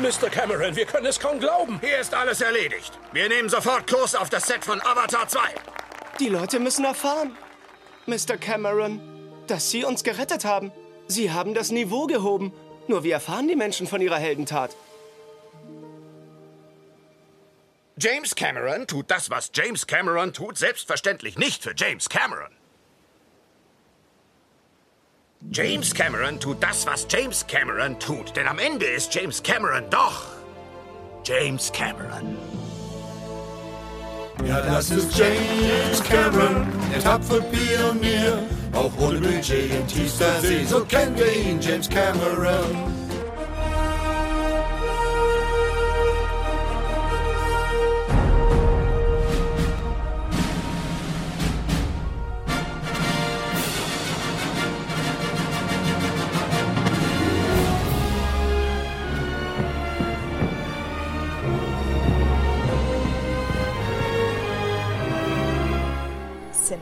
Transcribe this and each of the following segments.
Mr. Cameron, wir können es kaum glauben. Hier ist alles erledigt. Wir nehmen sofort Kurs auf das Set von Avatar 2. Die Leute müssen erfahren, Mr. Cameron, dass Sie uns gerettet haben. Sie haben das Niveau gehoben. Nur wie erfahren die Menschen von ihrer Heldentat? James Cameron tut das, was James Cameron tut, selbstverständlich nicht für James Cameron. James Cameron tut das, was James Cameron tut, denn am Ende ist James Cameron doch James Cameron. Ja, das ist James Cameron, der tapfere Pionier. Auch ohne Budget in tiefster See, so kennen wir ihn, James Cameron.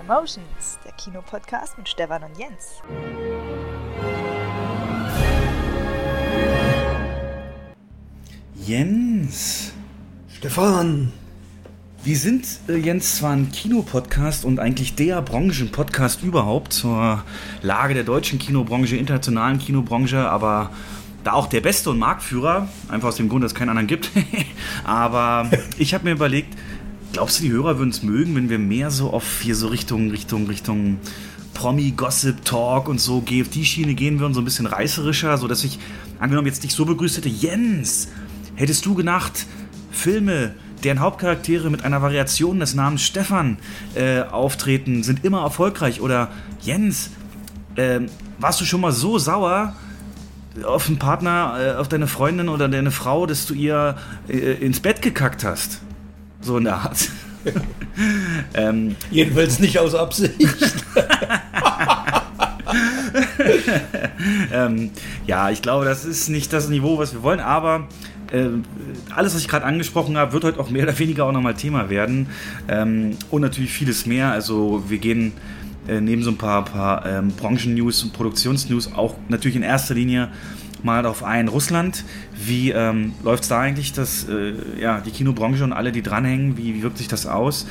Cinemotions, der Kinopodcast mit Stefan und Jens. Jens. Stefan. Wir sind, äh, Jens, zwar ein Kinopodcast und eigentlich der Branchenpodcast überhaupt zur Lage der deutschen Kinobranche, internationalen Kinobranche, aber da auch der Beste und Marktführer, einfach aus dem Grund, dass es keinen anderen gibt. aber ich habe mir überlegt, glaubst du, die Hörer würden es mögen, wenn wir mehr so auf hier so Richtung, Richtung, Richtung Promi, Gossip, Talk und so GFD-Schiene gehen würden, so ein bisschen reißerischer, so dass ich angenommen jetzt dich so begrüßt hätte, Jens, hättest du gedacht, Filme, deren Hauptcharaktere mit einer Variation des Namens Stefan äh, auftreten, sind immer erfolgreich. Oder Jens, äh, warst du schon mal so sauer auf einen Partner, äh, auf deine Freundin oder deine Frau, dass du ihr äh, ins Bett gekackt hast? So in der Art. ähm, Jedenfalls nicht aus Absicht. ähm, ja, ich glaube, das ist nicht das Niveau, was wir wollen, aber äh, alles, was ich gerade angesprochen habe, wird heute auch mehr oder weniger auch nochmal Thema werden. Ähm, und natürlich vieles mehr. Also wir gehen äh, neben so ein paar, paar ähm, Branchen-News und Produktionsnews auch natürlich in erster Linie mal darauf ein. Russland, wie ähm, läuft es da eigentlich, dass äh, ja, die Kinobranche und alle, die dranhängen, wie, wie wirkt sich das aus?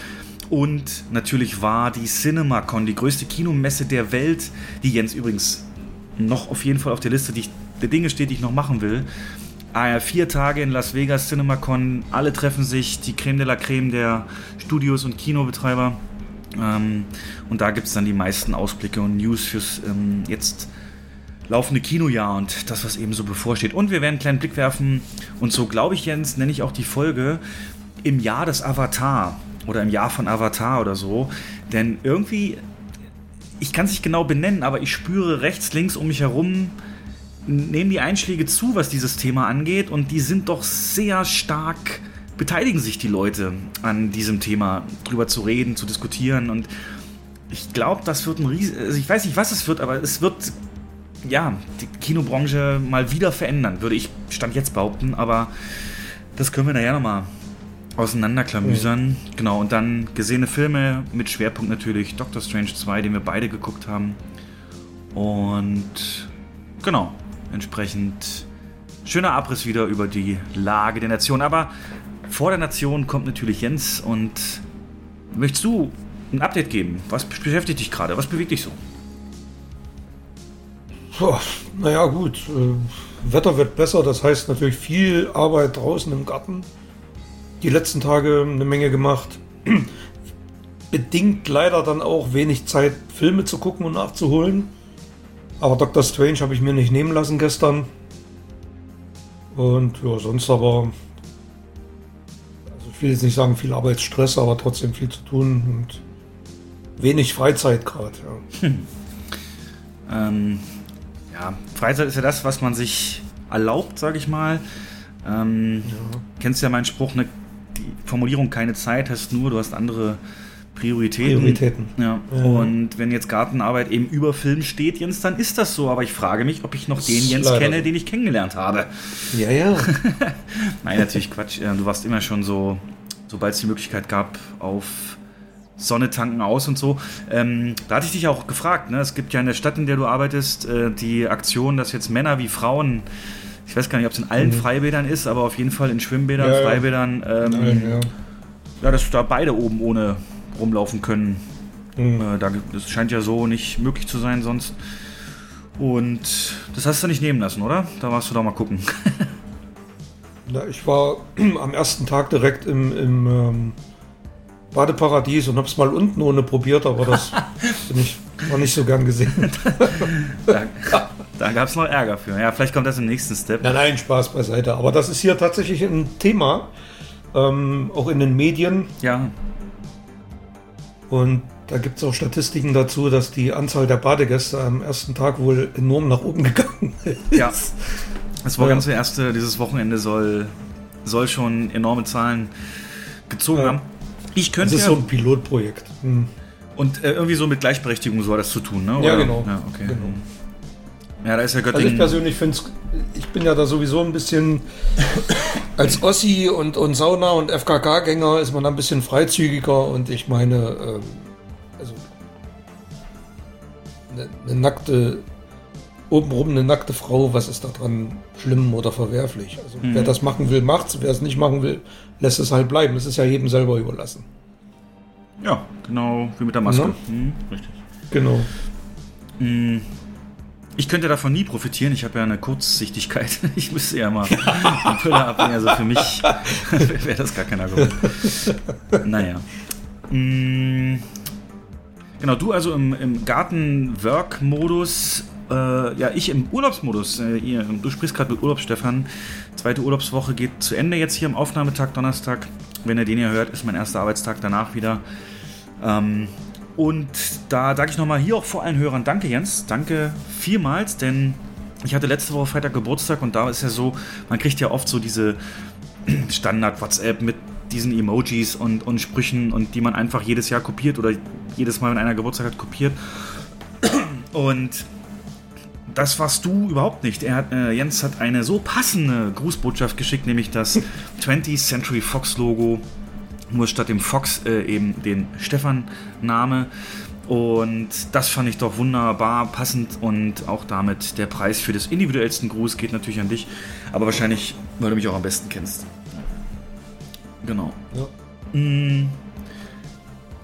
Und natürlich war die CinemaCon, die größte Kinomesse der Welt, die Jens übrigens noch auf jeden Fall auf der Liste die, der Dinge steht, die ich noch machen will. Ah, vier Tage in Las Vegas CinemaCon, alle treffen sich, die Creme de la Creme der Studios und Kinobetreiber. Ähm, und da gibt es dann die meisten Ausblicke und News fürs ähm, jetzt laufende Kinojahr und das, was eben so bevorsteht. Und wir werden einen kleinen Blick werfen und so, glaube ich, Jens, nenne ich auch die Folge im Jahr des Avatar oder im Jahr von Avatar oder so. Denn irgendwie, ich kann es nicht genau benennen, aber ich spüre rechts, links um mich herum, nehmen die Einschläge zu, was dieses Thema angeht und die sind doch sehr stark, beteiligen sich die Leute an diesem Thema, drüber zu reden, zu diskutieren und ich glaube, das wird ein riesen, also ich weiß nicht, was es wird, aber es wird ja, die Kinobranche mal wieder verändern, würde ich Stand jetzt behaupten, aber das können wir nachher nochmal auseinanderklamüsern. Mhm. Genau, und dann gesehene Filme mit Schwerpunkt natürlich Doctor Strange 2, den wir beide geguckt haben. Und genau, entsprechend schöner Abriss wieder über die Lage der Nation. Aber vor der Nation kommt natürlich Jens und möchtest du ein Update geben? Was beschäftigt dich gerade? Was bewegt dich so? Naja, gut. Äh, Wetter wird besser, das heißt natürlich viel Arbeit draußen im Garten. Die letzten Tage eine Menge gemacht. Bedingt leider dann auch wenig Zeit, Filme zu gucken und nachzuholen. Aber Dr. Strange habe ich mir nicht nehmen lassen gestern. Und ja, sonst aber. Also ich will jetzt nicht sagen viel Arbeitsstress, aber trotzdem viel zu tun und wenig Freizeit gerade. Ja. Hm. Ähm, ja, Freizeit ist ja das, was man sich erlaubt, sage ich mal. Ähm, ja. Kennst ja meinen Spruch, ne, die Formulierung keine Zeit hast nur, du hast andere Prioritäten. Prioritäten. Ja. ja. Und wenn jetzt Gartenarbeit eben über Film steht, Jens, dann ist das so. Aber ich frage mich, ob ich noch den Jens leider. kenne, den ich kennengelernt habe. Ja, ja. Nein, natürlich Quatsch. Du warst immer schon so, sobald es die Möglichkeit gab, auf Sonne tanken aus und so. Ähm, da hatte ich dich auch gefragt, ne? es gibt ja in der Stadt, in der du arbeitest, äh, die Aktion, dass jetzt Männer wie Frauen, ich weiß gar nicht, ob es in allen Freibädern ist, aber auf jeden Fall in Schwimmbädern, Mhm. Ja, ja. Freibädern, ähm, Nein, ja. ja, dass da beide oben ohne rumlaufen können. Mhm. Äh, da, das scheint ja so nicht möglich zu sein sonst. Und das hast du nicht nehmen lassen, oder? Da warst du doch mal gucken. Na, ich war am ersten Tag direkt im, im ähm, Badeparadies und hab's mal unten ohne probiert, aber das bin ich, war nicht so gern gesehen. Da, da gab es noch Ärger für. Ja, vielleicht kommt das im nächsten Step. Nein, nein, Spaß beiseite. Aber das ist hier tatsächlich ein Thema, ähm, auch in den Medien. Ja, Und da gibt es auch Statistiken dazu, dass die Anzahl der Badegäste am ersten Tag wohl enorm nach oben gegangen ist. ja. Das war Ja. ganz erste, dieses Wochenende soll, soll schon enorme Zahlen gezogen Ja. haben. Ich Das könnte ist ja, so ein Pilotprojekt. Hm. und äh, irgendwie so mit Gleichberechtigung so hat das zu tun, ne? Ja, Oder? genau. Ja, okay. Genau. Ja, da ist ja Also ich Göttingen. persönlich finde es, ich bin ja da sowieso ein bisschen, als Ossi und, und Sauna- und FKK-Gänger ist man da ein bisschen freizügiger und ich meine, ähm, also eine, eine nackte, obenrum eine nackte Frau, was ist da dran schlimm oder verwerflich? Also wer das machen will, macht's, wer es nicht machen will, lässt es halt bleiben. Es ist ja jedem selber überlassen. ja, genau wie mit der Maske. Ne? Hm, richtig. Genau. Hm, Ich könnte davon nie profitieren. Ich habe ja eine Kurzsichtigkeit. Ich müsste ja mal die Brille ablegen. Also für mich wäre das gar kein Argument. Naja. Hm, Genau, du also im, im Garten-Work-Modus. Äh, ja, ich im Urlaubsmodus. Äh, ihr, du sprichst gerade mit Urlaub, Stefan. Zweite Urlaubswoche geht zu Ende jetzt hier am Aufnahmetag, Donnerstag. Wenn ihr den hier hört, ist mein erster Arbeitstag danach wieder. Ähm, und da sage ich nochmal hier auch vor allen Hörern Danke, Jens. Danke vielmals, denn ich hatte letzte Woche Freitag Geburtstag und da ist ja so, man kriegt ja oft so diese Standard-WhatsApp mit diesen Emojis und, und Sprüchen und die man einfach jedes Jahr kopiert oder jedes Mal, wenn einer Geburtstag hat, kopiert. Und das warst du überhaupt nicht. Er hat, äh, Jens hat eine so passende Grußbotschaft geschickt, nämlich das 20th Century Fox Logo nur statt dem Fox äh, eben den Stefan-Name. Und das fand ich doch wunderbar passend und auch damit der Preis für das individuellsten Gruß geht natürlich an dich, aber wahrscheinlich, weil du mich auch am besten kennst. Genau. Ja. Mm,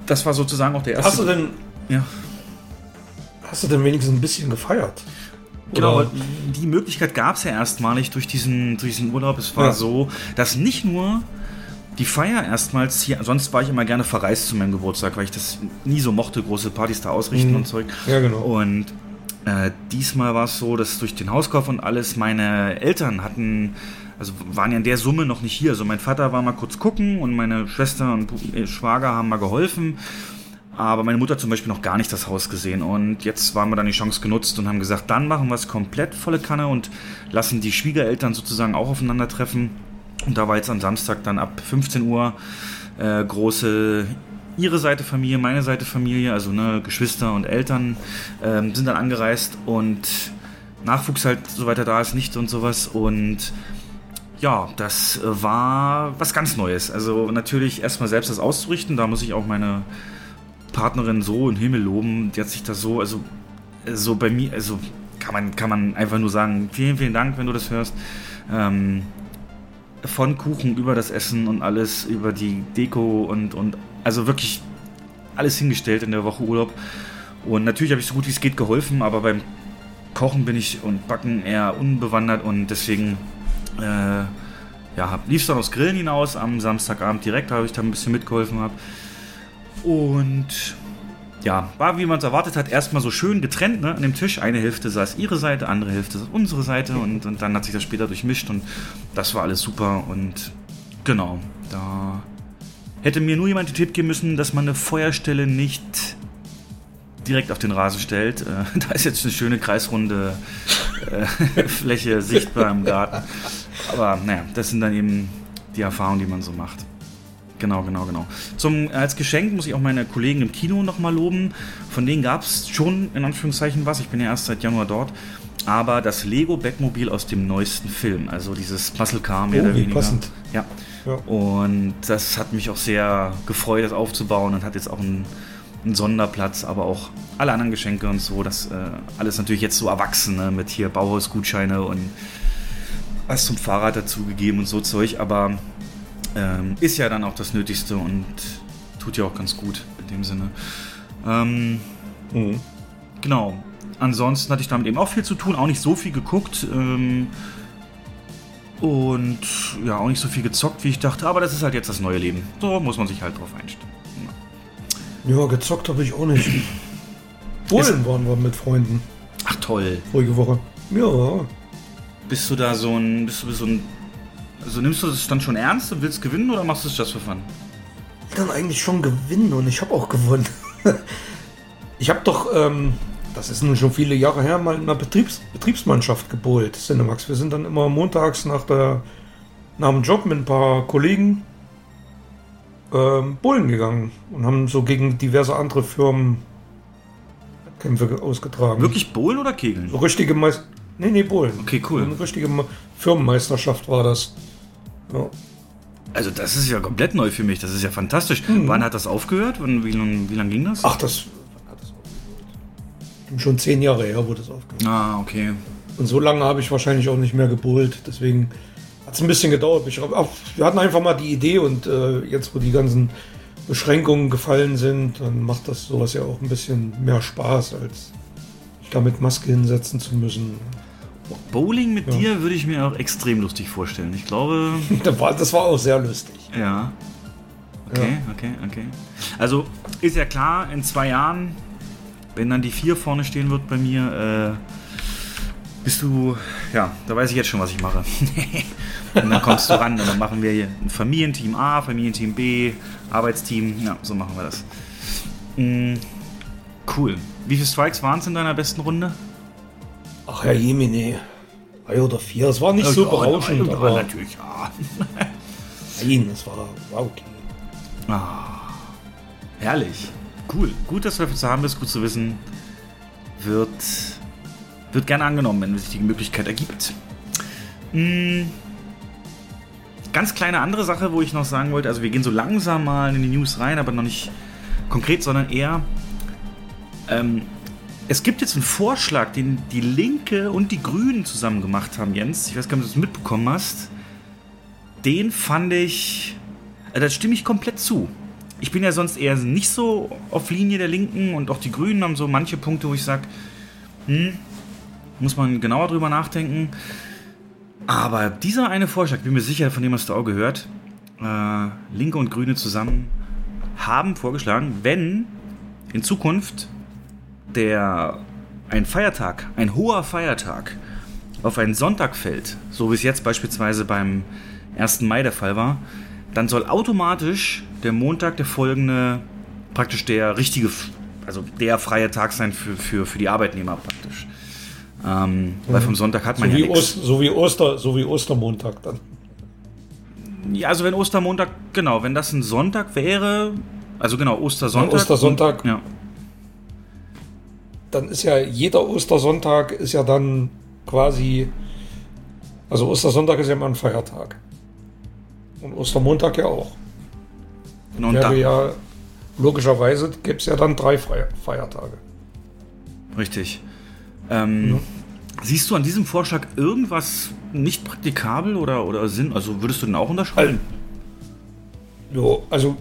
Das war sozusagen auch der erste. Hast du denn, ja. hast du denn wenigstens ein bisschen gefeiert? Genau, die Möglichkeit gab es ja erstmalig durch diesen, durch diesen Urlaub. Es war Ja. so, dass nicht nur die Feier erstmals hier, sonst war ich immer gerne verreist zu meinem Geburtstag, weil ich das nie so mochte, große Partys da ausrichten Mhm. und Zeug. Ja, genau. Und äh, diesmal war es so, dass durch den Hauskauf und alles meine Eltern hatten, also waren ja in der Summe noch nicht hier. Also mein Vater war mal kurz gucken und meine Schwester und äh, Schwager haben mal geholfen. Aber meine Mutter zum Beispiel noch gar nicht das Haus gesehen. Und jetzt waren wir dann die Chance genutzt und haben gesagt, dann machen wir es komplett volle Kanne und lassen die Schwiegereltern sozusagen auch aufeinandertreffen. Und da war jetzt am Samstag dann ab 15 Uhr äh, große ihre Seite Familie, meine Seite Familie, also ne, Geschwister und Eltern ähm, sind dann angereist und Nachwuchs halt, soweit er da ist, nicht und sowas. Und ja, das äh, war was ganz Neues. Also natürlich erstmal selbst das auszurichten, da muss ich auch meine Partnerin so im Himmel loben. Die hat sich das so, also so bei mir, also kann man, kann man einfach nur sagen, vielen, vielen Dank, wenn du das hörst. Ähm, von Kuchen über das Essen und alles, über die Deko und, und also wirklich alles hingestellt in der Woche Urlaub. Und natürlich habe ich so gut wie es geht geholfen, aber beim Kochen bin ich und Backen eher unbewandert und deswegen äh, ja, lief es dann aufs Grillen hinaus am Samstagabend direkt, habe ich da ein bisschen mitgeholfen habe. Und ja, war wie man es erwartet hat, erstmal so schön getrennt ne, an dem Tisch. Eine Hälfte saß ihre Seite, andere Hälfte saß unsere Seite und, und dann hat sich das später durchmischt und das war alles super und genau, da hätte mir nur jemand den Tipp geben müssen, dass man eine Feuerstelle nicht direkt auf den Rasen stellt. Äh, da ist jetzt eine schöne kreisrunde äh, Fläche sichtbar im Garten. Aber naja, das sind dann eben die Erfahrungen, die man so macht. Genau, genau, genau. Zum, als Geschenk muss ich auch meine Kollegen im Kino nochmal loben. Von denen gab es schon in Anführungszeichen was. Ich bin ja erst seit Januar dort. Aber das Lego Batmobil aus dem neuesten Film, also dieses Muscle Car mehr Oh, oder weniger. passend. Ja, Ja. Und das hat mich auch sehr gefreut, das aufzubauen und hat jetzt auch einen, einen Sonderplatz, aber auch alle anderen Geschenke und so. Das äh, alles natürlich jetzt so erwachsen ne? mit hier Bauhausgutscheine und was zum Fahrrad dazugegeben und so Zeug. Aber ähm, ist ja dann auch das Nötigste und tut ja auch ganz gut in dem Sinne. Ähm, Mhm. Genau. Ansonsten hatte ich damit eben auch viel zu tun, auch nicht so viel geguckt. Ähm, und ja, auch nicht so viel gezockt, wie ich dachte. Aber das ist halt jetzt das neue Leben. So muss man sich halt drauf einstellen. Ja, gezockt habe ich auch nicht. Polen waren wir mit Freunden Ach toll. vorige Woche. Ja, Bist du da so ein. Bist du so ein. Also nimmst du das dann schon ernst und willst gewinnen oder machst du es just for fun? dann eigentlich schon gewinnen und ich habe auch gewonnen. ich habe doch, ähm, das ist nun schon viele Jahre her, mal in einer Betriebs Betriebsmannschaft gebohlt, Cinemax. Wir sind dann immer montags nach, der, nach dem Job mit ein paar Kollegen ähm, bowlen gegangen und haben so gegen diverse andere Firmen Kämpfe ausgetragen. Wirklich Bowlen oder Kegeln? So richtige Meister. Nee, nee, Bowlen. Okay, cool. Eine richtige Me- Firmenmeisterschaft war das. Ja. Also das ist ja komplett neu für mich. Das ist ja fantastisch. Wann hat das aufgehört? Wann, wie lange wie lang ging das? Ach, das wann hat das aufgehört? Schon zehn Jahre her, wo das aufgehört. Ah, okay. Und so lange habe ich wahrscheinlich auch nicht mehr gebohlt. Deswegen hat es ein bisschen gedauert. Ich, wir hatten einfach mal die Idee und äh, jetzt, wo die ganzen Beschränkungen gefallen sind, dann macht das sowas ja auch ein bisschen mehr Spaß, als sich da mit Maske hinsetzen zu müssen. Bowling mit dir würde ich mir auch extrem lustig vorstellen. Ich glaube, Das war, das war auch sehr lustig. ja. Okay, okay, okay. Also ist ja klar, in zwei Jahren, wenn dann die vier vorne stehen wird bei mir, äh, bist du, ja, da weiß ich jetzt schon, was ich mache. und dann kommst du ran und dann machen wir hier ein Familienteam A, Familienteam B, Arbeitsteam. Ja, so machen wir das. Mm, cool. Wie viele Strikes waren es in deiner besten Runde? Ach, Herr Jemine. Drei oder vier. Es war nicht so berauschend, Ja, aber natürlich, ja. nein, es war, war okay. Herrlich. Cool. Gut, dass du dafür zu haben bist. Gut zu wissen. Wird, wird gerne angenommen, wenn sich die Möglichkeit ergibt. Mm. Ganz kleine andere Sache, wo ich noch sagen wollte. Also wir gehen so langsam mal in die News rein, aber noch nicht konkret, sondern eher... Ähm, es gibt jetzt einen Vorschlag, den die Linke und die Grünen zusammen gemacht haben, Jens. Ich weiß gar nicht, ob du das mitbekommen hast. Den fand ich... Äh, Da stimme ich komplett zu. Ich bin ja sonst eher nicht so auf Linie der Linken und auch die Grünen haben so manche Punkte, wo ich sage, hm, muss man genauer drüber nachdenken. Aber dieser eine Vorschlag, bin mir sicher, von dem hast du auch gehört, äh, Linke und Grüne zusammen haben vorgeschlagen, wenn in Zukunft der ein Feiertag, ein hoher Feiertag auf einen Sonntag fällt, so wie es jetzt beispielsweise beim 1. Mai der Fall war, dann soll automatisch der Montag der folgende praktisch der richtige, also der freie Tag sein für, für, für die Arbeitnehmer praktisch. Ähm, Weil vom Sonntag hat So man ja wie, nichts. So, wie Oster, so wie Ostermontag dann. Ja, also wenn Ostermontag, genau, wenn das ein Sonntag wäre, also genau, Ostersonntag. Ja, Ostersonntag. Ja, Dann ist ja jeder Ostersonntag ist ja dann quasi. Also Ostersonntag ist ja immer ein Feiertag. Und Ostermontag ja auch. genau, und Wäre da, ja logischerweise gäbe es ja dann drei Feiertage. richtig. Ähm, Siehst du an diesem Vorschlag irgendwas nicht praktikabel oder, oder Sinn? Also würdest du den auch unterschreiben? Jo, also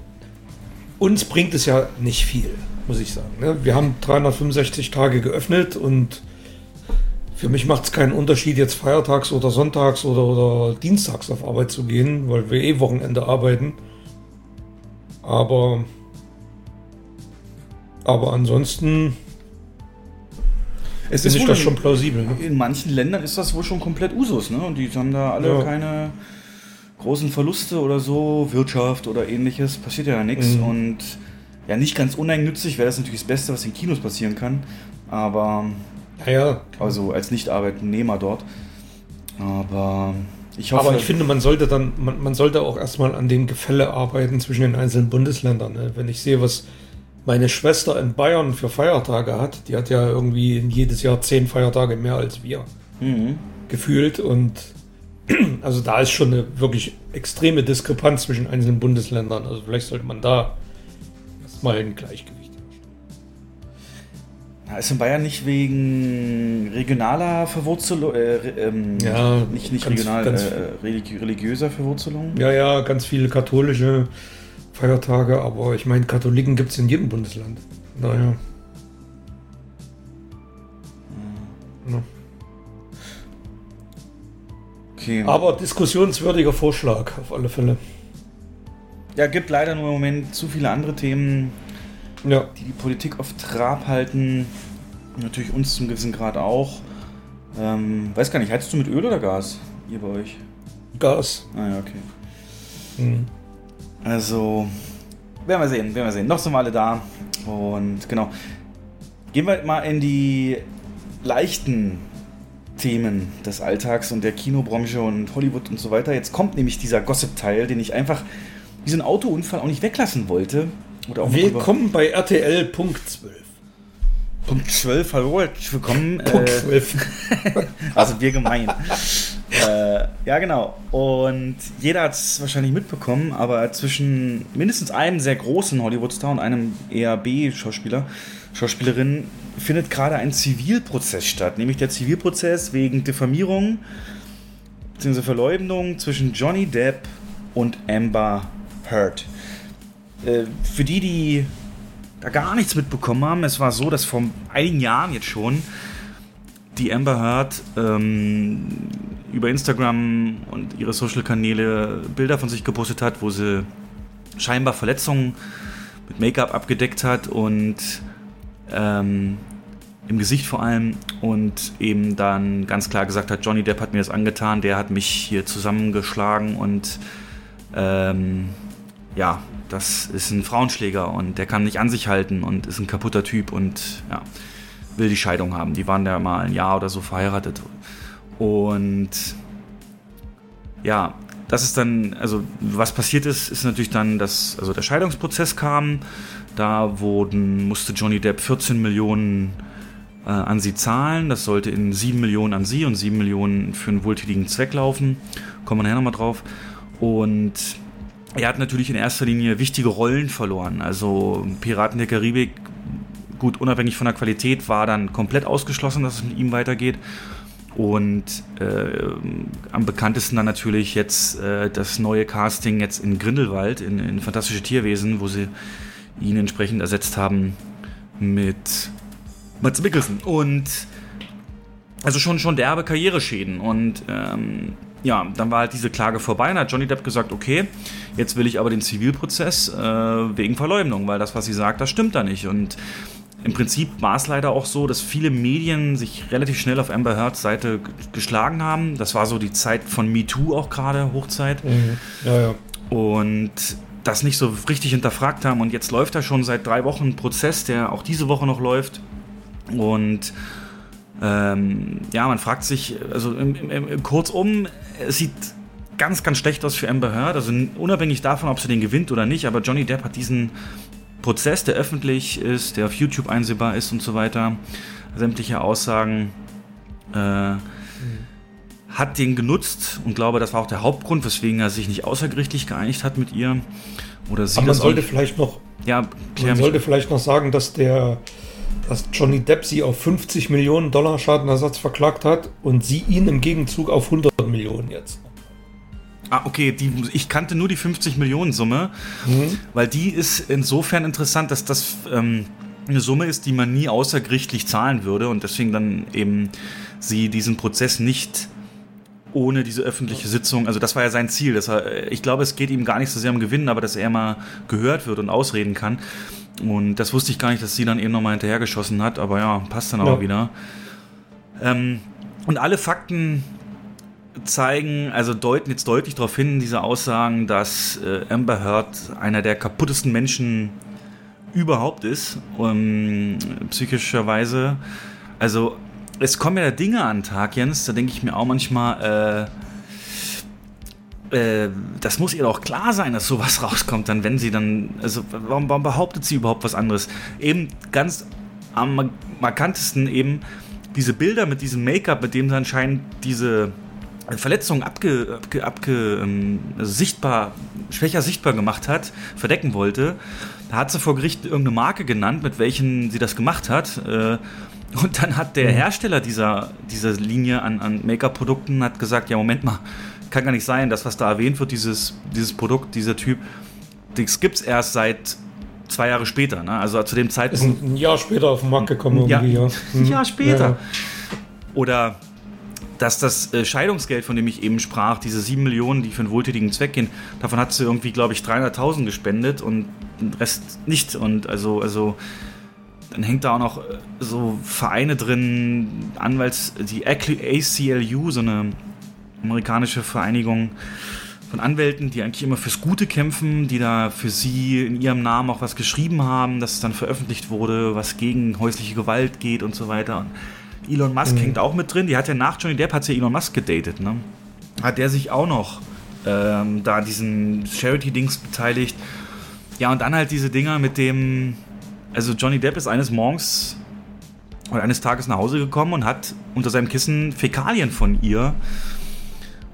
uns bringt es ja nicht viel, muss ich sagen. Ne? Wir haben 365 Tage geöffnet und für mich macht es keinen Unterschied, jetzt feiertags oder sonntags oder, oder dienstags auf Arbeit zu gehen, weil wir eh Wochenende arbeiten. Aber, aber ansonsten Es finde ich das schon plausibel. Ne? In manchen Ländern ist das wohl schon komplett Usus, ne? Und die haben da alle Ja. keine großen Verluste oder so, Wirtschaft oder ähnliches, passiert ja nichts. Mhm. Und ja, nicht ganz uneigennützig wäre das natürlich das Beste, was in Kinos passieren kann. Aber Naja, also als Nicht-Arbeitnehmer dort. Aber ich hoffe. Aber ich finde, man sollte dann, man, man sollte auch erstmal an dem Gefälle arbeiten zwischen den einzelnen Bundesländern. Ne? Wenn ich sehe, was meine Schwester in Bayern für Feiertage hat, die hat ja irgendwie jedes Jahr zehn Feiertage mehr als wir Mhm. gefühlt und Also da ist schon eine wirklich extreme Diskrepanz zwischen einzelnen Bundesländern. Also vielleicht sollte man da erstmal ein Gleichgewicht Ja, ist in Bayern nicht wegen regionaler Verwurzelung, äh, ähm, Ja, nicht, nicht ganz- regional, ganz- äh, religi religiöser Verwurzelung? Ja, ja, ganz viele katholische Feiertage, aber ich meine, Katholiken gibt es in jedem Bundesland. Naja. Ja. Okay. Aber diskussionswürdiger Vorschlag, auf alle Fälle. Ja, gibt leider nur im Moment zu viele andere Themen, Ja, die die Politik auf Trab halten. Natürlich uns zum gewissen Grad auch. Ähm, weiß gar nicht, heizst du mit Öl oder Gas? Ihr bei euch? Gas. Ah ja, okay. Hm. Also, werden wir sehen, werden wir sehen. Noch sind wir alle da. Und genau. Gehen wir mal in die leichten Themen des Alltags und der Kinobranche und Hollywood und so weiter. Jetzt kommt nämlich dieser Gossip-Teil, den ich einfach wie so ein Autounfall auch nicht weglassen wollte. Willkommen bei RTL Punkt 12. Punkt 12, hallo, herzlich willkommen. Punkt Äh, 12. Also wir gemein. äh, ja, genau. Und jeder hat es wahrscheinlich mitbekommen, aber zwischen mindestens einem sehr großen Hollywood-Star und einem eher B-Schauspieler, Schauspielerin, findet gerade ein Zivilprozess statt. Nämlich der Zivilprozess wegen Diffamierung bzw. Verleumdung zwischen Johnny Depp und Amber Heard. Äh, für die, die da gar nichts mitbekommen haben, es war so, dass vor einigen Jahren jetzt schon die Amber Heard ähm, über Instagram und ihre Social-Kanäle Bilder von sich gepostet hat, wo sie scheinbar Verletzungen mit Make-up abgedeckt hat und ähm, im Gesicht vor allem und eben dann ganz klar gesagt hat, Johnny Depp hat mir das angetan, der hat mich hier zusammengeschlagen und ähm, ja, das ist ein Frauenschläger und der kann nicht an sich halten und ist ein kaputter Typ und ja, will die Scheidung haben. Die waren ja mal ein Jahr oder so verheiratet. Und ja, das ist dann, also was passiert ist, ist natürlich dann, dass also der Scheidungsprozess kam. Da wurden, musste Johnny Depp 14 Millionen äh, an sie zahlen. Das sollte in 7 Millionen an sie und 7 Millionen für einen wohltätigen Zweck laufen. Kommen wir nachher nochmal drauf. Und er hat natürlich in erster Linie wichtige Rollen verloren. Also Piraten der Karibik, gut, unabhängig von der Qualität, war dann komplett ausgeschlossen, dass es mit ihm weitergeht. Und äh, am bekanntesten dann natürlich jetzt äh, das neue Casting jetzt in Grindelwald, in, in Fantastische Tierwesen, wo sie ihn entsprechend ersetzt haben mit Mats Mikkelsen. Und also schon, schon derbe Karriereschäden. Und ähm, ja, dann war halt diese Klage vorbei und hat Johnny Depp gesagt, okay, jetzt will ich aber den Zivilprozess äh, wegen Verleumdung, weil das, was sie sagt, das stimmt da nicht. Und im Prinzip war es leider auch so, dass viele Medien sich relativ schnell auf Amber Heards Seite geschlagen haben. Das war so die Zeit von MeToo auch gerade, Hochzeit. Ja, ja. Und das nicht so richtig hinterfragt haben. Und jetzt läuft da schon seit drei Wochen ein Prozess, der auch diese Woche noch läuft. Und ähm, ja, man fragt sich, also im, im, im, kurzum, es sieht ganz, ganz schlecht aus für Amber Heard. Also unabhängig davon, ob sie den gewinnt oder nicht, aber Johnny Depp hat diesen Prozess, der öffentlich ist, der auf YouTube einsehbar ist und so weiter, sämtliche Aussagen, äh, hat den genutzt und glaube, das war auch der Hauptgrund, weswegen er sich nicht außergerichtlich geeinigt hat mit ihr. Oder sie Aber man sollte vielleicht noch ja, Man sollte vielleicht noch sagen, dass der dass Johnny Depp sie auf 50 Millionen Dollar Schadenersatz verklagt hat und sie ihn im Gegenzug auf 100 Millionen jetzt. Ah, okay, die, ich kannte nur die 50 Millionen Summe, weil die ist insofern interessant, dass das ähm, eine Summe ist, die man nie außergerichtlich zahlen würde und deswegen dann eben sie diesen Prozess nicht ohne diese öffentliche Sitzung, also das war ja sein Ziel, dass er, ich glaube, es geht ihm gar nicht so sehr um Gewinnen, aber dass er mal gehört wird und ausreden kann. Und das wusste ich gar nicht, dass sie dann eben nochmal hinterhergeschossen hat, aber ja, passt dann auch Ja. wieder. Ähm, und alle Fakten zeigen, also deuten jetzt deutlich darauf hin, diese Aussagen, dass äh, Amber Heard einer der kaputtesten Menschen überhaupt ist, um, psychischerweise. Also es kommen ja Dinge an den Tag, Jens, da denke ich mir auch manchmal, äh, äh, das muss ihr doch klar sein, dass sowas rauskommt, dann wenn sie dann, also warum, warum behauptet sie überhaupt was anderes? Eben ganz am markantesten eben diese Bilder mit diesem Make-up, mit dem sie anscheinend diese Verletzungen abge, abge, abge ähm, also sichtbar, schwächer sichtbar gemacht hat, verdecken wollte. Da hat sie vor Gericht irgendeine Marke genannt, mit welchen sie das gemacht hat. Äh, und dann hat der Hersteller dieser, dieser Linie an, an Make-up-Produkten hat gesagt, ja, Moment mal, kann gar nicht sein, das, was da erwähnt wird, dieses, dieses Produkt, dieser Typ, das gibt es erst seit zwei Jahre später. Ne? Also zu dem Ist Zeitpunkt. ein, ein Jahr später auf den Markt gekommen Ja, irgendwie, ja. ein Jahr später. Ja. Oder dass das äh, Scheidungsgeld, von dem ich eben sprach, diese sieben Millionen, die für einen wohltätigen Zweck gehen, davon hat sie irgendwie, glaube ich, 300.000 gespendet und den Rest nicht. Und also, also dann hängt da auch noch äh, so Vereine drin, Anwalts, die ACLU, so eine amerikanische Vereinigung von Anwälten, die eigentlich immer fürs Gute kämpfen, die da für sie in ihrem Namen auch was geschrieben haben, dass es dann veröffentlicht wurde, was gegen häusliche Gewalt geht und so weiter. Und Elon Musk hängt auch mit drin. Die hat ja nach Johnny Depp hat sie ja Elon Musk gedatet, ne? Hat der sich auch noch ähm, da diesen Charity-Dings beteiligt. Ja, und dann halt diese Dinger mit dem. Also Johnny Depp ist eines Morgens oder eines Tages nach Hause gekommen und hat unter seinem Kissen Fäkalien von ihr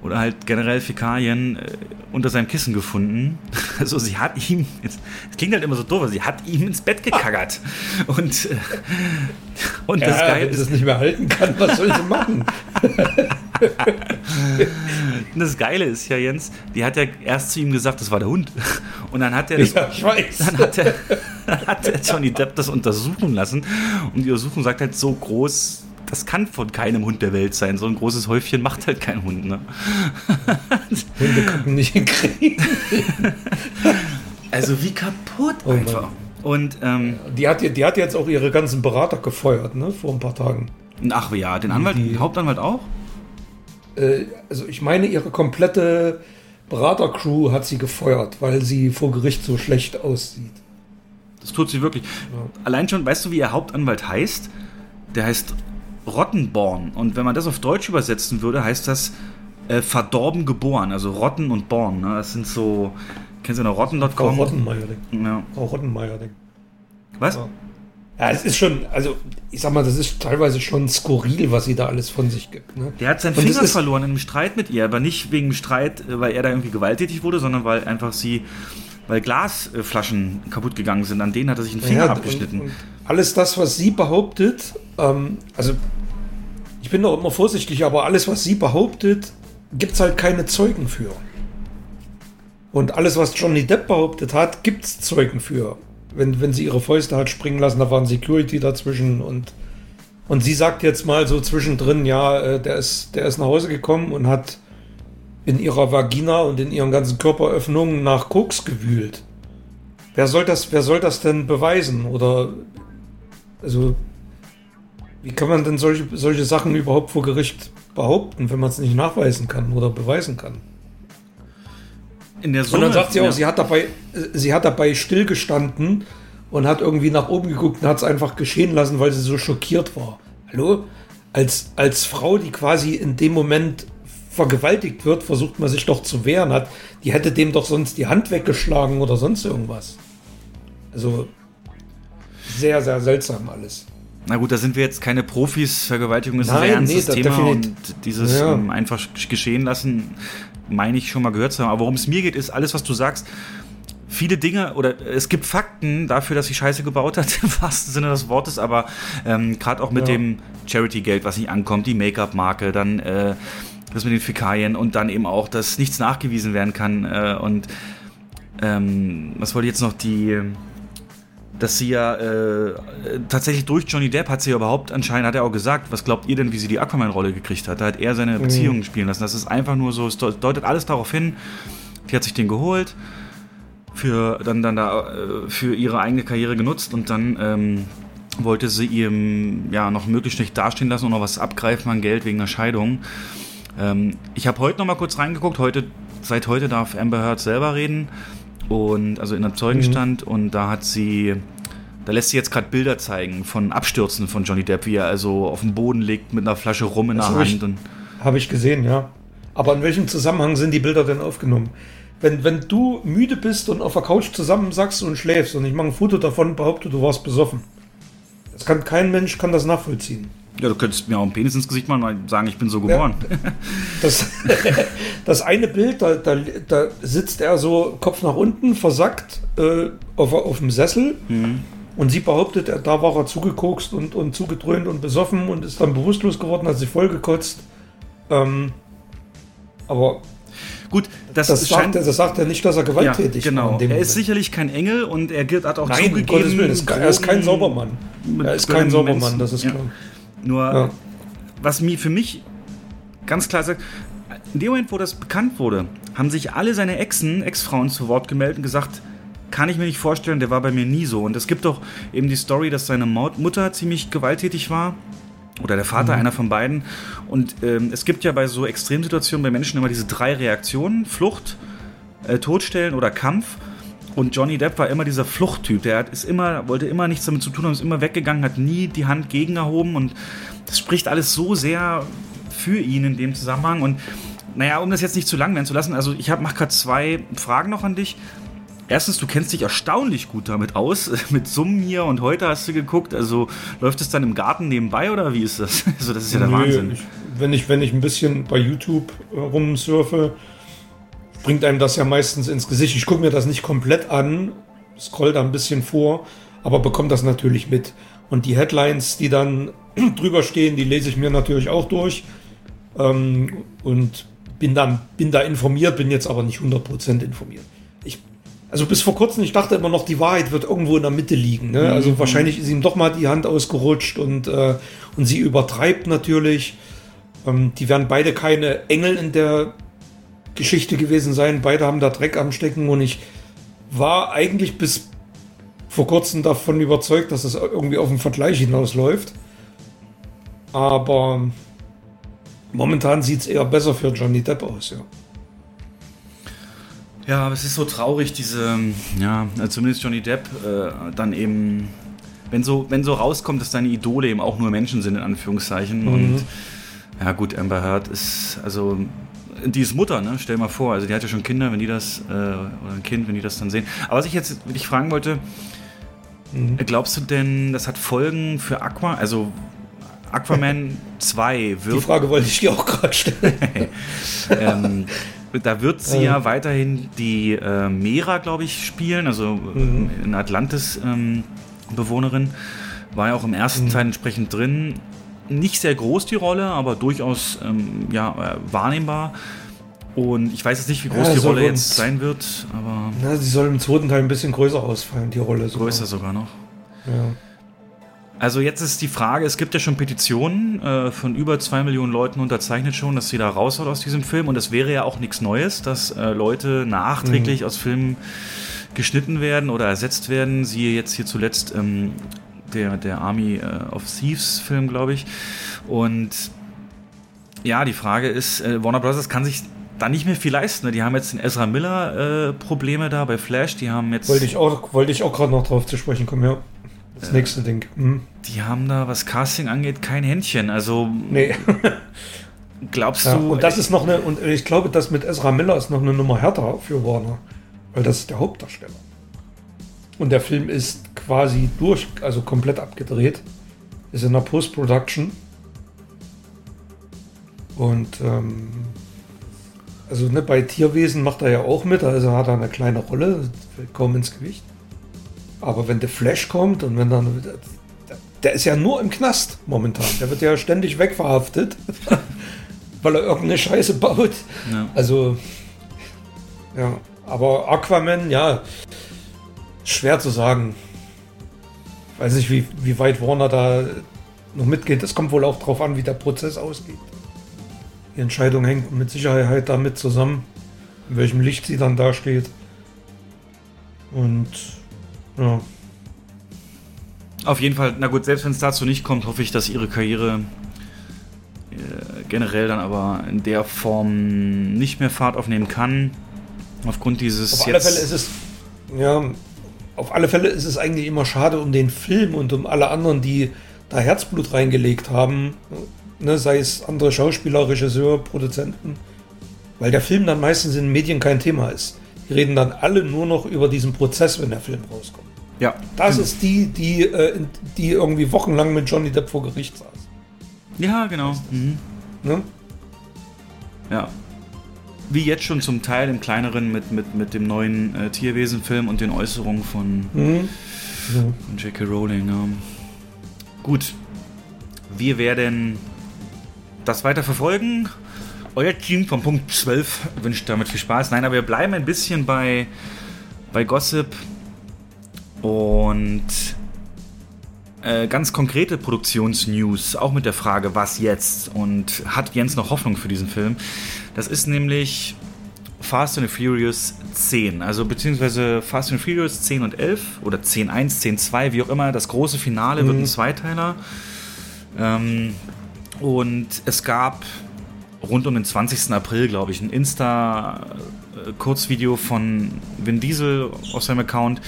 oder halt generell Fäkalien äh, unter seinem Kissen gefunden. Also sie hat ihm, es klingt halt immer so doof, aber sie hat ihm ins Bett gekaggert. Und, äh, und das ja, Geile wenn sie ist, es nicht mehr halten kann, was soll sie machen? das Geile ist ja, Jens, die hat ja erst zu ihm gesagt, das war der Hund. Und dann hat er das, Ja, ich weiß. dann hat er, dann hat er Johnny Depp das untersuchen lassen. Und die Untersuchung sagt halt so groß, das kann von keinem Hund der Welt sein. So ein großes Häufchen macht halt kein Hund. Ne? Hunde konnten nicht hinkriegen. Also wie kaputt Oh einfach. Und ähm, Die hat, die hat jetzt auch ihre ganzen Berater gefeuert, ne, vor ein paar Tagen. ach ja, den Anwalt, Die- den Hauptanwalt auch? Äh, also ich meine, ihre komplette Beratercrew hat sie gefeuert, weil sie vor Gericht so schlecht aussieht. Das tut sie wirklich. Allein schon, weißt du, wie ihr Hauptanwalt heißt? Der heißt Rottenborn. Und wenn man das auf Deutsch übersetzen würde, heißt das äh, verdorben geboren. Also Rotten und Born. Ne? Das sind so. Kennst du noch Frau Rotten.com? Rottenmeier-Ding. Ja. Frau Rottenmeier-Ding. Was? Ja. Ja, es ist schon, also ich sag mal, das ist teilweise schon skurril, was sie da alles von sich gibt. Ne? Der hat seinen Und Finger verloren in einem Streit mit ihr, aber nicht wegen Streit, äh, weil er da irgendwie gewalttätig wurde, sondern weil einfach sie, weil Glasflaschen kaputt gegangen sind. An denen hat er sich einen Finger Ja, abgeschnitten. Und, und alles das, was sie behauptet, ähm, also ich bin doch immer vorsichtig, aber alles, was sie behauptet, gibt es halt keine Zeugen für. Und alles, was Johnny Depp behauptet hat, gibt es Zeugen für. Wenn, wenn sie ihre Fäuste hat springen lassen, da waren Security dazwischen und, und sie sagt jetzt mal so zwischendrin, ja, äh, der ist, der ist nach Hause gekommen und hat in ihrer Vagina und in ihren ganzen Körperöffnungen nach Koks gewühlt. Wer soll das, wer soll das denn beweisen? Oder also wie kann man denn solche, solche Sachen überhaupt vor Gericht behaupten, wenn man es nicht nachweisen kann oder beweisen kann? In der Und Summe, dann sagt sie auch, ja. sie hat dabei, sie hat dabei stillgestanden und hat irgendwie nach oben geguckt und hat es einfach geschehen lassen, weil sie so schockiert war. Hallo? Als, als Frau, die quasi in dem Moment vergewaltigt wird, versucht man sich doch zu wehren. Hat, die hätte dem doch sonst die Hand weggeschlagen oder sonst irgendwas. Also sehr, sehr seltsam alles. Na gut, da sind wir jetzt keine Profis. Vergewaltigung ist ein Nein, sehr ernstes nee, Thema und dieses Ja. ähm, einfach geschehen lassen, meine ich schon mal gehört zu haben. Aber worum es mir geht, ist alles, was du sagst. Viele Dinge oder es gibt Fakten dafür, dass sie Scheiße gebaut hat, im wahrsten Sinne des Wortes, aber ähm, gerade auch mit Ja. dem Charity-Geld, was nicht ankommt, die Make-up-Marke, dann äh, das mit den Fäkalien und dann eben auch, dass nichts nachgewiesen werden kann. Äh, und ähm, was wollte ich jetzt noch die dass sie ja äh, tatsächlich durch Johnny Depp hat sie ja überhaupt anscheinend, hat er auch gesagt, was glaubt ihr denn, wie sie die Aquaman-Rolle gekriegt hat? Da hat er seine Beziehungen spielen lassen. Das ist einfach nur so, es deutet alles darauf hin, die hat sich den geholt, für, dann, dann da, äh, für ihre eigene Karriere genutzt und dann ähm, wollte sie ihm ja noch möglichst schlecht dastehen lassen und noch was abgreifen an Geld wegen einer Scheidung. Ähm, ich habe heute noch mal kurz reingeguckt. Heute, seit heute darf Amber Heard selber reden und also in einem Zeugenstand und da hat sie, da lässt sie jetzt gerade Bilder zeigen von Abstürzen von Johnny Depp, wie er also auf dem Boden liegt mit einer Flasche Rum in Das der hab Hand und Habe ich gesehen, ja. Aber in welchem Zusammenhang sind die Bilder denn aufgenommen? Wenn, wenn du müde bist und auf der Couch zusammensackst und schläfst und ich mache ein Foto davon, behaupte, du warst besoffen. Das kann kein Mensch kann das nachvollziehen. Ja, du könntest mir auch einen Penis ins Gesicht machen und sagen, ich bin so geboren. Das, das eine Bild, da, da, da sitzt er so Kopf nach unten, versackt äh, auf, auf dem Sessel. Und sie behauptet, er, da war er zugekokst und, und zugedröhnt und besoffen und ist dann bewusstlos geworden, hat sich vollgekotzt. Ähm, aber Gut, das, das scheint. sagt, er, das sagt er nicht, dass er ja, gewalttätig war. genau. in dem Er ist sicherlich kein Engel und er hat auch Nein, zugegeben. Gottes Willen, er ist kein Saubermann. Er ist kein. Saubermann, das ist Ja. klar. Nur, Ja. was mir für mich ganz klar sagt, in dem Moment, wo das bekannt wurde, haben sich alle seine Exen, Ex-Frauen zu Wort gemeldet und gesagt, kann ich mir nicht vorstellen, der war bei mir nie so. Und es gibt doch eben die Story, dass seine Maut- Mutter ziemlich gewalttätig war. Oder der Vater, einer von beiden. Und ähm, es gibt ja bei so Extremsituationen bei Menschen immer diese drei Reaktionen: Flucht, äh, Todstellen oder Kampf. Und Johnny Depp war immer dieser Fluchttyp. Der hat, ist immer, wollte immer nichts damit zu tun haben, ist immer weggegangen, hat nie die Hand gegen erhoben. Und das spricht alles so sehr für ihn in dem Zusammenhang. Und naja, um das jetzt nicht zu lang werden zu lassen, also ich mache gerade zwei Fragen noch an dich. Erstens, du kennst dich erstaunlich gut damit aus, mit Summen hier und heute hast du geguckt. Also läuft es dann im Garten nebenbei oder wie ist das? Also das ist ja der Nö, Wahnsinn. Ich, wenn, ich, wenn ich ein bisschen bei YouTube äh, rumsurfe, bringt einem das ja meistens ins Gesicht. Ich gucke mir das nicht komplett an, scroll da ein bisschen vor, aber bekomme das natürlich mit. Und die Headlines, die dann drüber stehen, die lese ich mir natürlich auch durch. Ähm, und bin, dann, bin da informiert, bin jetzt aber nicht 100% informiert. Ich, also bis vor kurzem, ich dachte immer noch, die Wahrheit wird irgendwo in der Mitte liegen. Ne? Also wahrscheinlich ist ihm doch mal die Hand ausgerutscht und, äh, und sie übertreibt natürlich. Ähm, die werden beide keine Engel in der Geschichte gewesen sein. Beide haben da Dreck am Stecken und ich war eigentlich bis vor kurzem davon überzeugt, dass es irgendwie auf einen Vergleich hinausläuft. Aber momentan sieht es eher besser für Johnny Depp aus, ja. Ja, aber es ist so traurig, diese, ja, also zumindest Johnny Depp, äh, dann eben, wenn so, wenn so rauskommt, dass deine Idole eben auch nur Menschen sind, in Anführungszeichen. Und ja gut, Amber Heard ist, also die ist Mutter, ne? Stell mal vor, also die hat ja schon Kinder, wenn die das, äh, oder ein Kind, wenn die das dann sehen. Aber was ich jetzt dich fragen wollte, glaubst du denn, das hat Folgen für Aqua, also Aquaman 2 Die wird Frage wollte ich dir auch gerade stellen. ähm, da wird sie ja weiterhin die äh, Mera, glaube ich, spielen, also Mhm. äh, eine Atlantis-Bewohnerin. War ja auch im ersten Mhm. Teil entsprechend drin. Nicht sehr groß die Rolle, aber durchaus ähm, ja, äh, wahrnehmbar. Und ich weiß jetzt nicht, wie groß Ja, die Rolle jetzt sein wird, aber Na, sie soll im zweiten Teil ein bisschen größer ausfallen, die Rolle. sogar. größer sogar noch. Ja. Also jetzt ist die Frage, es gibt ja schon Petitionen äh, von über zwei Millionen Leuten unterzeichnet schon, dass sie da raus soll aus diesem Film. Und es wäre ja auch nichts Neues, dass äh, Leute nachträglich aus Filmen geschnitten werden oder ersetzt werden. Siehe jetzt hier zuletzt ähm, der, der Army äh, of Thieves Film, glaube ich. Und ja, die Frage ist, äh, Warner Bros. kann sich da nicht mehr viel leisten. Ne? Die haben jetzt den Ezra Miller äh, Probleme da bei Flash. Die haben jetzt... Wollte ich auch, wollte ich auch gerade noch drauf zu sprechen kommen, ja. Das nächste Ding. Hm. Die haben da, was Casting angeht, kein Händchen. Also Nee. glaubst Ja, du. und das ist noch eine, und ich glaube, das mit Ezra Miller ist noch eine Nummer härter für Warner. Weil das ist der Hauptdarsteller. Und der Film ist quasi durch, also komplett abgedreht. Ist in der Post-Production. Und ähm, also ne, bei Tierwesen macht er ja auch mit, also hat er eine kleine Rolle, fällt kaum ins Gewicht. Aber wenn der Flash kommt und wenn dann. Der ist ja nur im Knast momentan. Der wird ja ständig wegverhaftet, weil er irgendeine Scheiße baut. Ja. Also. Ja, aber Aquaman, ja. Schwer zu sagen. Weiß nicht, wie, wie weit Warner da noch mitgeht. Es kommt wohl auch darauf an, wie der Prozess ausgeht. Die Entscheidung hängt mit Sicherheit damit zusammen, in welchem Licht sie dann dasteht. Und ja. Auf jeden Fall, na gut, selbst wenn es dazu nicht kommt, hoffe ich, dass ihre Karriere äh, generell dann aber in der Form nicht mehr Fahrt aufnehmen kann. Aufgrund dieses Auf alle Fälle ist es, ja, auf alle Fälle ist es eigentlich immer schade um den Film und um alle anderen, die da Herzblut reingelegt haben, ne, sei es andere Schauspieler, Regisseur, Produzenten, weil der Film dann meistens in den Medien kein Thema ist. Die reden dann alle nur noch über diesen Prozess, wenn der Film rauskommt. ja, Das ist die, die, äh, die irgendwie wochenlang mit Johnny Depp vor Gericht saß. Ja, genau. Mhm. Ne? Ja. Wie jetzt schon zum Teil im kleineren mit, mit, mit dem neuen äh, Tierwesen-Film und den Äußerungen von, Mhm. von J.K. Rowling. Ja. Gut. Wir werden das weiter verfolgen. Euer Team vom Punkt 12 wünscht damit viel Spaß. Nein, aber wir bleiben ein bisschen bei, bei Gossip und äh, ganz konkrete Produktionsnews, auch mit der Frage, was jetzt und hat Jens noch Hoffnung für diesen Film? Das ist nämlich Fast and the Furious 10, also beziehungsweise Fast and the Furious 10 und 11 oder 10 1, 10 2, wie auch immer. Das große Finale wird ein Zweiteiler. Ähm, und es gab rund um den 20. April, glaube ich, ein Insta-Kurzvideo von Vin Diesel auf seinem Account,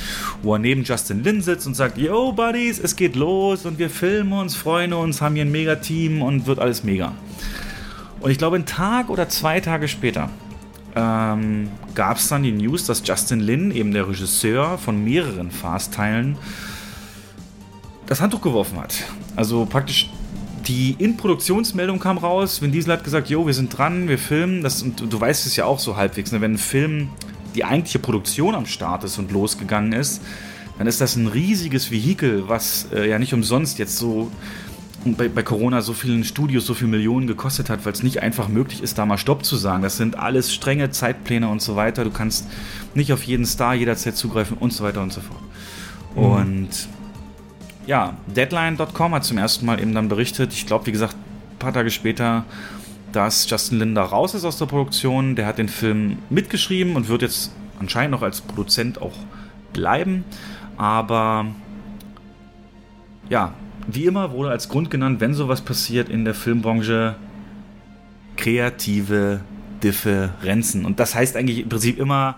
wo er neben Justin Lin sitzt und sagt, Yo, Buddies, es geht los und wir filmen uns, freuen uns, haben hier ein Mega-Team und wird alles mega. Und ich glaube, einen Tag oder zwei Tage später ähm, gab es dann die News, dass Justin Lin, eben der Regisseur von mehreren Fast-Teilen, das Handtuch geworfen hat. Also praktisch die In-Produktionsmeldung kam raus. Vin Diesel hat gesagt, jo, wir sind dran, wir filmen. Das, und du weißt es ja auch so halbwegs, ne? wenn ein Film die eigentliche Produktion am Start ist und losgegangen ist, dann ist das ein riesiges Vehikel, was äh, ja nicht umsonst jetzt so bei, bei Corona so vielen Studios so viele Millionen gekostet hat, weil es nicht einfach möglich ist, da mal Stopp zu sagen. Das sind alles strenge Zeitpläne und so weiter. Du kannst nicht auf jeden Star jederzeit zugreifen und so weiter und so fort. Und ja, Deadline.com hat zum ersten Mal eben dann berichtet, ich glaube, wie gesagt, ein paar Tage später, dass Justin Lin da raus ist aus der Produktion. Der hat den Film mitgeschrieben und wird jetzt anscheinend noch als Produzent auch bleiben. Aber ja, wie immer wurde als Grund genannt, wenn sowas passiert in der Filmbranche, kreative Differenzen. Und das heißt eigentlich im Prinzip immer,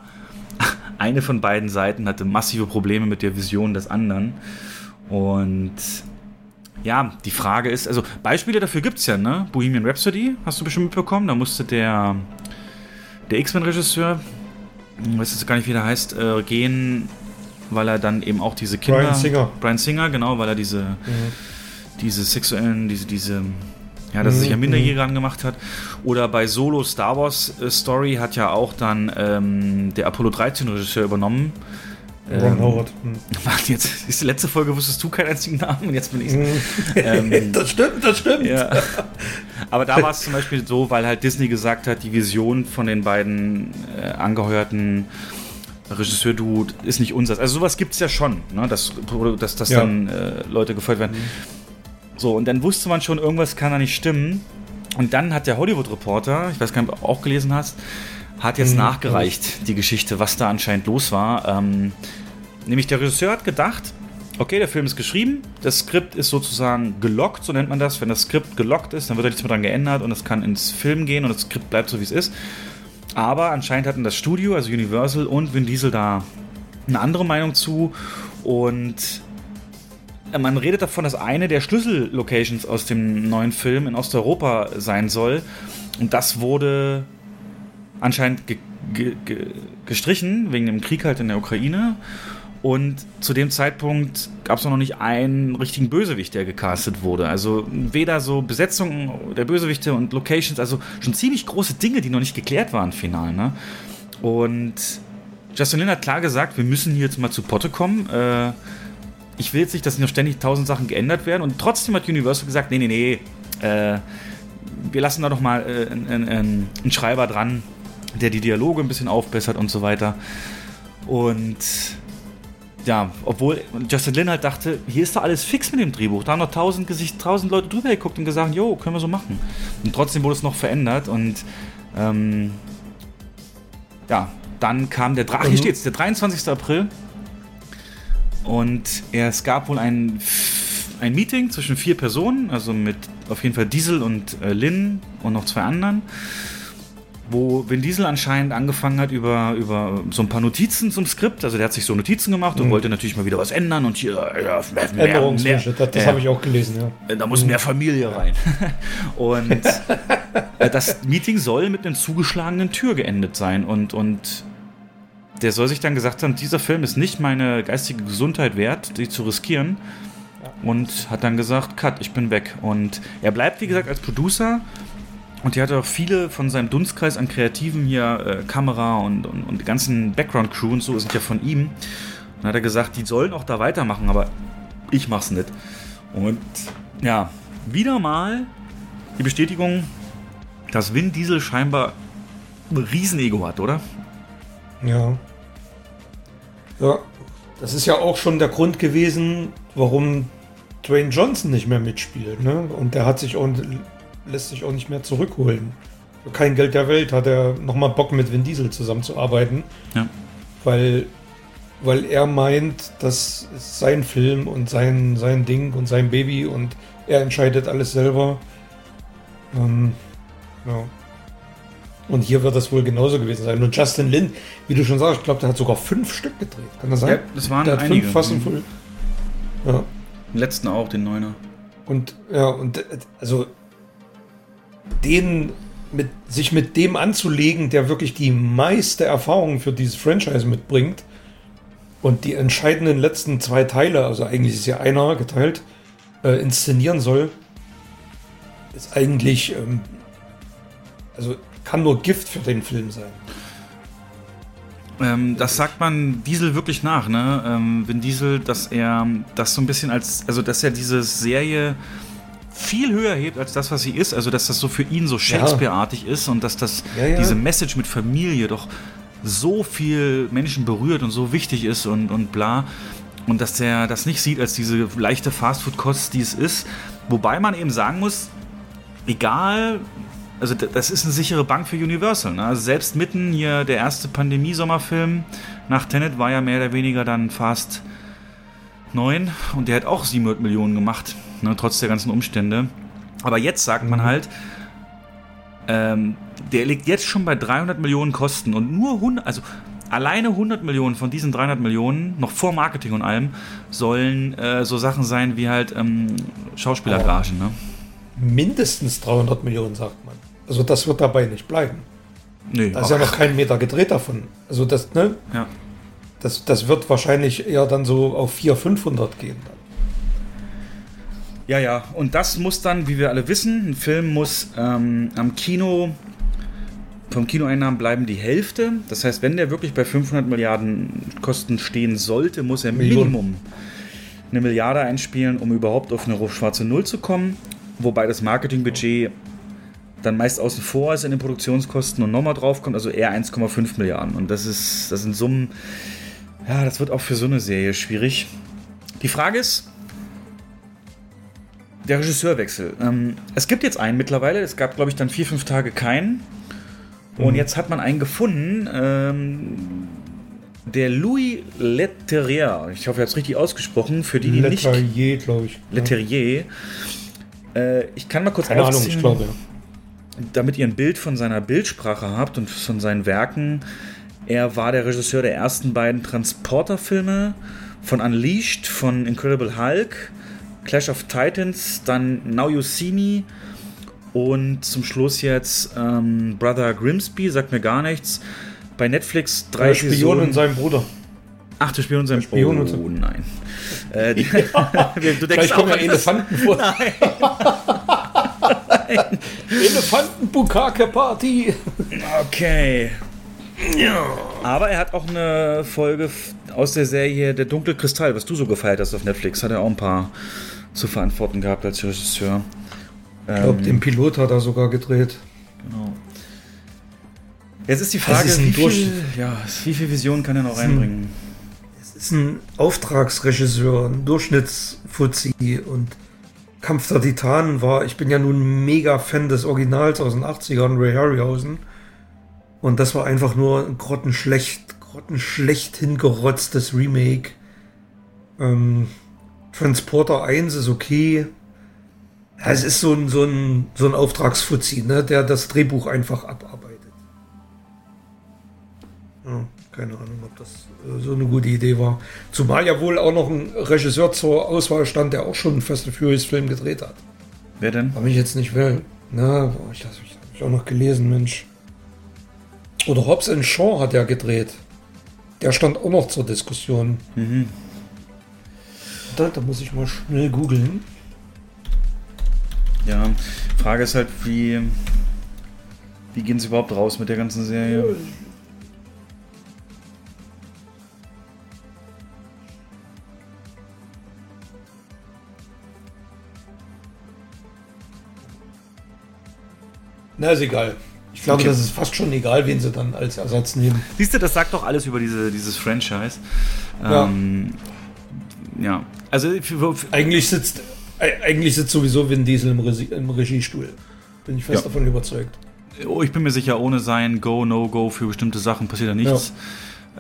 eine von beiden Seiten hatte massive Probleme mit der Vision des anderen. Und ja, die Frage ist, also Beispiele dafür gibt es ja, ne? Bohemian Rhapsody, hast du bestimmt mitbekommen, da musste der, der X-Men-Regisseur, ich weiß jetzt gar nicht, wie der heißt, äh, gehen, weil er dann eben auch diese Kinder... Bryan Singer. Brian Singer, genau, weil er diese, diese sexuellen, diese, diese, ja, dass er sich an Minderjährige angemacht hat. Oder bei Solo Star Wars äh, Story hat ja auch dann ähm, der Apollo 13 Regisseur übernommen. Ron Howard. Hm. Mann, jetzt ist die letzte Folge, wusstest du keinen einzigen Namen und jetzt bin ich ähm, Das stimmt, das stimmt. ja. Aber da war es zum Beispiel so, weil halt Disney gesagt hat, die Vision von den beiden äh, angeheuerten Regisseur-Duo ist nicht unseres. Also sowas gibt es ja schon, ne? dass, dass, dass Ja. dann äh, Leute gefeuert werden. So, und dann wusste man schon, irgendwas kann da nicht stimmen. Und dann hat der Hollywood-Reporter, ich weiß gar nicht, ob du auch gelesen hast, hat jetzt nachgereicht, die Geschichte, was da anscheinend los war. Ähm, nämlich der Regisseur hat gedacht, okay, der Film ist geschrieben, das Skript ist sozusagen gelockt, so nennt man das. Wenn das Skript gelockt ist, dann wird da nichts mehr dran geändert und es kann ins Film gehen und das Skript bleibt so, wie es ist. Aber anscheinend hatten das Studio, also Universal und Vin Diesel da eine andere Meinung zu und man redet davon, dass eine der Schlüssellocations aus dem neuen Film in Osteuropa sein soll. Und das wurde anscheinend ge ge gestrichen, wegen dem Krieg halt in der Ukraine. Und zu dem Zeitpunkt gab es noch nicht einen richtigen Bösewicht, der gecastet wurde. Also weder so Besetzung der Bösewichte und Locations, also schon ziemlich große Dinge, die noch nicht geklärt waren final. Ne? Und Justin Lin hat klar gesagt, wir müssen hier jetzt mal zu Potte kommen. Äh, ich will jetzt nicht, dass noch ständig tausend Sachen geändert werden. Und trotzdem hat Universal gesagt, nee, nee, nee, äh, wir lassen da doch mal äh, einen, einen Schreiber dran, der die Dialoge ein bisschen aufbessert und so weiter. Und ja, obwohl Justin Lin halt dachte, hier ist doch alles fix mit dem Drehbuch. Da haben noch tausend, Gesicht, tausend Leute drüber geguckt und gesagt, jo, können wir so machen. Und trotzdem wurde es noch verändert und ähm, ja, dann kam der Drache, hier steht's, der 23. April. Und es gab wohl ein, ein Meeting zwischen vier Personen, also mit auf jeden Fall Diesel und äh, Lin und noch zwei anderen, wo Vin Diesel anscheinend angefangen hat über, über so ein paar Notizen zum Skript. Also der hat sich so Notizen gemacht und wollte natürlich mal wieder was ändern und hier ja, mehr, mehr, das, das ja. habe ich auch gelesen, ja. Da muss mehr Familie rein. Und äh, das Meeting soll mit einer zugeschlagenen Tür geendet sein. Und, und der soll sich dann gesagt haben, dieser Film ist nicht meine geistige Gesundheit wert, die zu riskieren. und hat dann gesagt, Cut, ich bin weg. Und er bleibt, wie gesagt, als Producer. Und er hat auch viele von seinem Dunstkreis an Kreativen hier, äh, Kamera und, und, und die ganzen Background-Crew und so sind ja von ihm. Und dann hat er gesagt, die sollen auch da weitermachen, aber ich mach's nicht. Und ja, wieder mal die Bestätigung, dass Vin Diesel scheinbar ein Riesenego hat, oder? Ja. Ja, das ist ja auch schon der Grund gewesen, warum Dwayne Johnson nicht mehr mitspielt. Ne? Und der hat sich auch, lässt sich auch nicht mehr zurückholen. Für kein Geld der Welt hat er nochmal Bock mit Vin Diesel zusammenzuarbeiten. Ja. Weil, weil er meint, das ist sein Film und sein, sein Ding und sein Baby und er entscheidet alles selber. Ähm, ja. Und hier wird das wohl genauso gewesen sein. Und Justin Lin, wie du schon sagst, ich glaube, der hat sogar fünf Stück gedreht. Kann das sein? Ja, das waren der hat einige. fünf Fassungen Mhm. voll. Ja. Den letzten auch, den Neuner. Und ja, und äh, also den mit sich mit dem anzulegen, der wirklich die meiste Erfahrung für dieses Franchise mitbringt und die entscheidenden letzten zwei Teile, also eigentlich ist ja einer geteilt, äh, inszenieren soll, ist eigentlich ähm, also kann nur Gift für den Film sein. Ähm, das sagt man Diesel wirklich nach, ne? Ähm, Vin Diesel, dass er das so ein bisschen als, also dass er diese Serie viel höher hebt als das, was sie ist. Also dass das so für ihn so Shakespeare-artig ist und dass das Ja, ja. diese Message mit Familie doch so viel Menschen berührt und so wichtig ist und, und bla. Und dass der das nicht sieht als diese leichte Fastfood-Kost, die es ist. Wobei man eben sagen muss, egal, also das ist eine sichere Bank für Universal. Ne? Also selbst mitten hier der erste Pandemie-Sommerfilm nach Tenet war ja mehr oder weniger dann Fast 9 und der hat auch 700 Millionen gemacht, ne? trotz der ganzen Umstände. Aber jetzt sagt man halt, ähm, der liegt jetzt schon bei 300 Millionen Kosten und nur 100, also alleine 100 Millionen von diesen 300 Millionen, noch vor Marketing und allem, sollen äh, so Sachen sein wie halt ähm, Schauspielergagen. Ne? Mindestens 300 Millionen, sagt man. Also das wird dabei nicht bleiben. Nee, Da ist ja noch kein Meter gedreht davon. Also das, ne? ja. Das, das wird wahrscheinlich eher dann so auf 400, 500 gehen. Dann. Ja, ja, und das muss dann, wie wir alle wissen, ein Film muss ähm, am Kino, vom Kinoeinnahmen bleiben die Hälfte. Das heißt, wenn der wirklich bei 500 Milliarden Kosten stehen sollte, muss er. Minimum eine Milliarde einspielen, um überhaupt auf eine schwarze Null zu kommen. Wobei das Marketingbudget dann meist außen vor ist in den Produktionskosten und nochmal draufkommt, also eher 1,5 Milliarden. Und das ist, das sind Summen, ja, das wird auch für so eine Serie schwierig. Die Frage ist, der Regisseurwechsel. Ähm, es gibt jetzt einen mittlerweile. Es gab, glaube ich, dann vier, fünf Tage keinen. Und jetzt hat man einen gefunden. Ähm, der Louis Leterrier. Ich hoffe, ich habe es richtig ausgesprochen. Für die, die nicht. Leterrier, glaube ich. Leterrier. Äh, ich kann mal kurz Keine Ahnung, ich glaube. ja. damit ihr ein Bild von seiner Bildsprache habt und von seinen Werken. Er war der Regisseur der ersten beiden Transporter-Filme von Unleashed, von Incredible Hulk, Clash of Titans, dann Now You See Me und zum Schluss jetzt ähm, Brother Grimsby, sagt mir gar nichts. Bei Netflix drei Der Spion Episoden. und sein Bruder. Ach, der Spion und sein Spion Oh sein- nein. Äh, die, du denkst Vielleicht auch kommen ja Elefanten vor. Elefanten-Bukake-Party. Okay. Aber er hat auch eine Folge aus der Serie Der dunkle Kristall, was du so gefeiert hast auf Netflix, hat er auch ein paar zu verantworten gehabt als Regisseur. Ich glaube, den Pilot hat er sogar gedreht. Genau. Jetzt ist die Frage, ist wie, viel, ja, wie viel Vision kann er noch reinbringen? ist ein Auftragsregisseur, ein Durchschnittsfuzzi und Kampf der Titanen war, ich bin ja nun mega Fan des Originals aus den 80ern, Ray Harryhausen. Und das war einfach nur ein grottenschlecht, grottenschlecht hingerotztes Remake. Ähm, Transporter 1 ist okay. Ja, es ist so ein, so ein, so ein Auftragsfuzzi, ne, der das Drehbuch einfach abarbeitet. Ja, keine Ahnung, ob das äh, so eine gute Idee war. Zumal ja wohl auch noch ein Regisseur zur Auswahl stand, der auch schon einen Fast and Furious Film gedreht hat. Wer denn? Habe ich jetzt nicht will. Na, boah, ich habe ich auch noch gelesen, Mensch. Oder Hobbs Shaw hat er gedreht. Der stand auch noch zur Diskussion. Da, da muss ich mal schnell googeln. Ja, Frage ist halt, wie, wie gehen sie überhaupt raus mit der ganzen Serie? Na, ist egal. Ich glaube, Okay. das ist fast schon egal, wen sie dann als Ersatz nehmen. Siehst du, das sagt doch alles über diese, dieses Franchise. Ja. Ähm, ja. Also, für, für, Eigentlich sitzt, e- eigentlich sitzt sowieso Vin Diesel im, Regie, im Regiestuhl. Bin ich fest Ja. davon überzeugt. oh, ich bin mir sicher, ohne sein Go, No-Go für bestimmte Sachen passiert da nichts.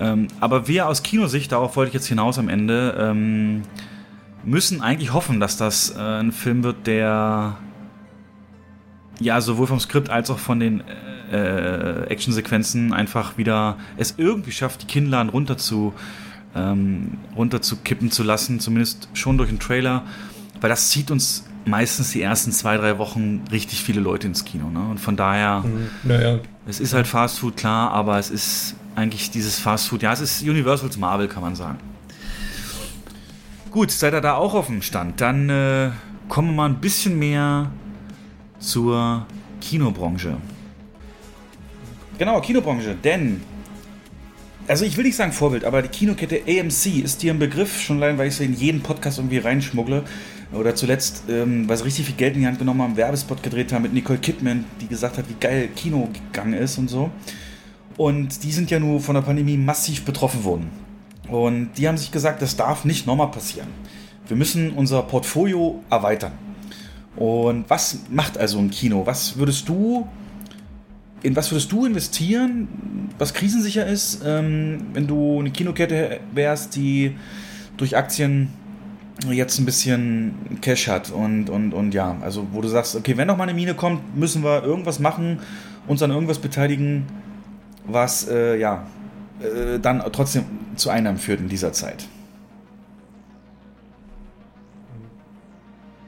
Ähm, aber wir aus Kinosicht, darauf wollte ich jetzt hinaus am Ende, ähm, müssen eigentlich hoffen, dass das äh, ein Film wird, der ja sowohl vom Skript als auch von den äh, Actionsequenzen einfach wieder es irgendwie schafft, die Kinnladen runter zu ähm, runterzukippen zu lassen, zumindest schon durch den Trailer, weil das zieht uns meistens die ersten zwei, drei Wochen richtig viele Leute ins Kino. Ne? Und von daher, Naja, es ist halt Fast Food, klar, aber es ist eigentlich dieses Fast Food, ja, es ist Universals Marvel, kann man sagen. Gut, seid ihr da auch auf dem Stand? Dann äh, kommen wir mal ein bisschen mehr zur Kinobranche. Genau, Kinobranche, denn also ich will nicht sagen Vorbild, aber die Kinokette AMC ist dir ein Begriff, schon allein, weil ich sie in jeden Podcast irgendwie reinschmuggle. Oder zuletzt, ähm, weil sie richtig viel Geld in die Hand genommen haben, Werbespot gedreht haben mit Nicole Kidman, die gesagt hat, wie geil Kino gegangen ist und so. Und die sind ja nur von der Pandemie massiv betroffen worden. Und die haben sich gesagt, das darf nicht nochmal passieren. Wir müssen unser Portfolio erweitern. Und was macht also ein Kino? Was würdest du in was würdest du investieren, was krisensicher ist, ähm, wenn du eine Kinokette wärst, die durch Aktien jetzt ein bisschen Cash hat und, und, und ja, also wo du sagst, okay, wenn noch mal eine Mine kommt, müssen wir irgendwas machen, uns an irgendwas beteiligen, was äh, ja äh, dann trotzdem zu Einnahmen führt in dieser Zeit.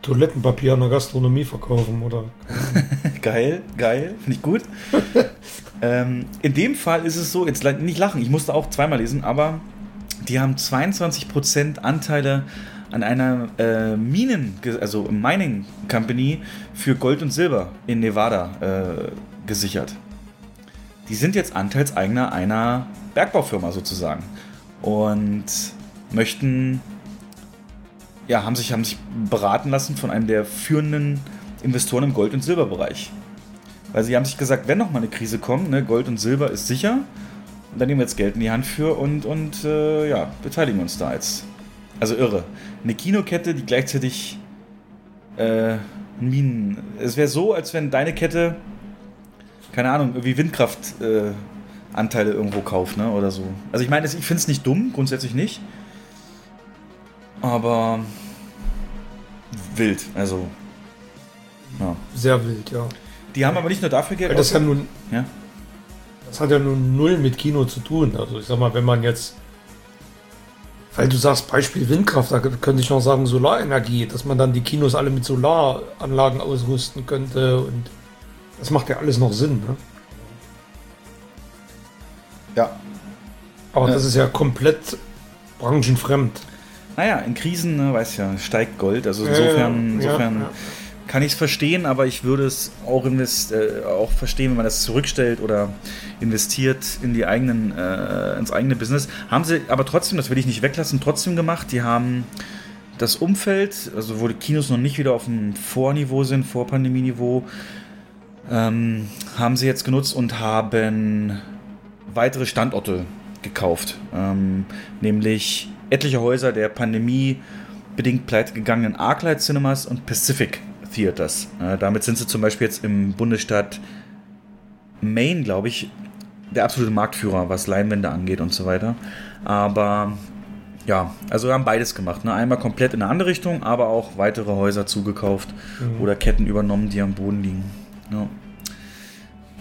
Toilettenpapier in der Gastronomie verkaufen, oder? Geil, geil, ich gut. ähm, in dem Fall ist es so, jetzt nicht lachen, ich musste auch zweimal lesen, aber die haben 22% Anteile an einer äh, Minen, also Mining Company für Gold und Silber in Nevada äh, gesichert. Die sind jetzt Anteilseigner einer Bergbaufirma sozusagen und möchten ja, haben sich, haben sich beraten lassen von einem der führenden Investoren im Gold- und Silberbereich. Weil sie haben sich gesagt, wenn noch mal eine Krise kommt, ne, Gold und Silber ist sicher, und dann nehmen wir jetzt Geld in die Hand für und, und äh, ja, beteiligen uns da jetzt. Also irre. Eine Kinokette, die gleichzeitig äh, Minen. Es wäre so, als wenn deine Kette, keine Ahnung, irgendwie Windkraftanteile äh, irgendwo kauft, ne? Oder so. Also ich meine, ich finde es nicht dumm, grundsätzlich nicht. Aber wild, also. Ja. Sehr wild, ja. Die haben aber nicht nur dafür Geld das nun, ja. das hat ja nun null mit Kino zu tun. Also ich sag mal, wenn man jetzt, weil du sagst Beispiel Windkraft, da könnte ich noch sagen Solarenergie, dass man dann die Kinos alle mit Solaranlagen ausrüsten könnte und das macht ja alles noch Sinn. Ne? ja. Aber Ja. das ist ja komplett branchenfremd. Naja, in Krisen, ne, weiß ja, steigt Gold. Also Ja, insofern, ja, insofern ja. Kann ich es verstehen, aber ich würde es auch, invest äh, auch verstehen, wenn man das zurückstellt oder investiert in die eigenen, äh, ins eigene Business. Haben sie aber trotzdem, das will ich nicht weglassen, trotzdem gemacht. Die haben das Umfeld, also wo die Kinos noch nicht wieder auf dem Vorniveau sind, Vor-Pandemie-Niveau, ähm, haben sie jetzt genutzt und haben weitere Standorte gekauft. Ähm, nämlich etliche Häuser der Pandemie bedingt pleite gegangenen Arclight Cinemas und Pacific Theaters. Äh, damit sind sie zum Beispiel jetzt im Bundesstaat Maine, glaube ich, der absolute Marktführer, was Leinwände angeht und so weiter. Aber ja, also wir haben beides gemacht. Ne? Einmal komplett in eine andere Richtung, aber auch weitere Häuser zugekauft oder Ketten übernommen, die am Boden liegen. Ja.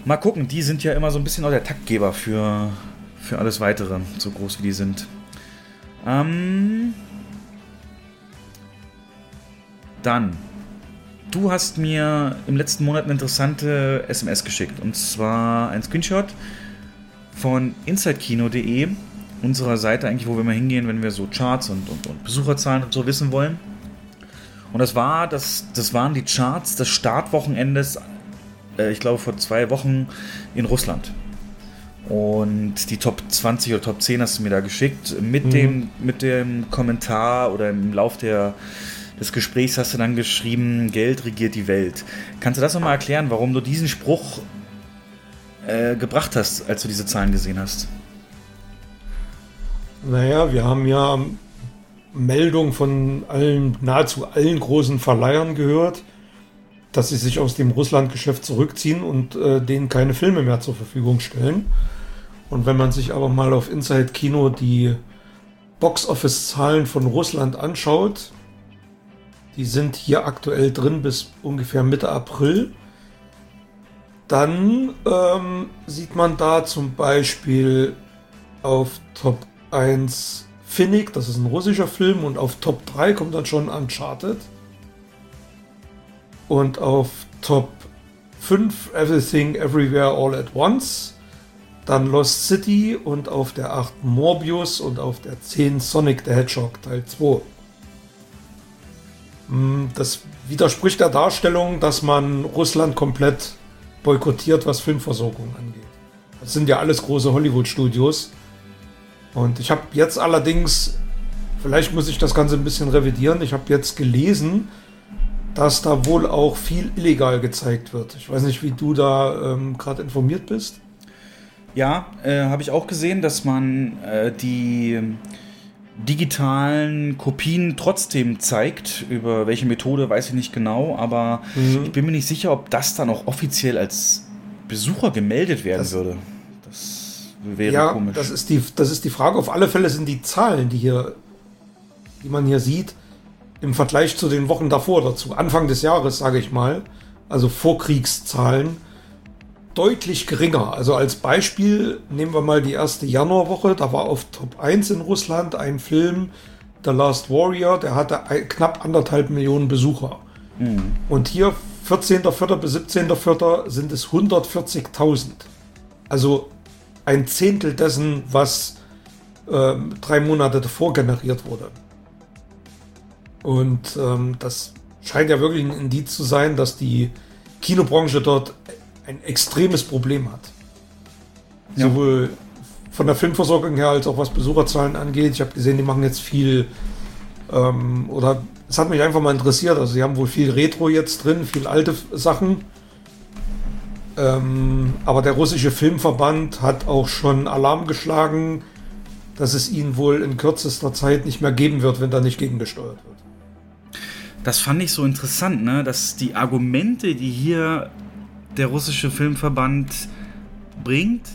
Mal gucken, die sind ja immer so ein bisschen auch der Taktgeber für, für alles Weitere, so groß wie die sind. Ähm, dann, du hast mir im letzten Monat eine interessante SMS geschickt. Und zwar ein Screenshot von InsideKino.de, unserer Seite eigentlich, wo wir mal hingehen, wenn wir so Charts und, und, und Besucherzahlen und so wissen wollen. Und das war, das, das waren die Charts des Startwochenendes, äh, ich glaube vor zwei Wochen in Russland. Und die Top 20 oder Top 10 hast du mir da geschickt. Mit, mhm. dem, mit dem Kommentar oder im Lauf der, des Gesprächs hast du dann geschrieben, Geld regiert die Welt. Kannst du das nochmal erklären, warum du diesen Spruch äh, gebracht hast, als du diese Zahlen gesehen hast? Naja, wir haben ja Meldungen von allen, nahezu allen großen Verleihern gehört, dass sie sich aus dem Russlandgeschäft zurückziehen und äh, denen keine Filme mehr zur Verfügung stellen. Und wenn man sich aber mal auf Inside Kino die Box-Office-Zahlen von Russland anschaut, die sind hier aktuell drin bis ungefähr Mitte April, dann ähm, sieht man da zum Beispiel auf Top 1 Finnick, das ist ein russischer Film, und auf Top 3 kommt dann schon Uncharted. Und auf Top 5 Everything Everywhere All at Once. Dann Lost City und auf der 8 Morbius und auf der 10 Sonic the Hedgehog Teil 2. Hm, das widerspricht der Darstellung, dass man Russland komplett boykottiert, was Filmversorgung angeht. Das sind ja alles große Hollywood-Studios. Und ich habe jetzt allerdings, vielleicht muss ich das Ganze ein bisschen revidieren, ich habe jetzt gelesen, dass da wohl auch viel illegal gezeigt wird. Ich weiß nicht, wie du da ähm, gerade informiert bist. Ja, äh, habe ich auch gesehen, dass man äh, die digitalen Kopien trotzdem zeigt. Über welche Methode weiß ich nicht genau, aber mhm. ich bin mir nicht sicher, ob das dann auch offiziell als Besucher gemeldet werden das, würde. Das wäre ja, komisch. Das ist, die, das ist die Frage. Auf alle Fälle sind die Zahlen, die hier, die man hier sieht, im Vergleich zu den Wochen davor, dazu Anfang des Jahres, sage ich mal, also Vorkriegszahlen, deutlich geringer. Also als Beispiel nehmen wir mal die erste Januarwoche, da war auf Top 1 in Russland ein Film, The Last Warrior, der hatte knapp anderthalb Millionen Besucher. Mhm. Und hier 14.04. bis 17.04. sind es 140.000. Also ein Zehntel dessen, was äh, drei Monate davor generiert wurde. Und ähm, das scheint ja wirklich ein Indiz zu sein, dass die Kinobranche dort ein extremes Problem hat. Ja. Sowohl von der Filmversorgung her als auch was Besucherzahlen angeht. Ich habe gesehen, die machen jetzt viel ähm, oder es hat mich einfach mal interessiert. Also sie haben wohl viel Retro jetzt drin, viel alte Sachen. Ähm, aber der russische Filmverband hat auch schon Alarm geschlagen, dass es ihn wohl in kürzester Zeit nicht mehr geben wird, wenn da nicht gegengesteuert wird. Das fand ich so interessant, ne? dass die Argumente, die hier der russische Filmverband bringt,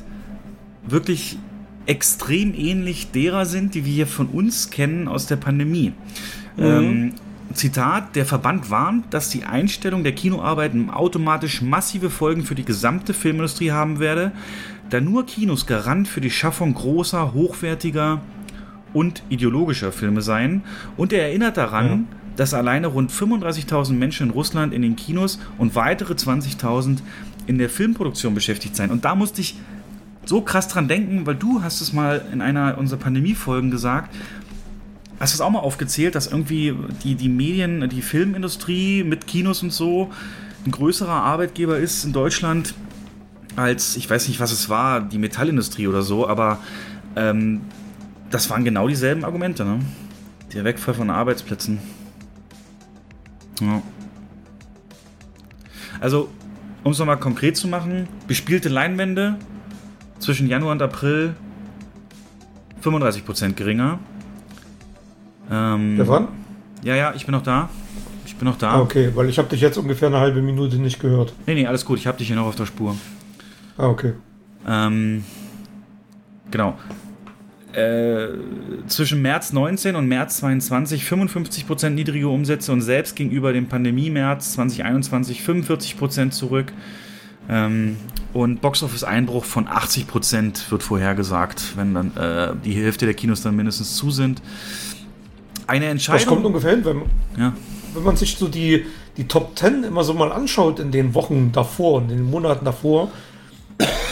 wirklich extrem ähnlich derer sind, die wir hier von uns kennen aus der Pandemie. Mhm. Ähm, Zitat, der Verband warnt, dass die Einstellung der Kinoarbeiten automatisch massive Folgen für die gesamte Filmindustrie haben werde, da nur Kinos Garant für die Schaffung großer, hochwertiger und ideologischer Filme seien. Und er erinnert daran, ja dass alleine rund 35.000 Menschen in Russland in den Kinos und weitere 20.000 in der Filmproduktion beschäftigt seien. Und da musste ich so krass dran denken, weil du hast es mal in einer unserer Pandemiefolgen gesagt, hast es auch mal aufgezählt, dass irgendwie die, die Medien, die Filmindustrie mit Kinos und so ein größerer Arbeitgeber ist in Deutschland als, ich weiß nicht, was es war, die Metallindustrie oder so, aber ähm, das waren genau dieselben Argumente, ne? Der Wegfall von Arbeitsplätzen. Ja. Also, um es nochmal konkret zu machen, bespielte Leinwände zwischen Januar und April 35% geringer. Ähm, Stefan? Ja, ja, ich bin noch da. Ich bin noch da. Ah, okay, weil ich habe dich jetzt ungefähr eine halbe Minute nicht gehört. Nee, nee, alles gut. Ich habe dich hier noch auf der Spur. Ah, okay. Ähm, genau. Äh, zwischen März 19 und März 22 55% niedrige Umsätze und selbst gegenüber dem Pandemie-März 2021 45% zurück. Ähm, und Boxoffice-Einbruch von 80% wird vorhergesagt, wenn dann äh, die Hälfte der Kinos dann mindestens zu sind. Eine Entscheidung. Das kommt ungefähr hin, wenn, ja. wenn man sich so die, die Top 10 immer so mal anschaut in den Wochen davor und in den Monaten davor.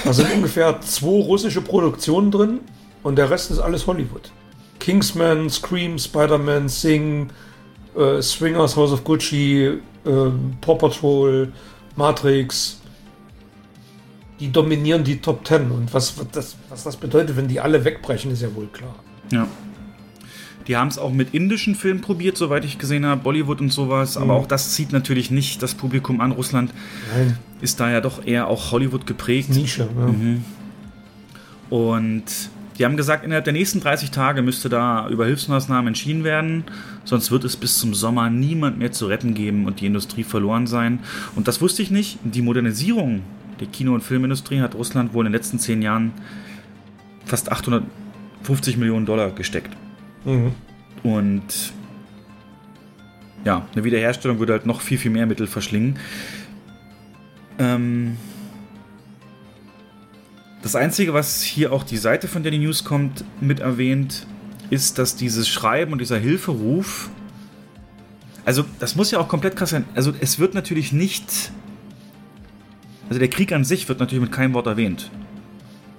Da sind ungefähr zwei russische Produktionen drin und der Rest ist alles Hollywood. Kingsman, Scream, Spider-Man, Sing, äh, Swingers, House of Gucci, äh, Paw Patrol, Matrix. Die dominieren die Top Ten. Und was, das, was das bedeutet, wenn die alle wegbrechen, ist ja wohl klar. Ja. Die haben es auch mit indischen Filmen probiert, soweit ich gesehen habe, Bollywood und sowas. Aber Mhm. auch das zieht natürlich nicht das Publikum an. Russland Nein, ist da ja doch eher auch Hollywood geprägt. Nische. Ja. Und die haben gesagt, innerhalb der nächsten 30 Tage müsste da über Hilfsmaßnahmen entschieden werden. Sonst wird es bis zum Sommer niemand mehr zu retten geben und die Industrie verloren sein. Und das wusste ich nicht. Die Modernisierung der Kino- und Filmindustrie hat Russland wohl in den letzten zehn Jahren fast 850 Millionen Dollar gesteckt. Mhm. Und ja, eine Wiederherstellung würde halt noch viel, viel mehr Mittel verschlingen. Ähm, das Einzige, was hier auch die Seite, von der die News kommt, mit erwähnt, ist, dass dieses Schreiben und dieser Hilferuf, also das muss ja auch komplett krass sein. Also es wird natürlich nicht, also der Krieg an sich wird natürlich mit keinem Wort erwähnt.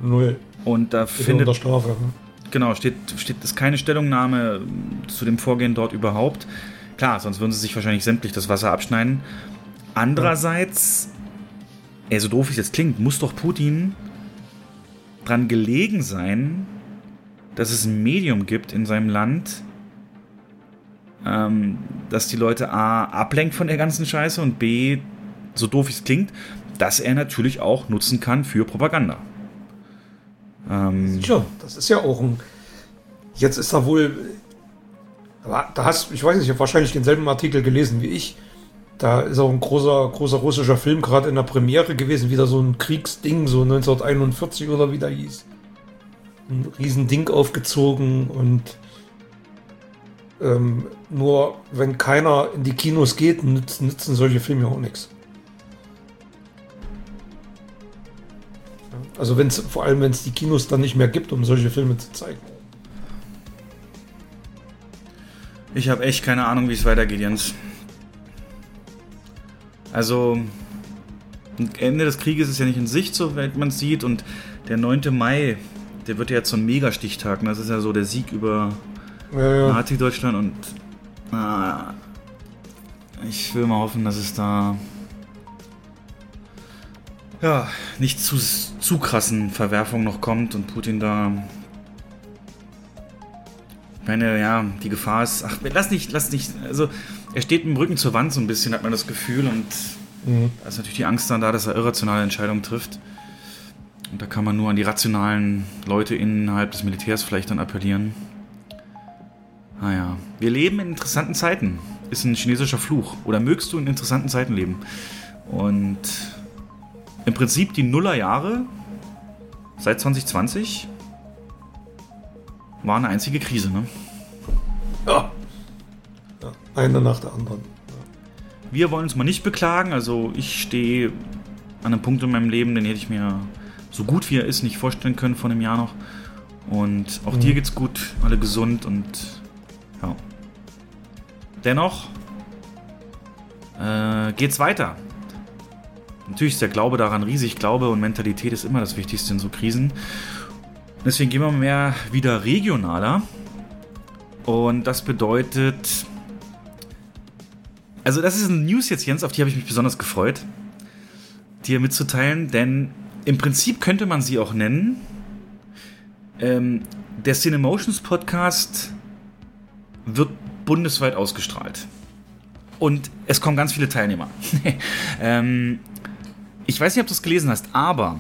Null. Und da Ist findet unter Strafe. Ne? Genau, steht, steht ist keine Stellungnahme zu dem Vorgehen dort überhaupt. Klar, sonst würden sie sich wahrscheinlich sämtlich das Wasser abschneiden. Andererseits, ey, so doof wie es jetzt klingt, muss doch Putin dran gelegen sein, dass es ein Medium gibt in seinem Land, ähm, dass die Leute A ablenkt von der ganzen Scheiße und B, so doof es klingt, dass er natürlich auch nutzen kann für Propaganda. Ähm, Tja, das ist ja auch ein. Jetzt ist da wohl. Da da hast ich weiß nicht, ich habe wahrscheinlich denselben Artikel gelesen wie ich. Da ist auch ein großer, großer russischer Film gerade in der Premiere gewesen, wieder so ein Kriegsding, so 1941 oder wie der hieß. Ein Riesending aufgezogen und ähm, nur wenn keiner in die Kinos geht, nützen, nützen solche Filme auch nichts. Also wenn es vor allem wenn es die Kinos dann nicht mehr gibt, um solche Filme zu zeigen. Ich habe echt keine Ahnung, wie es weitergeht, Jens. Also, Ende des Krieges ist ja nicht in Sicht, soweit man es sieht. Und der 9. Mai, der wird ja jetzt so ein Megastichtag. ne? Das ist ja so der Sieg über Ja, ja. Nazi-Deutschland. Und ah, ich will mal hoffen, dass es da ja, nicht zu, zu krassen Verwerfungen noch kommt und Putin da ich meine, ja, die Gefahr ist. Ach, lass nicht, lass nicht. Also, er steht mit dem Rücken zur Wand so ein bisschen, hat man das Gefühl. Und da ist natürlich die Angst dann da, dass er irrationale Entscheidungen trifft. Und da kann man nur an die rationalen Leute innerhalb des Militärs vielleicht dann appellieren. Naja, wir leben in interessanten Zeiten. Ist ein chinesischer Fluch. Oder mögst du in interessanten Zeiten leben? Und im Prinzip die Nullerjahre seit 2020 war eine einzige Krise, ne? Ja. Eine nach der anderen. Wir wollen uns mal nicht beklagen. Also ich stehe an einem Punkt in meinem Leben, den hätte ich mir so gut wie er ist nicht vorstellen können vor einem Jahr noch. Und auch dir geht's gut, alle gesund und ja. Dennoch äh, geht's weiter. Natürlich ist der Glaube daran riesig. Glaube und Mentalität ist immer das Wichtigste in so Krisen. Deswegen gehen wir mehr wieder regionaler. Und das bedeutet, also das ist eine News jetzt, Jens, auf die habe ich mich besonders gefreut, dir mitzuteilen, denn im Prinzip könnte man sie auch nennen. Ähm, der Cinemotions Podcast wird bundesweit ausgestrahlt. Und es kommen ganz viele Teilnehmer. ähm, ich weiß nicht, ob du es gelesen hast, aber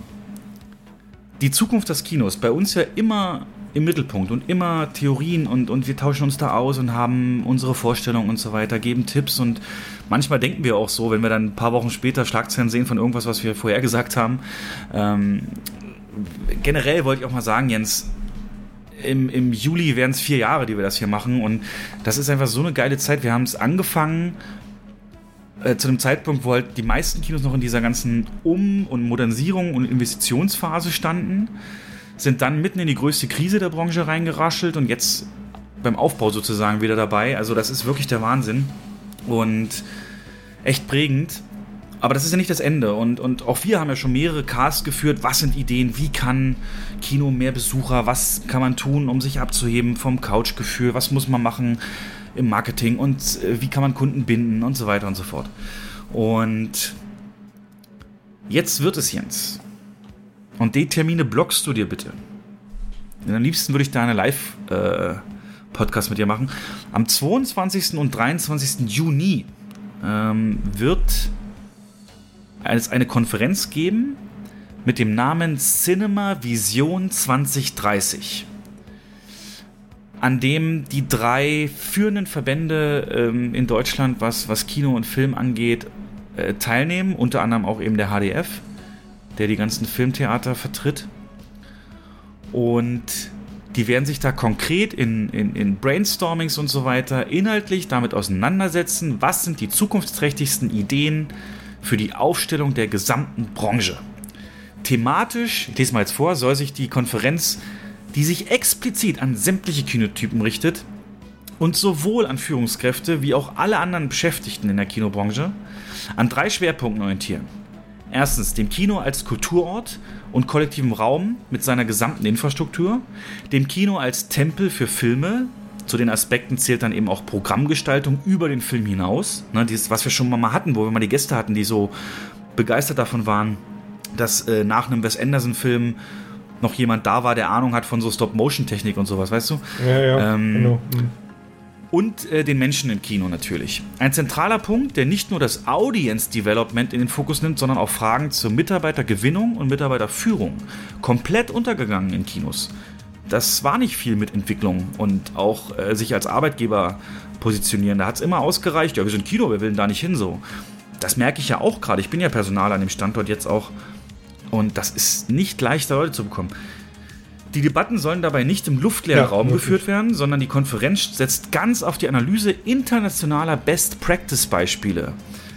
die Zukunft des Kinos bei uns ja immer im Mittelpunkt und immer Theorien und, und wir tauschen uns da aus und haben unsere Vorstellungen und so weiter, geben Tipps und manchmal denken wir auch so, wenn wir dann ein paar Wochen später Schlagzeilen sehen von irgendwas, was wir vorher gesagt haben. Ähm, generell wollte ich auch mal sagen, Jens, im, im Juli wären es vier Jahre, die wir das hier machen und das ist einfach so eine geile Zeit. Wir haben es angefangen äh, zu einem Zeitpunkt, wo halt die meisten Kinos noch in dieser ganzen Um- und Modernisierung und Investitionsphase standen, sind dann mitten in die größte Krise der Branche reingeraschelt und jetzt beim Aufbau sozusagen wieder dabei. Also das ist wirklich der Wahnsinn und echt prägend. aber das ist ja nicht das Ende. Und, und auch wir haben ja schon mehrere Casts geführt. Was sind Ideen? Wie kann Kino mehr Besucher? Was kann man tun, um sich abzuheben vom Couchgefühl? Was muss man machen im Marketing? Und äh, wie kann man Kunden binden? Und so weiter und so fort. Und jetzt wird es, Jens. Und die Termine blockst du dir bitte. Denn am liebsten würde ich da eine Live-Podcast äh, mit dir machen. Am 22. und 23. Juni ähm, wird es eine Konferenz geben mit dem Namen Cinema Vision 2030, an dem die drei führenden Verbände ähm, in Deutschland, was, was Kino und Film angeht, äh, teilnehmen, unter anderem auch eben der HDF, der die ganzen Filmtheater vertritt. Und die werden sich da konkret in, in, in Brainstormings und so weiter inhaltlich damit auseinandersetzen, was sind die zukunftsträchtigsten Ideen, für die Aufstellung der gesamten Branche. Thematisch, ich lese mal jetzt vor, soll sich die Konferenz, die sich explizit an sämtliche Kinotypen richtet und sowohl an Führungskräfte wie auch alle anderen Beschäftigten in der Kinobranche, an drei Schwerpunkten orientieren. Erstens dem Kino als Kulturort und kollektivem Raum mit seiner gesamten Infrastruktur, dem Kino als Tempel für Filme, zu den Aspekten zählt dann eben auch Programmgestaltung über den Film hinaus. Ne, dieses, was wir schon mal hatten, wo wir mal die Gäste hatten, die so begeistert davon waren, dass äh, nach einem Wes Anderson-Film noch jemand da war, der Ahnung hat von so Stop-Motion-Technik und sowas, weißt du? Ja, ja, ähm, genau. Mhm. Und äh, den Menschen im Kino natürlich. Ein zentraler Punkt, der nicht nur das Audience Development in den Fokus nimmt, sondern auch Fragen zur Mitarbeitergewinnung und Mitarbeiterführung. Komplett untergegangen in Kinos das war nicht viel mit Entwicklung und auch äh, sich als Arbeitgeber positionieren. Da hat es immer ausgereicht, ja, wir sind Kino, wir wollen da nicht hin so. Das merke ich ja auch gerade. Ich bin ja Personal an dem Standort jetzt auch. Und das ist nicht leichter, Leute zu bekommen. Die Debatten sollen dabei nicht im luftleeren ja, Raum geführt werden, sondern die Konferenz setzt ganz auf die Analyse internationaler Best-Practice-Beispiele.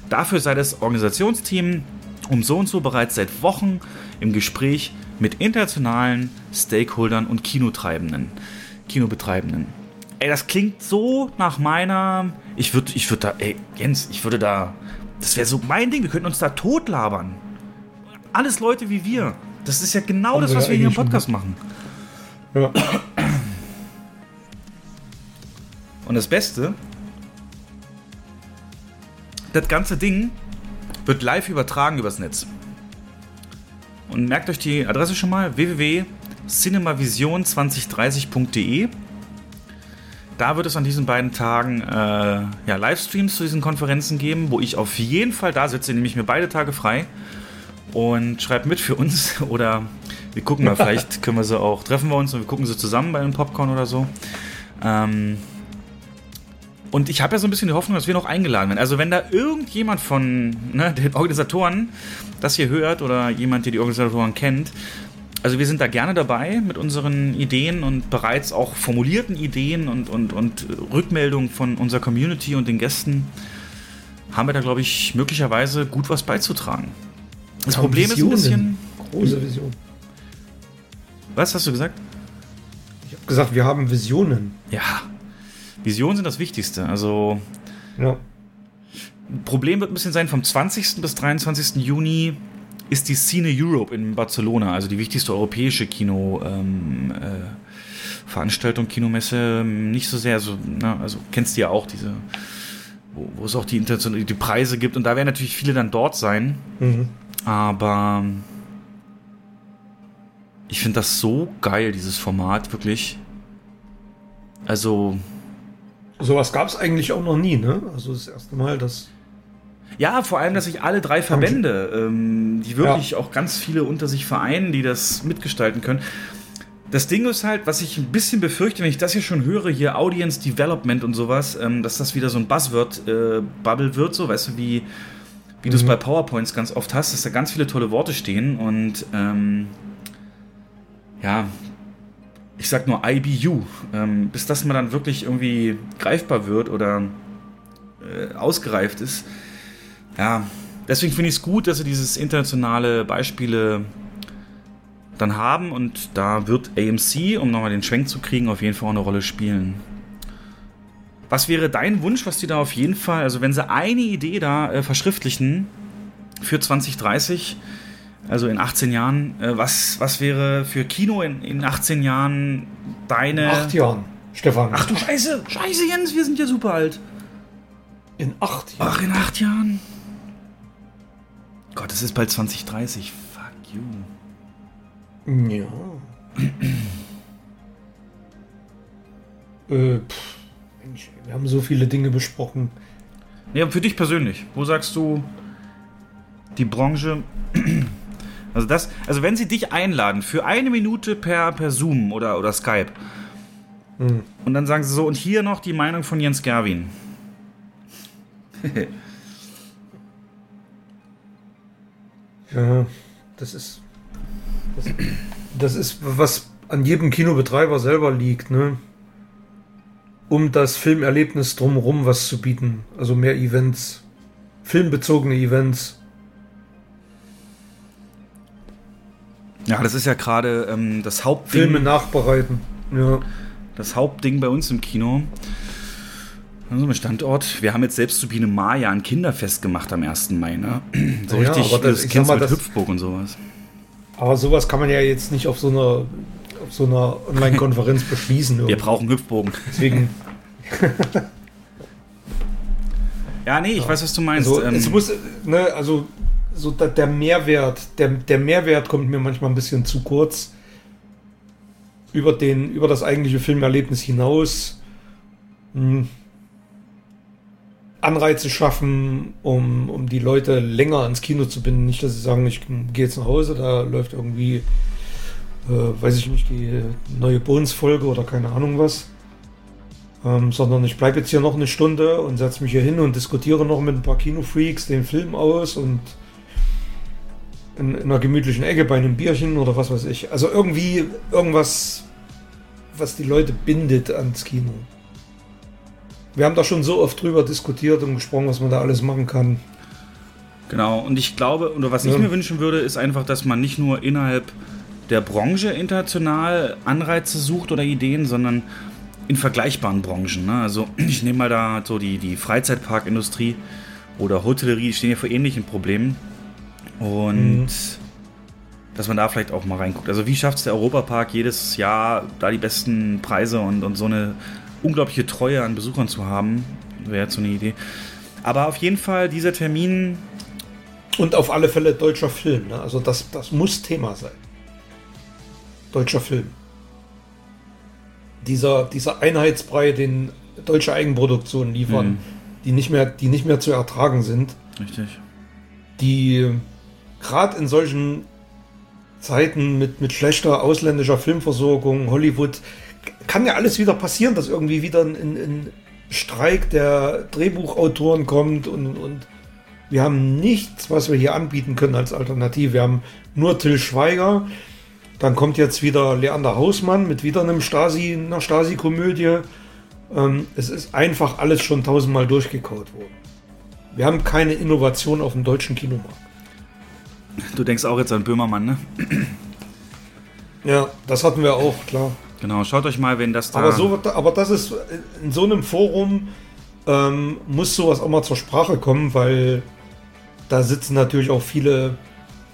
Dafür sei das Organisationsteam um so und so bereits seit Wochen im Gespräch mit internationalen Stakeholdern und Kinotreibenden, Kinobetreibenden. Ey, das klingt so nach meiner. Ich würde, ich würde da, ey, Jens, ich würde da. Das wäre so mein Ding. Wir könnten uns da totlabern. Alles Leute wie wir. Das ist ja genau Haben das, was wir hier im Podcast machen. Ja. Und das Beste, das ganze Ding wird live übertragen übers Netz. Und merkt euch die Adresse schon mal: www.cinemavision2030.de. Da wird es an diesen beiden Tagen äh, ja, Livestreams zu diesen Konferenzen geben, wo ich auf jeden Fall da sitze, nehme ich mir beide Tage frei und schreibt mit für uns oder wir gucken mal, vielleicht können wir sie auch, treffen wir uns und wir gucken sie zusammen bei einem Popcorn oder so. Ähm, und ich habe ja so ein bisschen die Hoffnung, dass wir noch eingeladen werden. Also wenn da irgendjemand von ne, den Organisatoren das hier hört oder jemand, der die Organisatoren kennt, also wir sind da gerne dabei mit unseren Ideen und bereits auch formulierten Ideen und, und, und Rückmeldungen von unserer Community und den Gästen haben wir da, glaube ich, möglicherweise gut was beizutragen. Das Problem Visionen. ist ein bisschen... Große Vision. Was hast du gesagt? Ich habe gesagt, wir haben Visionen. Ja, Visionen sind das Wichtigste. Also. Ja. Problem wird ein bisschen sein, vom 20. bis 23. Juni ist die Cine Europe in Barcelona, also die wichtigste europäische Kino-Veranstaltung, ähm, äh, Kinomesse, nicht so sehr, also, na, also kennst du ja auch diese, wo, wo es auch die, die Preise gibt und da werden natürlich viele dann dort sein, mhm. Aber ich finde das so geil, dieses Format, wirklich. Also, Sowas gab es eigentlich auch noch nie, ne? Also das erste Mal, dass. Ja, vor allem, dass sich alle drei Verbände, ähm, die wirklich ja. auch ganz viele unter sich vereinen, die das mitgestalten können. Das Ding ist halt, was ich ein bisschen befürchte, wenn ich das hier schon höre, hier Audience Development und sowas, ähm, dass das wieder so ein Buzzword-Bubble äh, wird, so, weißt du, wie, wie mhm. du es bei PowerPoints ganz oft hast, dass da ganz viele tolle Worte stehen und ähm, ja, ich sag nur IBU, ähm, bis das mal dann wirklich irgendwie greifbar wird oder äh, ausgereift ist. Ja, deswegen finde ich es gut, dass sie dieses internationale Beispiele dann haben und da wird AMC, um nochmal den Schwenk zu kriegen, auf jeden Fall auch eine Rolle spielen. Was wäre dein Wunsch, was die da auf jeden Fall, also wenn sie eine Idee da äh, verschriftlichen, für 2030, also in 18 Jahren. Äh, was, was wäre für Kino in, in 18 Jahren deine. Acht Jahren, Stefan. Ach du Scheiße, Scheiße, Jens, wir sind ja super alt. in acht Jahren. Ach, in acht Jahren. Gott, es ist bald 2030. Fuck you. Ja. äh, pff, wir haben so viele Dinge besprochen. Ja, für dich persönlich. Wo sagst du, die Branche. Also das, also wenn sie dich einladen für eine Minute per, per Zoom oder, oder Skype und dann sagen sie so, und hier noch die Meinung von Jens Gerwin. Ja, das ist. Das, das ist, was an jedem Kinobetreiber selber liegt, ne? Um das Filmerlebnis drumherum was zu bieten. Also mehr Events. Filmbezogene Events. Ja, das ist ja gerade ähm, das Hauptding. Filme nachbereiten. Ja. das Hauptding bei uns im Kino. Also Standort. Wir haben jetzt selbst zu Biene Maya ein Kinderfest gemacht am 1. Mai, ne? So Ja, richtig, aber das- das kennst mal, mit das- Hüpfburg und sowas. Aber sowas kann man ja jetzt nicht auf so einer, auf so einer Online-Konferenz beschließen. Wir brauchen Hüpfbogen. Deswegen, Ja, nee, ich weiß, was du meinst. also, ähm, es muss, ne, also, so da, der Mehrwert, der, der Mehrwert kommt mir manchmal ein bisschen zu kurz. Über, den, über das eigentliche Filmerlebnis hinaus. Hm. Anreize schaffen, um, um die Leute länger ans Kino zu binden. Nicht, dass sie sagen, ich gehe jetzt nach Hause, da läuft irgendwie, äh, weiß ich nicht, die neue Bones-Folge oder keine Ahnung was. Ähm, sondern ich bleibe jetzt hier noch eine Stunde und setze mich hier hin und diskutiere noch mit ein paar Kinofreaks den Film aus und in, in einer gemütlichen Ecke bei einem Bierchen oder was weiß ich. Also irgendwie irgendwas, was die Leute bindet ans Kino. Wir haben da schon so oft drüber diskutiert und gesprochen, was man da alles machen kann. Genau, und ich glaube, oder was ich Ja. mir wünschen würde, ist einfach, dass man nicht nur innerhalb der Branche international Anreize sucht oder Ideen, sondern in vergleichbaren Branchen. Ne? Also ich nehme mal da so die, die Freizeitparkindustrie oder Hotellerie, die stehen ja vor ähnlichen Problemen. Und dass man da vielleicht auch mal reinguckt. Also wie schafft es der Europapark jedes Jahr da die besten Preise und, und so eine unglaubliche Treue an Besuchern zu haben? Wäre jetzt so eine Idee. Aber auf jeden Fall, dieser Termin Und auf alle Fälle deutscher Film. Ne? Also das, das muss Thema sein. Deutscher Film. Dieser, dieser Einheitsbrei, den deutsche Eigenproduktionen liefern, Mhm. die, nicht mehr, die nicht mehr zu ertragen sind, Richtig. die gerade in solchen Zeiten mit, mit schlechter ausländischer Filmversorgung, Hollywood, kann ja alles wieder passieren, dass irgendwie wieder ein, ein, ein Streik der Drehbuchautoren kommt und, und wir haben nichts, was wir hier anbieten können als Alternative. Wir haben nur Till Schweiger. Dann kommt jetzt wieder Leander Hausmann mit wieder einem Stasi, einer Stasi-Komödie. Ähm, es ist einfach alles schon tausendmal durchgekaut worden. Wir haben keine Innovation auf dem deutschen Kinomarkt. Du denkst auch jetzt an Böhmermann, ne? Ja, das hatten wir auch, klar. Genau, schaut euch mal, wenn das da. Aber, so, aber das ist, in so einem Forum ähm, muss sowas auch mal zur Sprache kommen, weil da sitzen natürlich auch viele,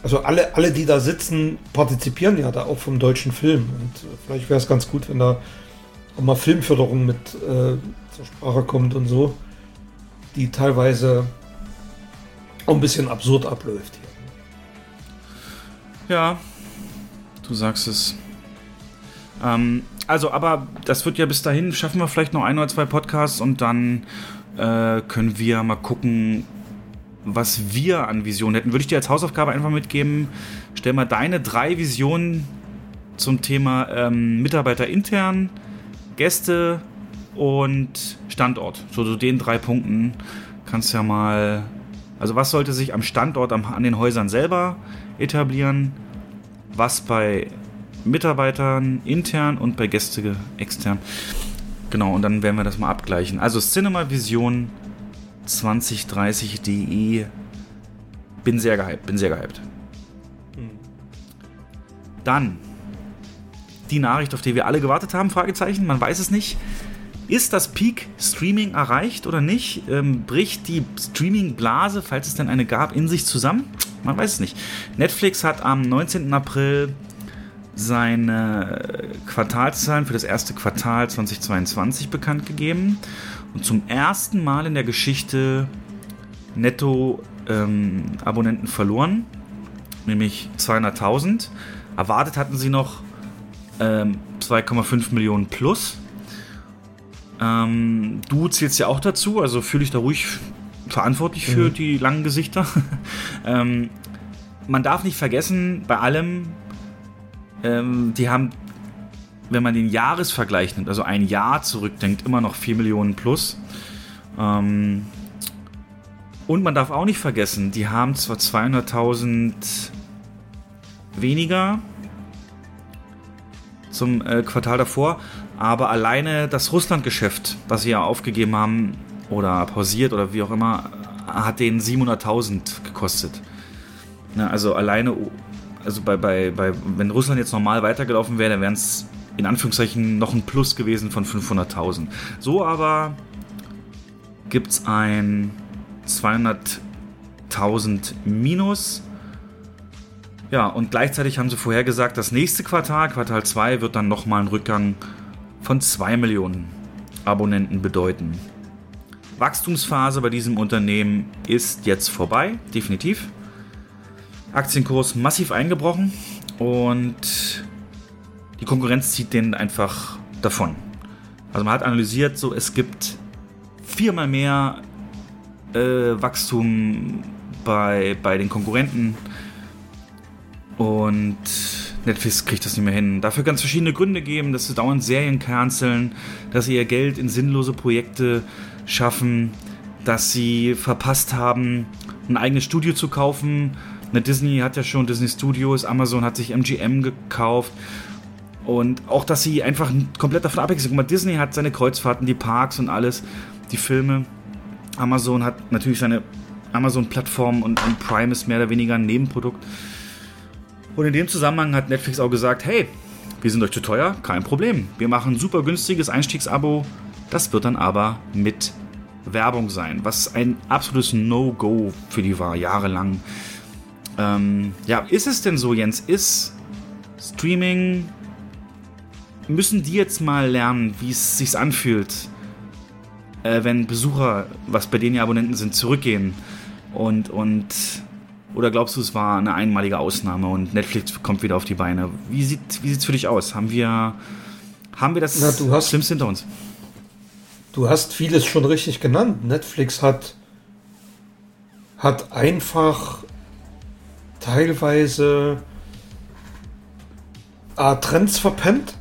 also alle, alle, die da sitzen, partizipieren ja da auch vom deutschen Film. Und äh, vielleicht wäre es ganz gut, wenn da auch mal Filmförderung mit äh, zur Sprache kommt und so, die teilweise auch ein bisschen absurd abläuft hier. Ja, du sagst es. Ähm, also, aber das wird ja bis dahin, schaffen wir vielleicht noch ein oder zwei Podcasts und dann äh, können wir mal gucken, was wir an Visionen hätten. Würde ich dir als Hausaufgabe einfach mitgeben, stell mal deine drei Visionen zum Thema ähm, Mitarbeiter intern, Gäste und Standort. So zu den drei Punkten kannst du ja mal. Also, was sollte sich am Standort, am, an den Häusern selber etablieren? Was bei Mitarbeitern intern und bei Gäste extern? Genau, und dann werden wir das mal abgleichen. Also, Cinema Vision 2030.de. Bin sehr gehypt, bin sehr gehypt. Dann die Nachricht, auf die wir alle gewartet haben, Fragezeichen, man weiß es nicht. ist das Peak Streaming erreicht oder nicht? Ähm, bricht die Streaming-Blase, falls es denn eine gab, in sich zusammen? Man weiß es nicht. Netflix hat am 19. April seine Quartalszahlen für das erste Quartal 2022 bekannt gegeben und zum ersten Mal in der Geschichte netto ähm, Abonnenten verloren, nämlich 200.000. Erwartet hatten sie noch ähm, 2,5 Millionen plus. Ähm, du zählst ja auch dazu, also fühle ich da ruhig verantwortlich für Mhm. die langen Gesichter. ähm, man darf nicht vergessen, bei allem, ähm, die haben, wenn man den Jahresvergleich nimmt, also ein Jahr zurückdenkt, immer noch 4 Millionen plus. Ähm, und man darf auch nicht vergessen, die haben zwar 200.000 weniger zum äh, Quartal davor, aber alleine das Russland-Geschäft, was sie ja aufgegeben haben oder pausiert oder wie auch immer, hat denen 700.000 gekostet. Na, also alleine, also bei, bei, bei, wenn Russland jetzt normal weitergelaufen wäre, dann wären es in Anführungszeichen noch ein Plus gewesen von 500.000. So aber gibt es ein 200.000 Minus. Ja, und gleichzeitig haben sie vorhergesagt, das nächste Quartal, Quartal 2, wird dann nochmal einen Rückgang von 2 Millionen Abonnenten bedeuten. Wachstumsphase bei diesem Unternehmen ist jetzt vorbei, definitiv. Aktienkurs massiv eingebrochen und die Konkurrenz zieht den einfach davon. Also man hat analysiert, so es gibt viermal mehr äh, Wachstum bei, bei den Konkurrenten und Netflix kriegt das nicht mehr hin. Dafür kann es verschiedene Gründe geben, dass sie dauernd Serien canceln, dass sie ihr Geld in sinnlose Projekte schaffen, dass sie verpasst haben, ein eigenes Studio zu kaufen. Eine Disney hat ja schon Disney Studios, Amazon hat sich MGM gekauft. Und auch, dass sie einfach komplett davon abhängig sind. Guck mal, Disney hat seine Kreuzfahrten, die Parks und alles, die Filme. Amazon hat natürlich seine Amazon-Plattform und, und Prime ist mehr oder weniger ein Nebenprodukt. Und in dem Zusammenhang hat Netflix auch gesagt, hey, wir sind euch zu teuer, kein Problem. Wir machen ein super günstiges Einstiegsabo. Das wird dann aber mit Werbung sein, was ein absolutes No-Go für die war, jahrelang. Ähm, ja, ist es denn so, Jens? Ist Streaming. Müssen die jetzt mal lernen, wie es sich anfühlt, äh, wenn Besucher, was bei denen ja Abonnenten sind, zurückgehen? Und, und oder glaubst du, es war eine einmalige Ausnahme und Netflix kommt wieder auf die Beine? Wie sieht wie sieht's für dich aus? Haben wir haben wir das Na, du hast- Schlimmste hinter uns? Du hast vieles schon richtig genannt. Netflix hat, hat einfach teilweise A, Trends verpennt.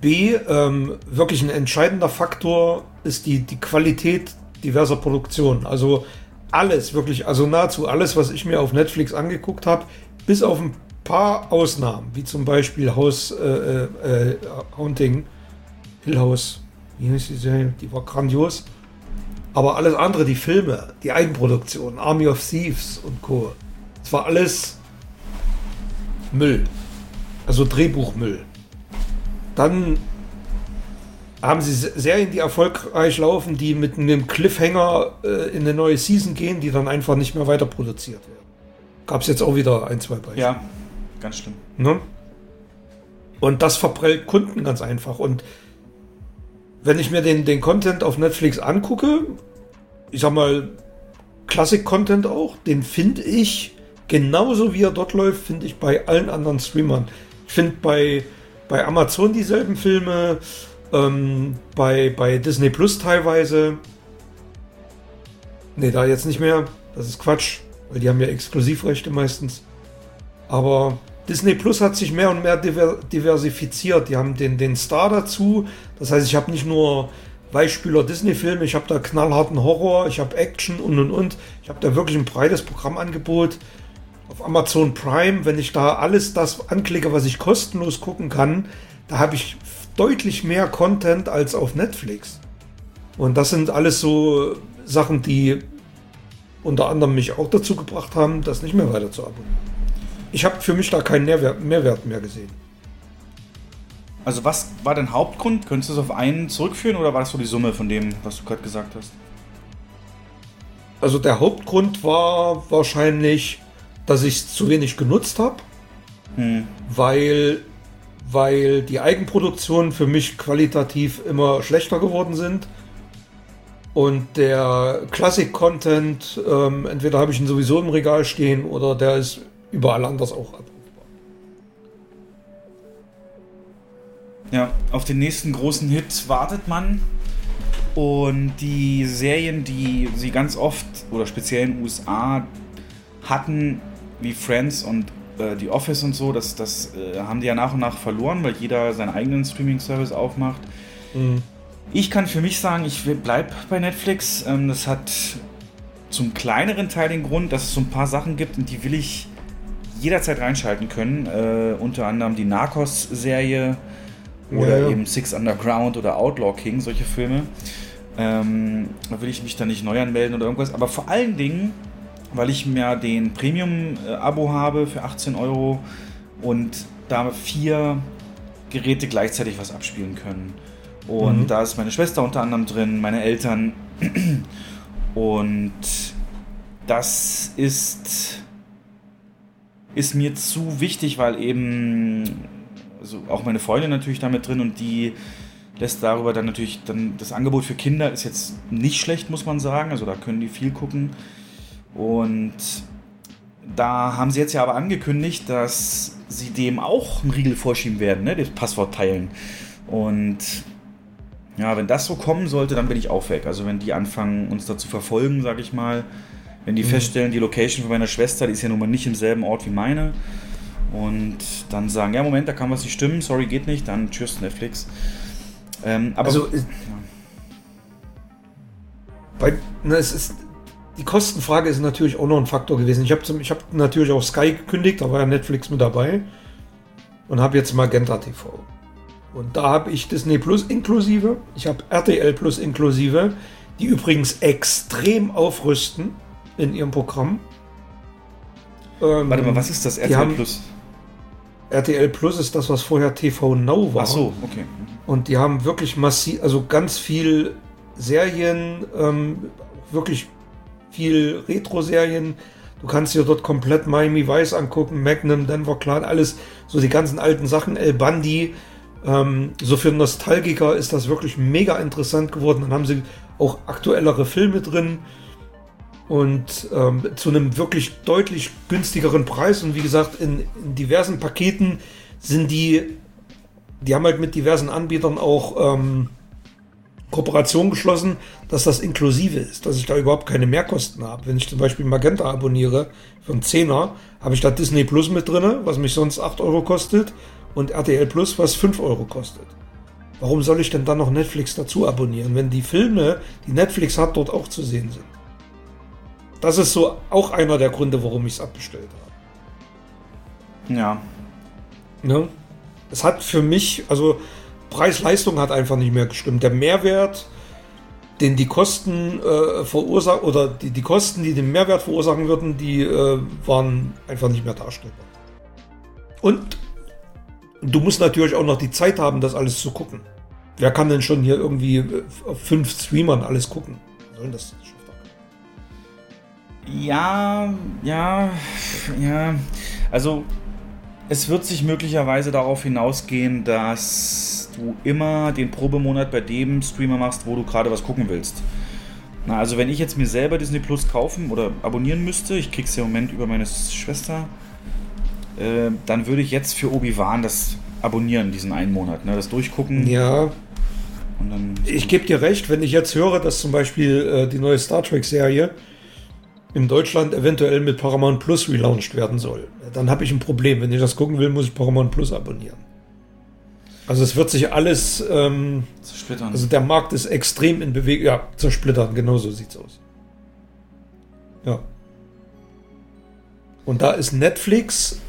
B, ähm, wirklich ein entscheidender Faktor ist die, die Qualität diverser Produktionen. Also alles, wirklich, also nahezu alles, was ich mir auf Netflix angeguckt habe, bis auf ein paar Ausnahmen, wie zum Beispiel House äh, äh, äh, Haunting, Hill House, die war grandios. Aber alles andere, die Filme, die Eigenproduktion, Army of Thieves und Co. Das war alles Müll. Also Drehbuchmüll. Dann haben sie Se- Serien, die erfolgreich laufen, die mit einem Cliffhanger äh, in eine neue Season gehen, die dann einfach nicht mehr weiter produziert werden. Gab es jetzt auch wieder ein, zwei Beispiele. Ja, ganz schlimm. Ne? Und das verprellt Kunden ganz einfach. Und wenn ich mir den, den Content auf Netflix angucke, ich sag mal, Classic-Content auch, den finde ich genauso wie er dort läuft, finde ich bei allen anderen Streamern. Ich finde bei, bei Amazon dieselben Filme, ähm, bei, bei Disney Plus teilweise. Ne, da jetzt nicht mehr. Das ist Quatsch, weil die haben ja Exklusivrechte meistens. Aber Disney Plus hat sich mehr und mehr diver diversifiziert. Die haben den, den Star dazu. Das heißt, ich habe nicht nur Weichspüler Disney-Filme, ich habe da knallharten Horror, ich habe Action und und und. Ich habe da wirklich ein breites Programmangebot. Auf Amazon Prime, wenn ich da alles das anklicke, was ich kostenlos gucken kann, da habe ich deutlich mehr Content als auf Netflix. Und das sind alles so Sachen, die unter anderem mich auch dazu gebracht haben, das nicht mehr weiter zu abonnieren. Ich habe für mich da keinen Mehrwert, Mehrwert mehr gesehen. Also was war dein Hauptgrund? Könntest du es auf einen zurückführen oder war das so die Summe von dem, was du gerade gesagt hast? Also der Hauptgrund war wahrscheinlich, dass ich es zu wenig genutzt habe, Hm. weil, weil die Eigenproduktionen für mich qualitativ immer schlechter geworden sind. Und der Classic-Content, ähm, entweder habe ich ihn sowieso im Regal stehen oder der ist überall anders auch abrufbar. Ja, auf den nächsten großen Hit wartet man. Und die Serien, die sie ganz oft oder speziell in den USA hatten, wie Friends und äh, The Office und so, das, das äh, haben die ja nach und nach verloren, weil jeder seinen eigenen Streaming-Service aufmacht. Ich kann für mich sagen, ich bleibe bei Netflix. Ähm, das hat zum kleineren Teil den Grund, dass es so ein paar Sachen gibt, in die will ich jederzeit reinschalten können. Äh, unter anderem die Narcos-Serie oder Ja, ja. eben Six Underground oder Outlaw King, solche Filme. Ähm, da will ich mich dann nicht neu anmelden oder irgendwas. Aber vor allen Dingen, weil ich mir den Premium-Abo habe für 18 Euro und da vier Geräte gleichzeitig was abspielen können. Und da ist meine Schwester unter anderem drin, meine Eltern. Und das ist, ist mir zu wichtig, weil eben also auch meine Freundin natürlich damit drin und die lässt darüber dann natürlich dann das Angebot für Kinder ist jetzt nicht schlecht, muss man sagen. Also da können die viel gucken. Und da haben sie jetzt ja aber angekündigt, dass sie dem auch einen Riegel vorschieben werden, ne? das Passwort teilen. Und ja, wenn das so kommen sollte, dann bin ich auch weg. Also wenn die anfangen, uns da zu verfolgen, sag ich mal, wenn die feststellen, die Location von meiner Schwester, die ist ja nun mal nicht im selben Ort wie meine, und dann sagen, ja, Moment, da kann was nicht stimmen, sorry, geht nicht, dann tschüss, Netflix. Ähm, aber Also, äh, bei, na, es ist, die Kostenfrage ist natürlich auch noch ein Faktor gewesen. Ich habe ich hab natürlich auch Sky gekündigt, da war ja Netflix mit dabei und habe jetzt Magenta TV. Und da habe ich Disney Plus inklusive, ich habe RTL Plus inklusive, die übrigens extrem aufrüsten in ihrem Programm. Ähm, warte mal, was ist das RTL haben- Plus? RTL Plus ist das, was vorher TV Now war. Ach so, okay. Und die haben wirklich massiv, also ganz viel Serien, ähm, wirklich viel Retro-Serien. Du kannst dir dort komplett Miami Vice angucken, Magnum, Denver Clan, alles, so die ganzen alten Sachen, El Bandi. Ähm, so für Nostalgiker ist das wirklich mega interessant geworden. Dann haben sie auch aktuellere Filme drin und ähm, zu einem wirklich deutlich günstigeren Preis. Und wie gesagt, in, in diversen Paketen sind die die haben halt mit diversen Anbietern auch ähm, Kooperation geschlossen, dass das inklusive ist, dass ich da überhaupt keine Mehrkosten habe. Wenn ich zum Beispiel Magenta abonniere für einen Zehner, habe ich da Disney Plus mit drin, was mich sonst 8 Euro kostet, und RTL Plus, was 5 Euro kostet. Warum soll ich denn dann noch Netflix dazu abonnieren, wenn die Filme, die Netflix hat, dort auch zu sehen sind? Das ist so auch einer der Gründe, warum ich es abbestellt habe. Ja. Ne? Es hat für mich, also Preis-Leistung hat einfach nicht mehr gestimmt. Der Mehrwert, den die Kosten äh, verursachen, oder die, die Kosten, die den Mehrwert verursachen würden, die äh, waren einfach nicht mehr darstellbar. Und du musst natürlich auch noch die Zeit haben, das alles zu gucken. Wer kann denn schon hier irgendwie äh, auf fünf Streamern alles gucken? Was soll denn das? Ja, ja, ja. Also, es wird sich möglicherweise darauf hinausgehen, dass du immer den Probemonat bei dem Streamer machst, wo du gerade was gucken willst. Na, also wenn ich jetzt mir selber Disney Plus kaufen oder abonnieren müsste, ich krieg's ja im Moment über meine Schwester, äh, dann würde ich jetzt für Obi-Wan das abonnieren, diesen einen Monat, ne? Das durchgucken Ja, und dann. Ich gebe dir recht, wenn ich jetzt höre, dass zum Beispiel äh, die neue Star Trek-Serie in Deutschland eventuell mit Paramount Plus relaunched werden soll, dann habe ich ein Problem. Wenn ich das gucken will, muss ich Paramount Plus abonnieren. Also es wird sich alles, ähm, zersplittern. also der Markt ist extrem in Bewegung, ja, zersplittern, genau so sieht's aus. Ja. Und da ist Netflix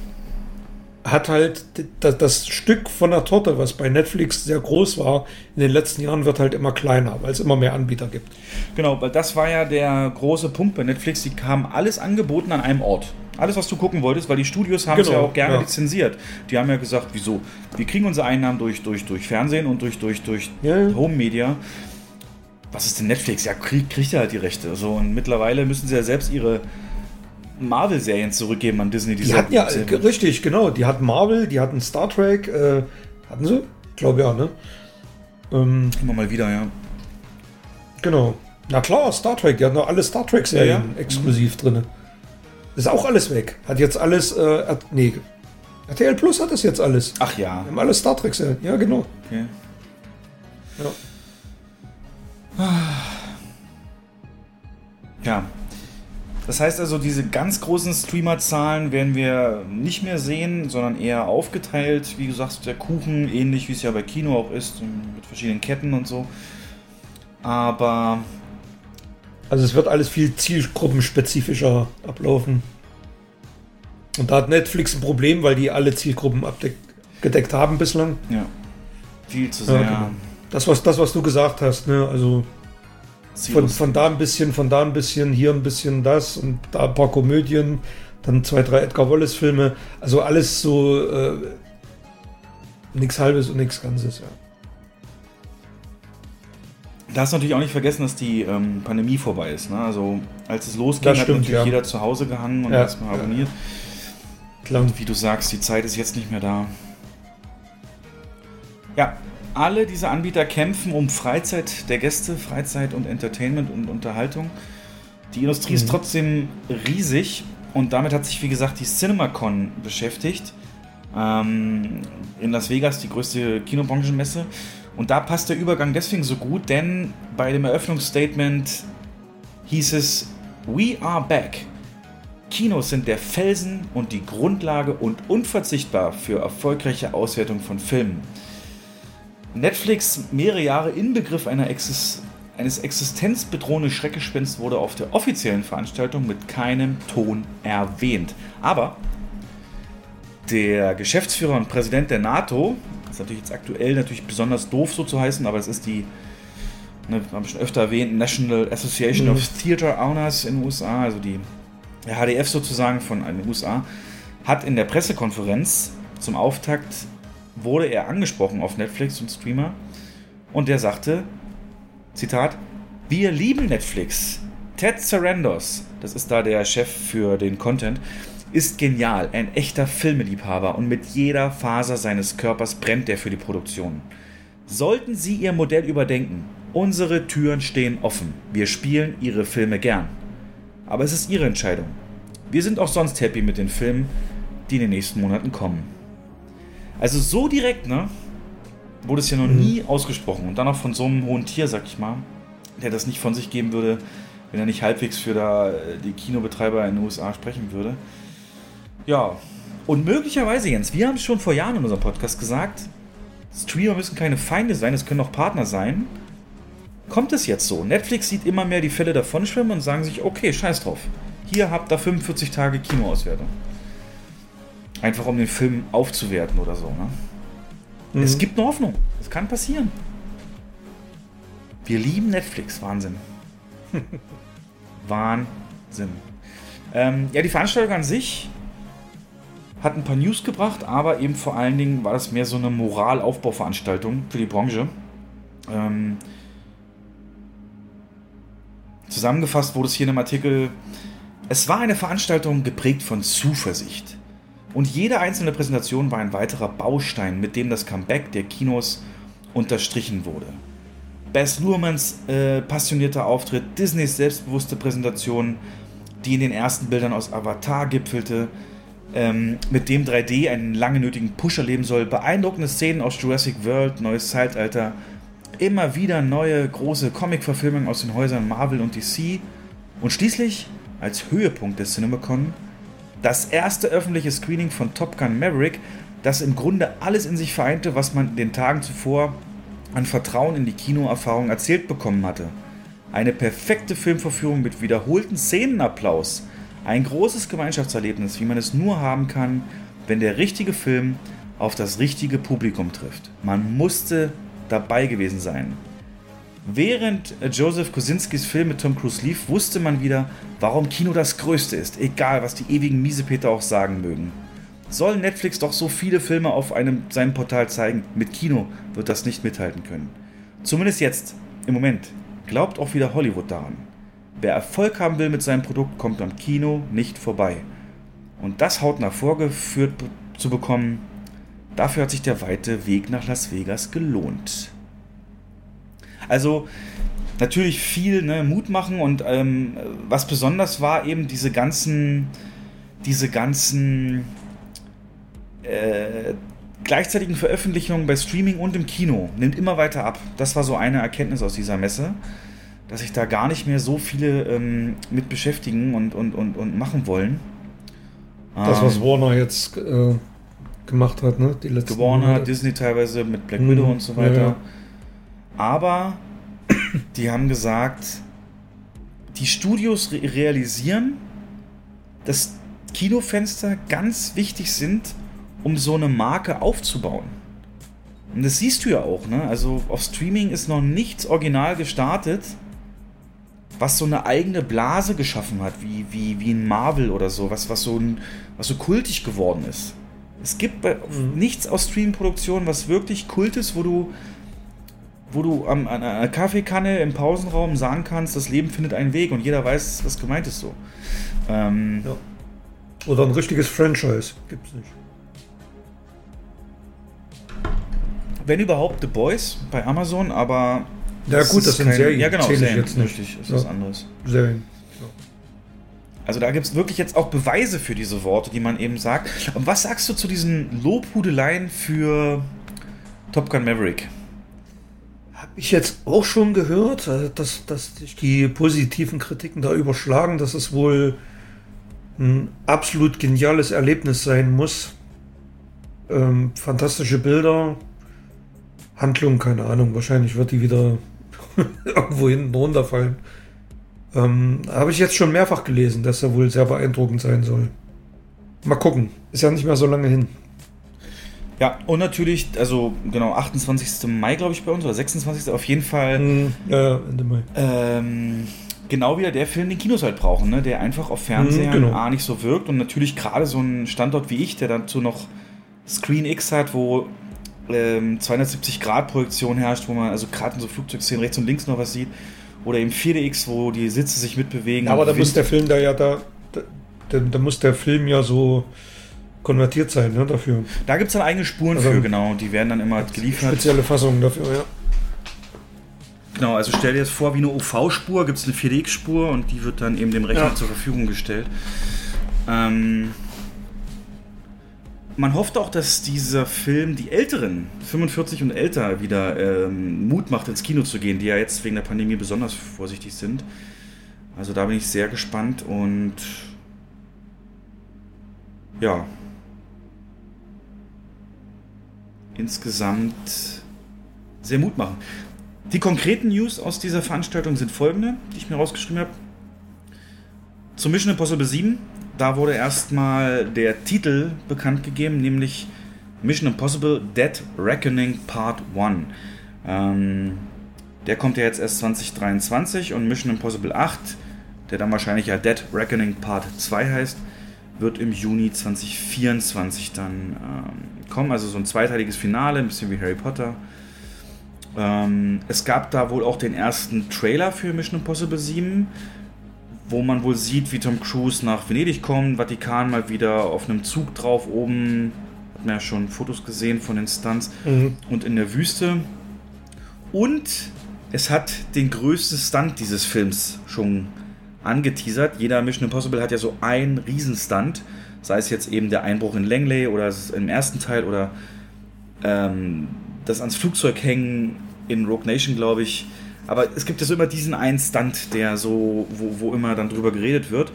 hat halt das, das Stück von der Torte, was bei Netflix sehr groß war, in den letzten Jahren wird halt immer kleiner, weil es immer mehr Anbieter gibt. Genau, weil das war ja der große Punkt bei Netflix. Die haben alles angeboten an einem Ort. Alles, was du gucken wolltest, weil die Studios haben es Genau, ja auch gerne ja. lizenziert. Die haben ja gesagt, wieso? Wir kriegen unsere Einnahmen durch, durch, durch Fernsehen und durch, durch, durch Ja, ja. Home Media. Was ist denn Netflix? Ja, krieg, kriegt er halt die Rechte. So, und mittlerweile müssen sie ja selbst ihre Marvel-Serien zurückgeben an Disney. Die hatten ja, äh, richtig, genau, die hatten Marvel, die hatten Star Trek, äh, hatten sie? Glaube ja, ne? Ähm, Immer mal wieder, ja. genau. Na klar, Star Trek, die hatten noch alle Star Trek-Serien Ja, ja. exklusiv drin. Ist auch alles weg. Hat jetzt alles, äh, hat, nee, RTL Plus hat das jetzt alles. Ach ja. Wir haben alle Star Trek-Serien, ja genau. Okay. Ja. Ja. Das heißt also, diese ganz großen Streamerzahlen werden wir nicht mehr sehen, sondern eher aufgeteilt. Wie gesagt, der Kuchen, ähnlich wie es ja bei Kino auch ist, mit verschiedenen Ketten und so. Aber Also es wird alles viel zielgruppenspezifischer ablaufen. Und da hat Netflix ein Problem, weil die alle Zielgruppen abgedeckt haben bislang. ja, viel zu Ja, sehr. genau. Das, was, das, was du gesagt hast, ne? Also von, von da ein bisschen, von da ein bisschen, hier ein bisschen das und da ein paar Komödien, dann zwei, drei Edgar Wallace-Filme. Also alles so äh, nichts Halbes und nichts Ganzes, ja. Darfst natürlich auch nicht vergessen, dass die ähm, Pandemie vorbei ist. Ne? Also als es losging, Das hat stimmt, natürlich ja. jeder zu Hause gehangen und Ja, erstmal ja. abonniert. Klar. Und wie du sagst, die Zeit ist jetzt nicht mehr da. Ja, alle diese Anbieter kämpfen um Freizeit der Gäste, Freizeit und Entertainment und Unterhaltung. Die Industrie ist trotzdem riesig und damit hat sich, wie gesagt, die CinemaCon beschäftigt. Ähm, in Las Vegas, die größte Kinobranchenmesse. Und da passt der Übergang deswegen so gut, denn bei dem Eröffnungsstatement hieß es: We are back. Kinos sind der Felsen und die Grundlage und unverzichtbar für erfolgreiche Auswertung von Filmen. Netflix, mehrere Jahre Inbegriff einer Exis eines existenzbedrohenden Schreckgespenst, wurde auf der offiziellen Veranstaltung mit keinem Ton erwähnt. Aber der Geschäftsführer und Präsident der NATO, das ist natürlich jetzt aktuell natürlich besonders doof so zu heißen, aber es ist die, ne, wir haben schon öfter erwähnt, National Association of Theater Owners in den USA, also die HDF sozusagen von den USA, hat in der Pressekonferenz zum Auftakt wurde er angesprochen auf Netflix und Streamer und der sagte, Zitat, wir lieben Netflix. Ted Sarandos, das ist da der Chef für den Content, ist genial, ein echter Filmeliebhaber und mit jeder Faser seines Körpers brennt er für die Produktion. Sollten Sie Ihr Modell überdenken, unsere Türen stehen offen. Wir spielen Ihre Filme gern. Aber es ist Ihre Entscheidung. Wir sind auch sonst happy mit den Filmen, die in den nächsten Monaten kommen. Also so direkt, ne? Wurde es ja noch nie ausgesprochen. Und dann auch von so einem hohen Tier, sag ich mal, der das nicht von sich geben würde, wenn er nicht halbwegs für da äh, die Kinobetreiber in den USA sprechen würde. Ja. Und möglicherweise, Jens, wir haben es schon vor Jahren in unserem Podcast gesagt, Streamer müssen keine Feinde sein, es können auch Partner sein. Kommt es jetzt so? Netflix sieht immer mehr die Fälle davonschwimmen und sagen sich, okay, scheiß drauf. Hier habt ihr 45 Tage Kinoauswertung. Einfach um den Film aufzuwerten oder so, ne? Es gibt eine Hoffnung. Es kann passieren. Wir lieben Netflix. Wahnsinn. Wahnsinn. Ähm, ja, die Veranstaltung an sich hat ein paar News gebracht, aber eben vor allen Dingen war das mehr so eine Moralaufbauveranstaltung für die Branche. Ähm, zusammengefasst wurde es hier in einem Artikel, es war eine Veranstaltung geprägt von Zuversicht. Und jede einzelne Präsentation war ein weiterer Baustein, mit dem das Comeback der Kinos unterstrichen wurde. Bess Luhrmanns äh, passionierter Auftritt, Disneys selbstbewusste Präsentation, die in den ersten Bildern aus Avatar gipfelte, ähm, mit dem 3D einen lange nötigen Push erleben soll, beeindruckende Szenen aus Jurassic World, neues Zeitalter, immer wieder neue große Comic-Verfilmungen aus den Häusern Marvel und DC und schließlich als Höhepunkt des CinemaCon das erste öffentliche Screening von Top Gun Maverick, das im Grunde alles in sich vereinte, was man in den Tagen zuvor an Vertrauen in die Kinoerfahrung erzählt bekommen hatte. Eine perfekte Filmverführung mit wiederholten Szenenapplaus. Ein großes Gemeinschaftserlebnis, wie man es nur haben kann, wenn der richtige Film auf das richtige Publikum trifft. Man musste dabei gewesen sein. Während Joseph Kosinskis Film mit Tom Cruise lief, wusste man wieder, warum Kino das Größte ist, egal was die ewigen Miesepeter auch sagen mögen. Soll Netflix doch so viele Filme auf einem, seinem Portal zeigen, mit Kino wird das nicht mithalten können. Zumindest jetzt, im Moment, glaubt auch wieder Hollywood daran. Wer Erfolg haben will mit seinem Produkt, kommt am Kino nicht vorbei. Und das hautnah vorgeführt zu bekommen, dafür hat sich der weite Weg nach Las Vegas gelohnt. Also natürlich viel ne, Mut machen und ähm, was besonders war eben diese ganzen, diese ganzen äh, gleichzeitigen Veröffentlichungen bei Streaming und im Kino nimmt immer weiter ab. Das war so eine Erkenntnis aus dieser Messe, dass sich da gar nicht mehr so viele ähm, mit beschäftigen und, und, und, und machen wollen. Das, was Ähm, Warner jetzt äh, gemacht hat, ne? Die letzten Warner, Monate. Disney teilweise mit Black Mhm, Widow und so weiter. ja, ja. Aber die haben gesagt, die Studios re realisieren, dass Kinofenster ganz wichtig sind, um so eine Marke aufzubauen. Und das siehst du ja auch, ne? Also auf Streaming ist noch nichts original gestartet, was so eine eigene Blase geschaffen hat, wie, wie, wie ein Marvel oder so, was, was, so ein, was so kultig geworden ist. Es gibt bei, nichts aus Streaming-Produktionen, was wirklich kult ist, wo du, wo du am, an einer Kaffeekanne im Pausenraum sagen kannst, das Leben findet einen Weg und jeder weiß, was gemeint ist so. Ähm, Ja. Oder ein richtiges Franchise. Gibt's nicht. Wenn überhaupt The Boys bei Amazon, aber. Ja, es gut, das sind kein- Serien, Ja, genau, ich Serien, jetzt nicht. Richtig, ist Ja. was anderes. Serien. Also da gibt es wirklich jetzt auch Beweise für diese Worte, die man eben sagt. Und was sagst du zu diesen Lobhudeleien für Top Gun Maverick? Habe ich jetzt auch schon gehört, äh, dass, dass sich die positiven Kritiken da überschlagen, dass es wohl ein absolut geniales Erlebnis sein muss. Ähm, fantastische Bilder, Handlung, keine Ahnung, wahrscheinlich wird die wieder irgendwo hinten runterfallen. Ähm, Habe ich jetzt schon mehrfach gelesen, dass er wohl sehr beeindruckend sein soll. Mal gucken, ist ja nicht mehr so lange hin. Ja, und natürlich, also genau, 28. Mai, glaube ich, bei uns, oder 26. auf jeden Fall. Hm, ja, Ende Mai. Ähm, genau wieder der Film, den Kinos halt brauchen, ne? der einfach auf Fernsehern Mhm, genau. A nicht so wirkt und natürlich gerade so ein Standort wie ich, der dazu noch Screen X hat, wo ähm, 270 Grad Projektion herrscht, wo man also gerade in so Flugzeugszenen rechts und links noch was sieht, oder eben 4DX, wo die Sitze sich mitbewegen. Aber da muss der Film da ja da, da, da, da muss der Film ja so konvertiert sein, ne, dafür. da gibt es dann eigene Spuren Also- für, genau, die werden dann immer geliefert. Spezielle Fassungen dafür, ja. Genau, also stell dir jetzt vor, wie eine OV-Spur, gibt es eine 4DX-Spur und die wird dann eben dem Rechner Ja. zur Verfügung gestellt. Ähm, man hofft auch, dass dieser Film die Älteren, 45 und älter, wieder ähm, Mut macht, ins Kino zu gehen, die ja jetzt wegen der Pandemie besonders vorsichtig sind. Also da bin ich sehr gespannt und ja. Insgesamt sehr Mut machen. Die konkreten News aus dieser Veranstaltung sind folgende, die ich mir rausgeschrieben habe. Zu Mission Impossible 7, da wurde erstmal der Titel bekannt gegeben, nämlich Mission Impossible Dead Reckoning Part 1. Ähm, der kommt ja jetzt erst 2023 und Mission Impossible 8, der dann wahrscheinlich ja Dead Reckoning Part 2 heißt, wird im Juni 2024 dann ähm, kommen. Also so ein zweiteiliges Finale, ein bisschen wie Harry Potter. Ähm, es gab da wohl auch den ersten Trailer für Mission Impossible 7, wo man wohl sieht, wie Tom Cruise nach Venedig kommt, Vatikan mal wieder auf einem Zug drauf oben. Hat man ja schon Fotos gesehen von den Stunts. Und in der Wüste. Und es hat den größten Stunt dieses Films schon angeteasert. Jeder Mission Impossible hat ja so einen Riesenstunt. Sei es jetzt eben der Einbruch in Langley oder im ersten Teil oder ähm, das ans Flugzeug hängen in Rogue Nation, glaube ich. Aber es gibt ja so immer diesen einen Stunt, der so, wo, wo immer dann drüber geredet wird.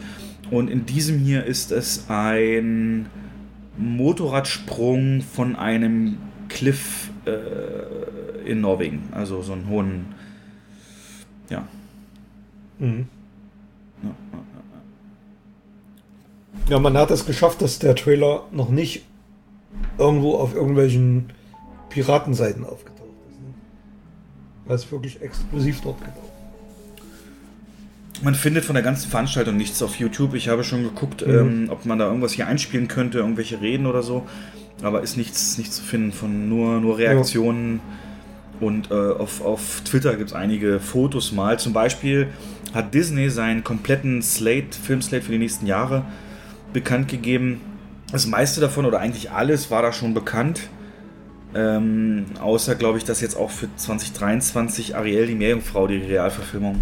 Und in diesem hier ist es ein Motorradsprung von einem Cliff äh, in Norwegen. Also so einen hohen. Ja. Mhm. Ja, ja. Ja, man hat es geschafft, dass der Trailer noch nicht irgendwo auf irgendwelchen Piratenseiten aufgetaucht ist. Ne? Weil es wirklich exklusiv dort gelaufen. Man findet von der ganzen Veranstaltung nichts auf YouTube. Ich habe schon geguckt, Mhm. ähm, ob man da irgendwas hier einspielen könnte, irgendwelche Reden oder so. Aber ist nichts, nichts zu finden von nur, nur Reaktionen. Und äh, auf, auf Twitter gibt es einige Fotos mal. Zum Beispiel hat Disney seinen kompletten Slate, Filmslate für die nächsten Jahre bekannt gegeben. Das meiste davon oder eigentlich alles war da schon bekannt. Ähm, außer, glaube ich, dass jetzt auch für 2023 Ariel die Meerjungfrau die Realverfilmung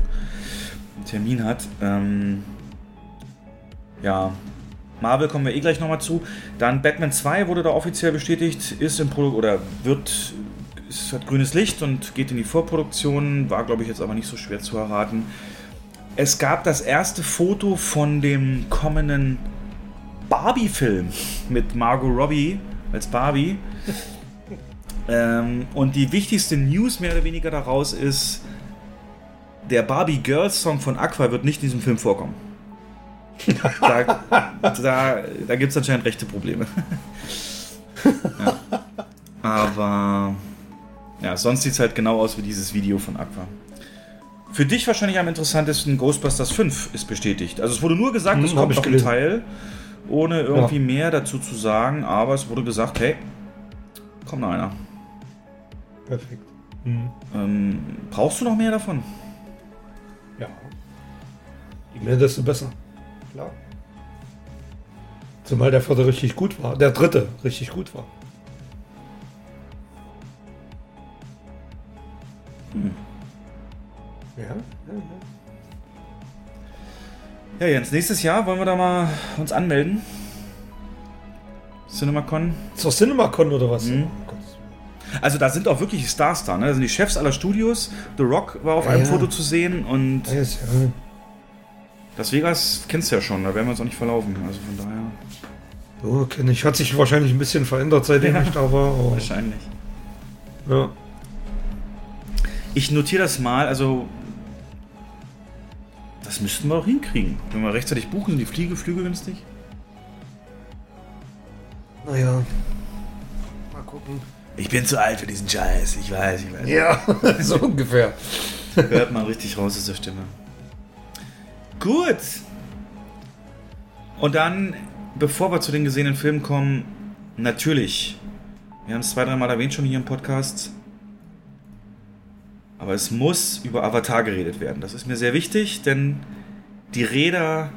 einen Termin hat. Ähm, ja, Marvel kommen wir eh gleich nochmal zu. Dann Batman 2 wurde da offiziell bestätigt, ist im Produkt oder wird, es hat grünes Licht und geht in die Vorproduktion. War, glaube ich, jetzt aber nicht so schwer zu erraten. Es gab das erste Foto von dem kommenden Barbie-Film mit Margot Robbie als Barbie. ähm, und die wichtigste News mehr oder weniger daraus ist, der Barbie Girls Song von Aqua wird nicht in diesem Film vorkommen. da da, da gibt es anscheinend rechte Probleme. ja. Aber ja, sonst sieht es halt genau aus wie dieses Video von Aqua. Für dich wahrscheinlich am interessantesten Ghostbusters 5 ist bestätigt. Also es wurde nur gesagt, Hm, es hab kommt ich noch ein. Teil, ohne irgendwie mehr dazu zu sagen, aber es wurde gesagt, hey, kommt noch einer. Perfekt. Ähm, brauchst du noch mehr davon? Ja. Je mehr, desto besser. Klar. Zumal der vierte richtig gut war. Der dritte richtig gut war. Ja, ja, ja. Ja, Jens, nächstes Jahr wollen wir da mal uns anmelden. CinemaCon. Zur CinemaCon oder was? Mhm. Oh. Also da sind auch wirklich Stars da, ne? Da sind die Chefs aller Studios. The Rock war auf Ja, einem ja. Foto zu sehen und Ja, ist ja. Las Vegas kennst du ja schon, da werden wir uns auch nicht verlaufen. Also von daher So, kenn ich. Hat sich wahrscheinlich ein bisschen verändert, seitdem Ja. ich da war. Aber, wahrscheinlich. ja. Ich notiere das mal, also das müssten wir auch hinkriegen. Wenn wir rechtzeitig buchen, sind die Fliege, Flüge günstig. Naja. Mal gucken. Ich bin zu alt für diesen Scheiß, ich weiß, ich weiß. Ja, so ungefähr. Hört man richtig raus aus der Stimme. Gut. Und dann, bevor wir zu den gesehenen Filmen kommen, natürlich, wir haben es zwei, dreimal erwähnt schon hier im Podcast, aber es muss über Avatar geredet werden. Das ist mir sehr wichtig, denn die Räder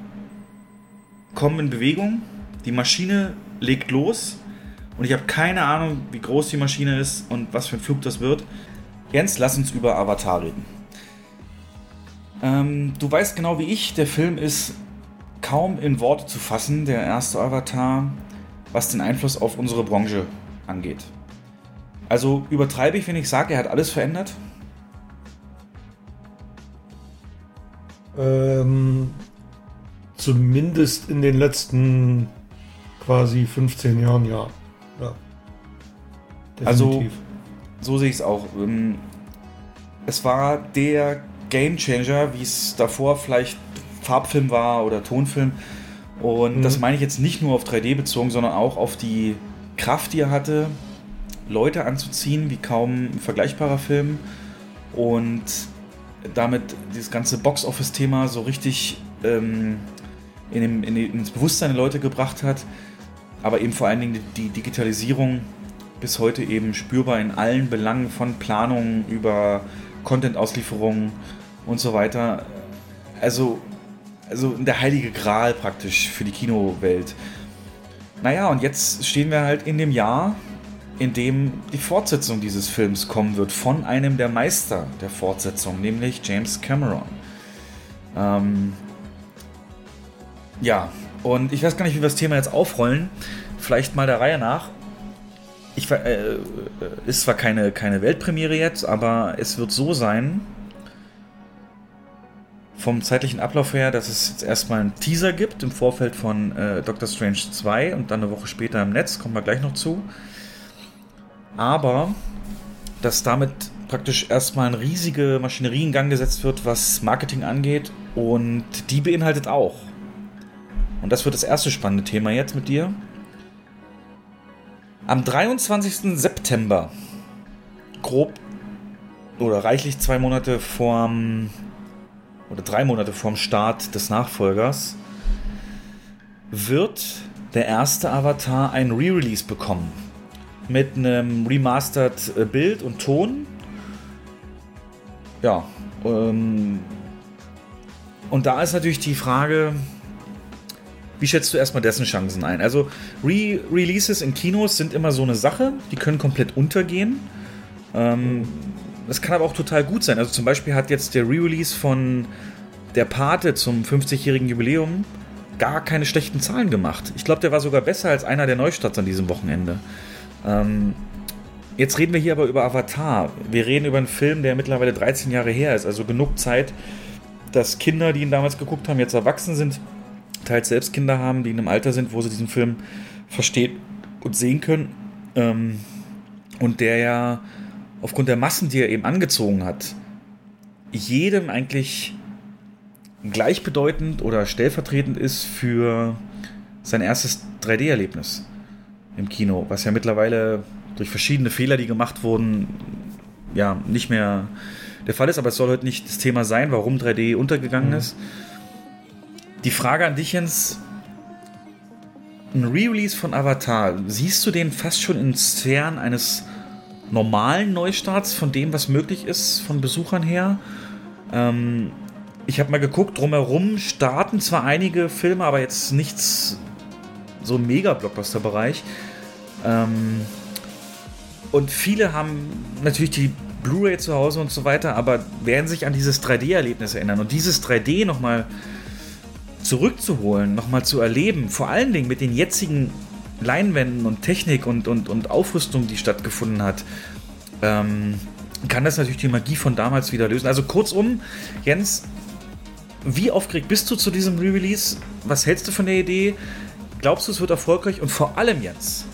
kommen in Bewegung, die Maschine legt los und ich habe keine Ahnung, wie groß die Maschine ist und was für ein Flug das wird. Jens, lass uns über Avatar reden. Ähm, du weißt genau wie ich, der Film ist kaum in Worte zu fassen, der erste Avatar, was den Einfluss auf unsere Branche angeht. Also übertreibe ich, wenn ich sage, er hat alles verändert? Ähm, zumindest in den letzten quasi 15 Jahren, ja. ja. Also- So sehe ich es auch. Ähm, Es war der Gamechanger, wie es davor vielleicht Farbfilm war oder Tonfilm. Und Mhm. das meine ich jetzt nicht nur auf 3D bezogen, sondern auch auf die Kraft, die er hatte, Leute anzuziehen, wie kaum ein vergleichbarer Film. Und damit dieses ganze Box-Office-Thema so richtig ähm, in dem, in die, ins Bewusstsein der Leute gebracht hat. Aber eben vor allen Dingen die, Digitalisierung bis heute eben spürbar in allen Belangen von Planung über Content-Auslieferung und so weiter. Also, also der heilige Gral praktisch für die Kinowelt. Naja, und jetzt stehen wir halt in dem Jahr, in dem die Fortsetzung dieses Films kommen wird von einem der Meister der Fortsetzung, nämlich James Cameron. Ähm, ja, und ich weiß gar nicht, wie wir das Thema jetzt aufrollen. Vielleicht mal der Reihe nach. Ich, äh, äh, ist zwar keine, keine Weltpremiere jetzt, aber es wird so sein, vom zeitlichen Ablauf her, dass es jetzt erstmal einen Teaser gibt im Vorfeld von äh, Doctor Strange 2 und dann eine Woche später im Netz, kommen wir gleich noch zu. Aber dass damit praktisch erstmal eine riesige Maschinerie in Gang gesetzt wird, was Marketing angeht und die beinhaltet auch. Und das wird das erste spannende Thema jetzt mit dir. Am 23. September, grob oder reichlich zwei Monate vorm oder drei Monate vorm Start des Nachfolgers, wird der erste Avatar ein Re-Release bekommen. Mit einem remastered äh, Bild und Ton. Ja. Ähm, und da ist natürlich die Frage, wie schätzt du erstmal dessen Chancen ein? Also Re-Releases in Kinos sind immer so eine Sache, die können komplett untergehen. Ähm, das kann aber auch total gut sein. Also zum Beispiel hat jetzt der Re-Release von Der Pate zum 50-jährigen Jubiläum gar keine schlechten Zahlen gemacht. Ich glaube, der war sogar besser als einer der Neustarts an diesem Wochenende. Ähm, jetzt reden wir hier aber über Avatar. Wir reden über einen Film, der mittlerweile 13 Jahre her ist. Also genug Zeit, dass Kinder, die ihn damals geguckt haben, jetzt erwachsen sind, teils selbst Kinder haben, die in einem Alter sind, wo sie diesen Film verstehen und sehen können. Ähm, und der ja aufgrund der Massen, die er eben angezogen hat, jedem eigentlich gleichbedeutend oder stellvertretend ist für sein erstes 3D-Erlebnis im Kino, was ja mittlerweile durch verschiedene Fehler, die gemacht wurden, ja, nicht mehr der Fall ist, aber es soll heute nicht das Thema sein, warum 3D untergegangen ist. Die Frage an dich, Jens, ein Re-Release von Avatar, siehst du den fast schon in Sphären eines normalen Neustarts von dem, was möglich ist von Besuchern her? Ähm, ich habe mal geguckt, drumherum starten zwar einige Filme, aber jetzt nichts so im Mega-Blockbuster-Bereich. Ähm, und viele haben natürlich die Blu-ray zu Hause und so weiter, aber werden sich an dieses 3D-Erlebnis erinnern. Und dieses 3D nochmal zurückzuholen, nochmal zu erleben, vor allen Dingen mit den jetzigen Leinwänden und Technik und, und, und Aufrüstung, die stattgefunden hat, ähm, kann das natürlich die Magie von damals wieder lösen. Also kurzum, Jens, wie aufgeregt bist du zu diesem Re-Release? Was hältst du von der Idee? Glaubst du, es wird erfolgreich? Und vor allem, Jens,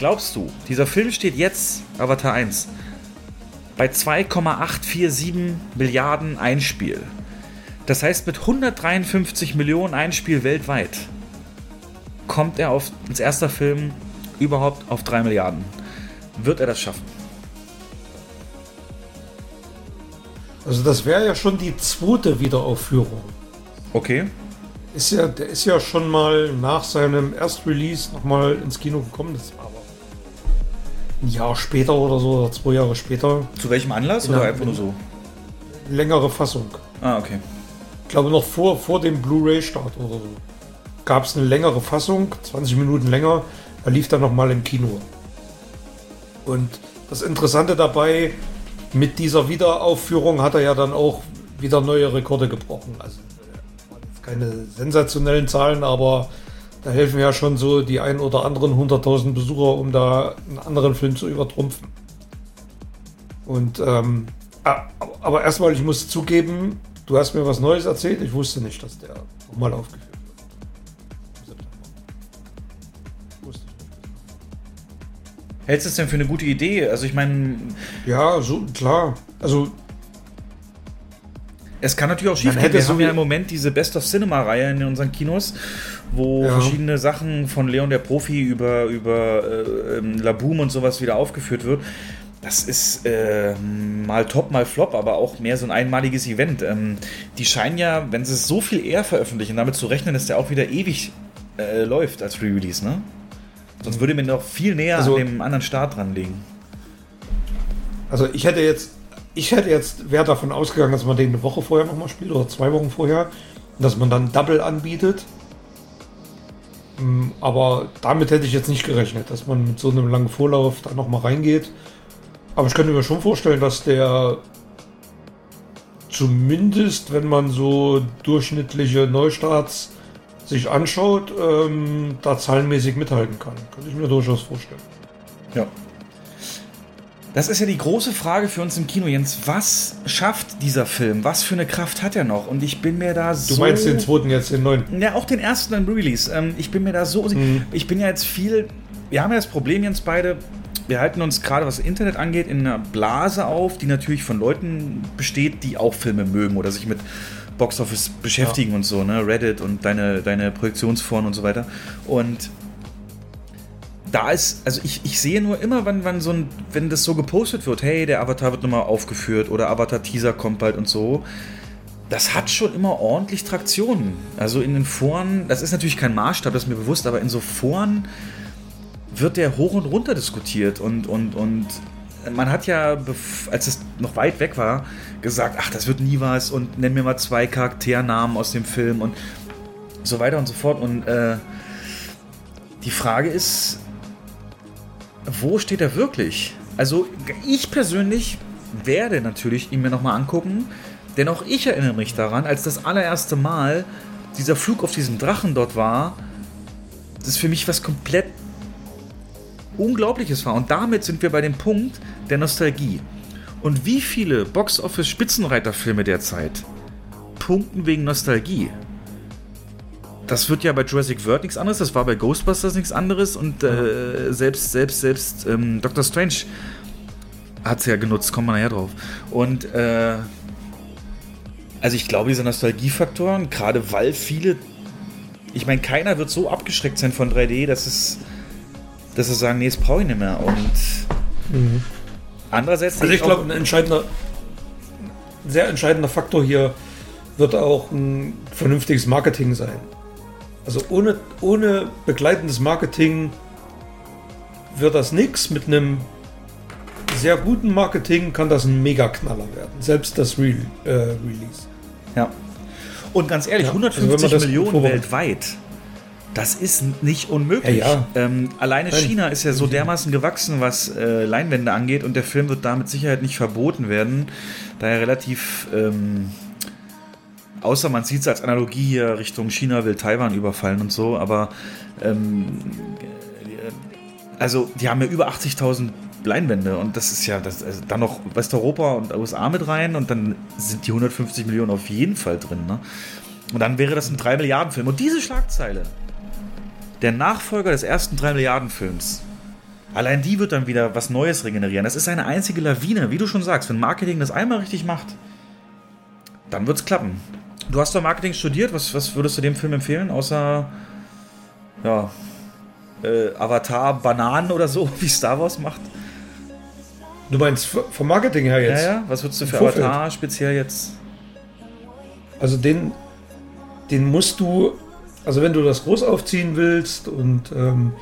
glaubst du, dieser Film steht jetzt, Avatar 1, bei 2,847 Milliarden Einspiel. Das heißt, mit 153 Millionen Einspiel weltweit kommt er auf, als erster Film überhaupt auf 3 Milliarden. Wird er das schaffen? Also das wäre ja schon die zweite Wiederaufführung. Okay. Ist ja, der ist ja schon mal nach seinem Erstrelease nochmal ins Kino gekommen. Das war ein Jahr später oder so, oder zwei Jahre später. Zu welchem Anlass oder der- einfach nur so? Längere Fassung. Ah, okay. Ich glaube noch vor, vor dem Blu-ray-Start oder so. Gab es eine längere Fassung, 20 Minuten länger. Da lief dann nochmal im Kino. Und das Interessante dabei, mit dieser Wiederaufführung hat er ja dann auch wieder neue Rekorde gebrochen. Also waren jetzt keine sensationellen Zahlen, aber da helfen ja schon so die ein oder anderen 100.000 Besucher, um da einen anderen Film zu übertrumpfen. Und ähm, aber erstmal, ich muss zugeben, du hast mir was Neues erzählt. Ich wusste nicht, dass der nochmal aufgeführt wird. Wusste ich nicht. Hältst du es denn für eine gute Idee? Also ich meine, Ja, so klar. Also es kann natürlich auch schief gehen. Wir so haben ja wie- im Moment diese Best of Cinema-Reihe in unseren Kinos, wo Ja. verschiedene Sachen von Leon der Profi über, über äh, ähm, Laboom und sowas wieder aufgeführt wird. Das ist äh, mal top, mal flop, aber auch mehr so ein einmaliges Event. Ähm, die scheinen ja, wenn sie es so viel eher veröffentlichen, damit zu rechnen, dass der auch wieder ewig äh, läuft als Re-Release, ne? Sonst würde mir noch viel näher Also- an dem anderen Start dranlegen. Also ich hätte jetzt, ich hätte jetzt, wäre davon ausgegangen, dass man den eine Woche vorher nochmal spielt oder zwei Wochen vorher, dass man dann Double anbietet. Mm, Aber damit hätte ich jetzt nicht gerechnet, dass man mit so einem langen Vorlauf da nochmal reingeht. Aber ich könnte mir schon vorstellen, dass der zumindest, wenn man so durchschnittliche Neustarts sich anschaut, ähm, da zahlenmäßig mithalten kann. Könnte ich mir durchaus vorstellen. Ja. Das ist ja die große Frage für uns im Kino, Jens. Was schafft dieser Film? Was für eine Kraft hat er noch? Und ich bin mir da so. Du meinst den zweiten jetzt, den neuen? Ja, auch den ersten im Release. Ähm, ich bin mir da so. Mhm. Ich bin ja jetzt viel. Wir haben ja das Problem, Jens, beide. Wir halten uns gerade, was Internet angeht, in einer Blase auf, die natürlich von Leuten besteht, die auch Filme mögen oder sich mit Boxoffice beschäftigen und so, ne? Reddit und deine, deine Projektionsforen und so weiter. Und da ist, also ich, ich sehe nur immer, wenn, wenn, so ein, wenn das so gepostet wird, hey, der Avatar wird nochmal aufgeführt oder Avatar-Teaser kommt bald und so, das hat schon immer ordentlich Traktion. Also in den Foren, das ist natürlich kein Maßstab, das ist mir bewusst, aber in so Foren wird der hoch und runter diskutiert und, und, und man hat ja, als es noch weit weg war, gesagt, ach, das wird nie was und nenn mir mal zwei Charakternamen aus dem Film und so weiter und so fort. Und äh, die Frage ist, wo steht er wirklich? Also ich persönlich werde natürlich ihn mir nochmal angucken, denn auch ich erinnere mich daran, als das allererste Mal dieser Flug auf diesem Drachen dort war, das für mich was komplett Unglaubliches war. Und damit sind wir bei dem Punkt der Nostalgie. Und wie viele Box-Office-Spitzenreiterfilme derzeit punkten wegen Nostalgie? Das wird ja bei Jurassic World nichts anderes, das war bei Ghostbusters nichts anderes und äh, selbst, selbst, selbst ähm, Doctor Strange hat es ja genutzt, kommen wir nachher drauf. Und äh, also ich glaube, dieser Nostalgiefaktor, gerade weil viele, ich meine, keiner wird so abgeschreckt sein von 3D, dass es, dass sie sagen, nee, das brauche ich nicht mehr. Und mhm. andererseits. Also ich glaube, ein entscheidender, sehr entscheidender Faktor hier wird auch ein vernünftiges Marketing sein. Also ohne, ohne begleitendes Marketing wird das nichts. Mit einem sehr guten Marketing kann das ein Mega-Knaller werden. Selbst das Re äh, Release. Ja. Und ganz ehrlich, ja, 150 also Millionen weltweit. Das ist nicht unmöglich. Ja, ja. Ähm, alleine Nein. China ist ja so dermaßen gewachsen, was äh, Leinwände angeht, und der Film wird da mit Sicherheit nicht verboten werden, da er relativ, ähm, außer man sieht es als Analogie hier Richtung China will Taiwan überfallen und so, aber ähm, äh, also die haben ja über 80.000 Leinwände und das ist ja das, also dann noch Westeuropa und USA mit rein und dann sind die 150 Millionen auf jeden Fall drin. Ne? Und dann wäre das ein 3 Milliarden Film. Und diese Schlagzeile, der Nachfolger des ersten 3 Milliarden Films, allein die wird dann wieder was Neues regenerieren. Das ist eine einzige Lawine, wie du schon sagst. Wenn Marketing das einmal richtig macht, dann wird es klappen. Du hast doch Marketing studiert. Was, was würdest du dem Film empfehlen, außer ja, äh, Avatar Bananen oder so, wie Star Wars macht? Du meinst vom Marketing her jetzt? Ja, ja. Was würdest du für Vorfeld? Avatar speziell jetzt? Also den, den musst du, also wenn du das groß aufziehen willst und ähm,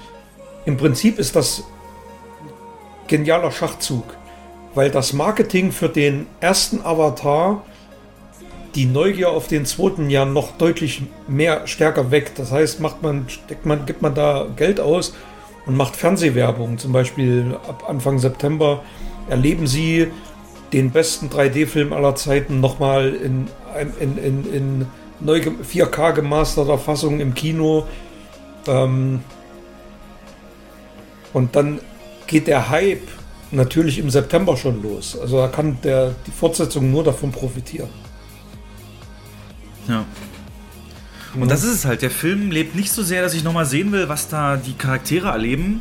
im Prinzip ist das genialer Schachzug, weil das Marketing für den ersten Avatar die Neugier auf den zweiten ja noch deutlich mehr stärker weg. Das heißt, macht man, steckt man, gibt man da Geld aus und macht Fernsehwerbung. Zum Beispiel ab Anfang September erleben Sie den besten 3D-Film aller Zeiten nochmal in, in, in, in neu 4K gemasterter Fassung im Kino. Ähm, und dann geht der Hype natürlich im September schon los. Also da kann der, die Fortsetzung nur davon profitieren. Ja. Und das ist es halt. Der Film lebt nicht so sehr, dass ich nochmal sehen will, was da die Charaktere erleben,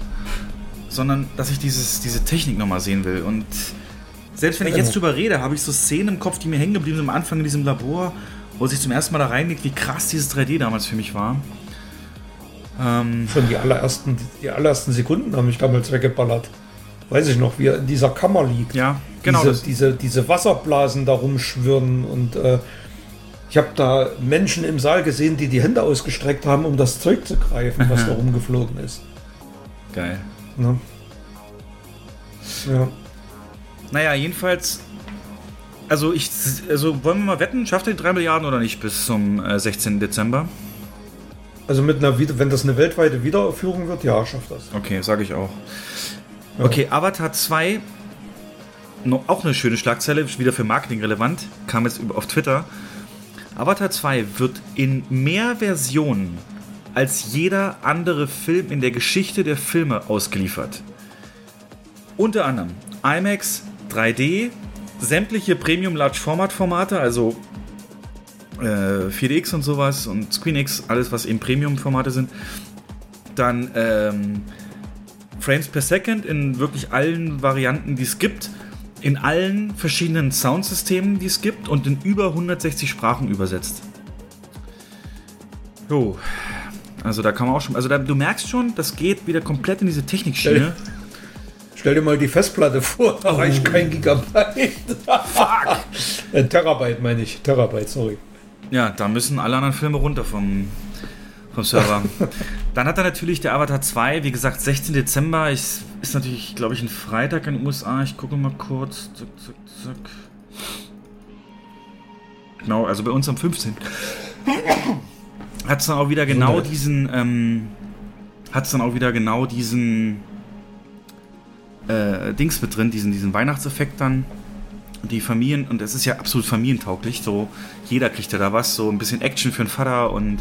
sondern dass ich dieses, diese Technik nochmal sehen will. Und selbst wenn ich jetzt drüber rede, habe ich so Szenen im Kopf, die mir hängen geblieben sind am Anfang in diesem Labor, wo sich zum ersten Mal da reinlegt, wie krass dieses 3D damals für mich war. Ähm Schon die allerersten, die allerersten Sekunden haben mich damals weggeballert. Weiß ich noch, wie er in dieser Kammer liegt. Ja, genau. Diese, diese, diese Wasserblasen da rumschwirren und äh, ich habe da Menschen im Saal gesehen, die die Hände ausgestreckt haben, um das Zeug zu greifen, was da rumgeflogen ist. Geil. Ne? Ja. Naja, jedenfalls. Also, ich. Also, wollen wir mal wetten, schafft er die 3 Milliarden oder nicht bis zum äh, 16. Dezember? Also, mit einer, wenn das eine weltweite Wiederaufführung wird, ja, schafft das. Okay, sage ich auch. Ja. Okay, Avatar 2. Noch, auch eine schöne Schlagzeile, wieder für Marketing relevant. Kam jetzt auf Twitter. Avatar 2 wird in mehr Versionen als jeder andere Film in der Geschichte der Filme ausgeliefert. Unter anderem IMAX, 3D, sämtliche Premium Large Format Formate, also äh, 4DX und sowas und ScreenX, alles was eben Premium Formate sind. Dann ähm, Frames per Second in wirklich allen Varianten, die es gibt in allen verschiedenen Soundsystemen, die es gibt und in über 160 Sprachen übersetzt. Jo. Also da kann man auch schon, also da, du merkst schon, das geht wieder komplett in diese Technikschiene. Stell dir mal die Festplatte vor, da reicht kein Gigabyte. Fuck! äh, Terabyte meine ich. Terabyte, sorry. Ja, da müssen alle anderen Filme runter vom, vom Server. Dann hat er natürlich der Avatar 2, wie gesagt, 16. Dezember. Ich, ist natürlich, glaube ich, ein Freitag in den USA. Ich gucke mal kurz. Zack, zack, zack. Genau, also bei uns am 15. Hat es dann auch wieder genau diesen, ähm, hat es dann auch wieder genau diesen äh, Dings mit drin, diesen, diesen Weihnachtseffekt dann. Die Familien, und es ist ja absolut familientauglich, so jeder kriegt ja da was, so ein bisschen Action für den Vater und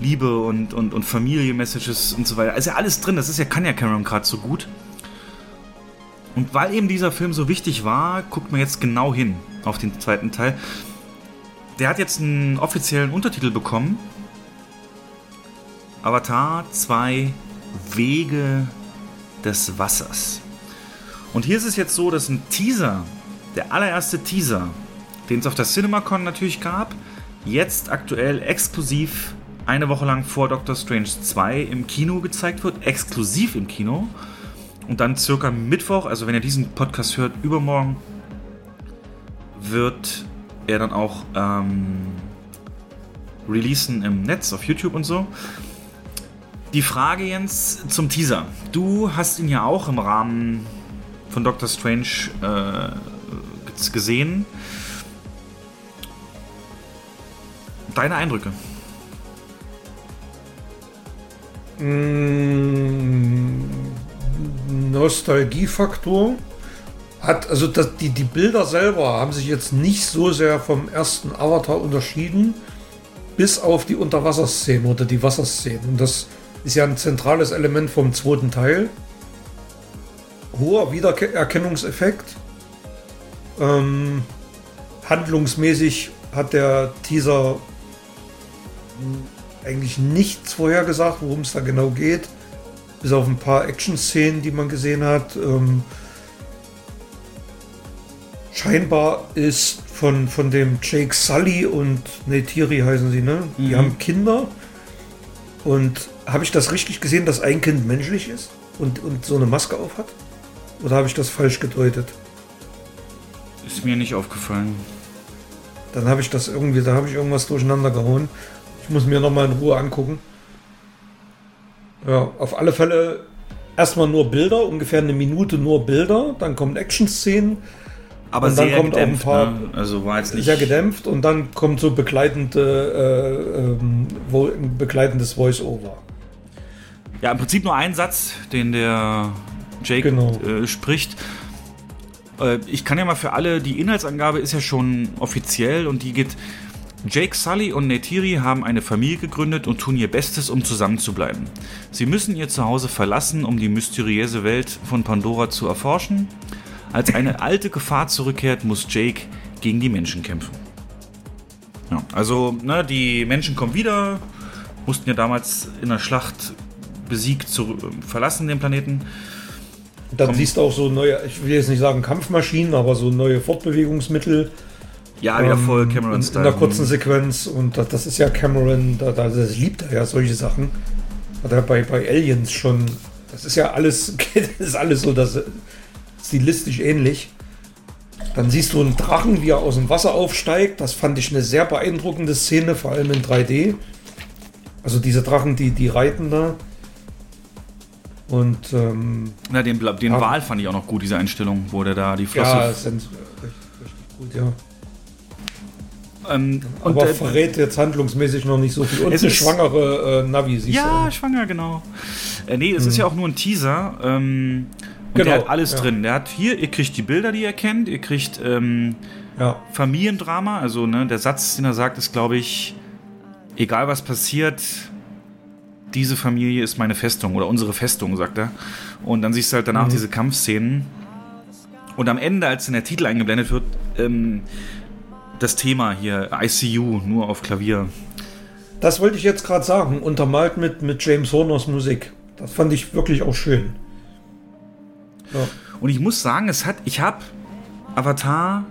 Liebe und, und, und Familie-Messages und so weiter. Also ja alles drin, das ist ja, kann ja Cameron gerade so gut. Und weil eben dieser Film so wichtig war, guckt man jetzt genau hin auf den zweiten Teil. Der hat jetzt einen offiziellen Untertitel bekommen. Avatar 2 Wege des Wassers. Und hier ist es jetzt so, dass ein Teaser, der allererste Teaser, den es auf der CinemaCon natürlich gab, jetzt aktuell exklusiv eine Woche lang vor Doctor Strange 2 im Kino gezeigt wird, exklusiv im Kino. Und dann circa Mittwoch, also wenn ihr diesen Podcast hört, übermorgen, wird er dann auch ähm, releasen im Netz, auf YouTube und so. Die Frage, Jens, zum Teaser. Du hast ihn ja auch im Rahmen von Doctor Strange äh, gesehen. Deine Eindrücke? Nostalgiefaktor hat, also das, die, die Bilder selber haben sich jetzt nicht so sehr vom ersten Avatar unterschieden, bis auf die Unterwasserszenen oder die Wasserszenen. Und das ist ja ein zentrales Element vom zweiten Teil. Hoher Wiedererkennungseffekt. Ähm, handlungsmäßig hat der Teaser eigentlich nichts vorhergesagt, worum es da genau geht. Bis auf ein paar Action-Szenen, die man gesehen hat. Ähm, scheinbar ist von, von dem Jake Sully und Neytiri heißen sie, ne? Die Mhm. haben Kinder. Und habe ich das richtig gesehen, dass ein Kind menschlich ist und, und so eine Maske auf hat? Oder habe ich das falsch gedeutet? Ist mir nicht aufgefallen. Dann habe ich das irgendwie, da habe ich irgendwas durcheinander gehauen. Ich muss mir nochmal in Ruhe angucken. Ja, auf alle Fälle erstmal nur Bilder, ungefähr eine Minute nur Bilder, dann kommen Action-Szenen, Aber Und dann sehr kommt auch ein gedämpft, paar- ne? Also war jetzt nicht. sehr gedämpft und dann kommt so begleitende, äh, ein begleitendes Voice-Over. Ja, im Prinzip nur ein Satz, den der Jake Genau. äh, spricht. Äh, ich kann ja mal für alle, die Inhaltsangabe ist ja schon offiziell und die geht. Jake Sully und Neytiri haben eine Familie gegründet und tun ihr Bestes, um zusammenzubleiben. Sie müssen ihr Zuhause verlassen, um die mysteriöse Welt von Pandora zu erforschen. Als eine alte Gefahr zurückkehrt, muss Jake gegen die Menschen kämpfen. Ja, also, ne, die Menschen kommen wieder, mussten ja damals in der Schlacht besiegt zu, verlassen, den Planeten. Dann Komm. siehst du auch so neue, ich will jetzt nicht sagen Kampfmaschinen, aber so neue Fortbewegungsmittel. Ja, wieder voll ähm, Cameron in, in Style. einer kurzen Sequenz und das, das ist ja Cameron, da, da, das liebt er ja solche Sachen. Hat er bei, bei Aliens schon, das ist ja alles, das ist alles so das, stilistisch ähnlich. Dann siehst du einen Drachen, wie er aus dem Wasser aufsteigt. Das fand ich eine sehr beeindruckende Szene, vor allem in 3D. Also diese Drachen, die, die reiten da. Und ähm, Na, den, den Ja. Wal fand ich auch noch gut, diese Einstellung, wo der da die Flosse. ja, sind richtig, richtig gut, ja. Ähm, und, Aber äh, verrät jetzt handlungsmäßig noch nicht so viel. Und Es eine ist- schwangere äh, Navi siehst ja, du. schwanger, genau. Äh, nee, es ist ja auch nur ein Teaser. Ähm, Genau, der hat alles ja. drin. Der hat hier, ihr kriegt die Bilder, die ihr kennt, ihr kriegt ähm, Ja. Familiendrama. Also, ne, der Satz, den er sagt, ist, glaube ich, egal was passiert, diese Familie ist meine Festung oder unsere Festung, sagt er. Und dann siehst du halt danach Mhm. diese Kampfszenen. Und am Ende, als dann der Titel eingeblendet wird, ähm, das Thema hier, ICU, nur auf Klavier. Das wollte ich jetzt gerade sagen. Untermalt mit, mit James Horners Musik. Das fand ich wirklich auch schön. Ja. Und ich muss sagen, es hat, ich habe Avatar,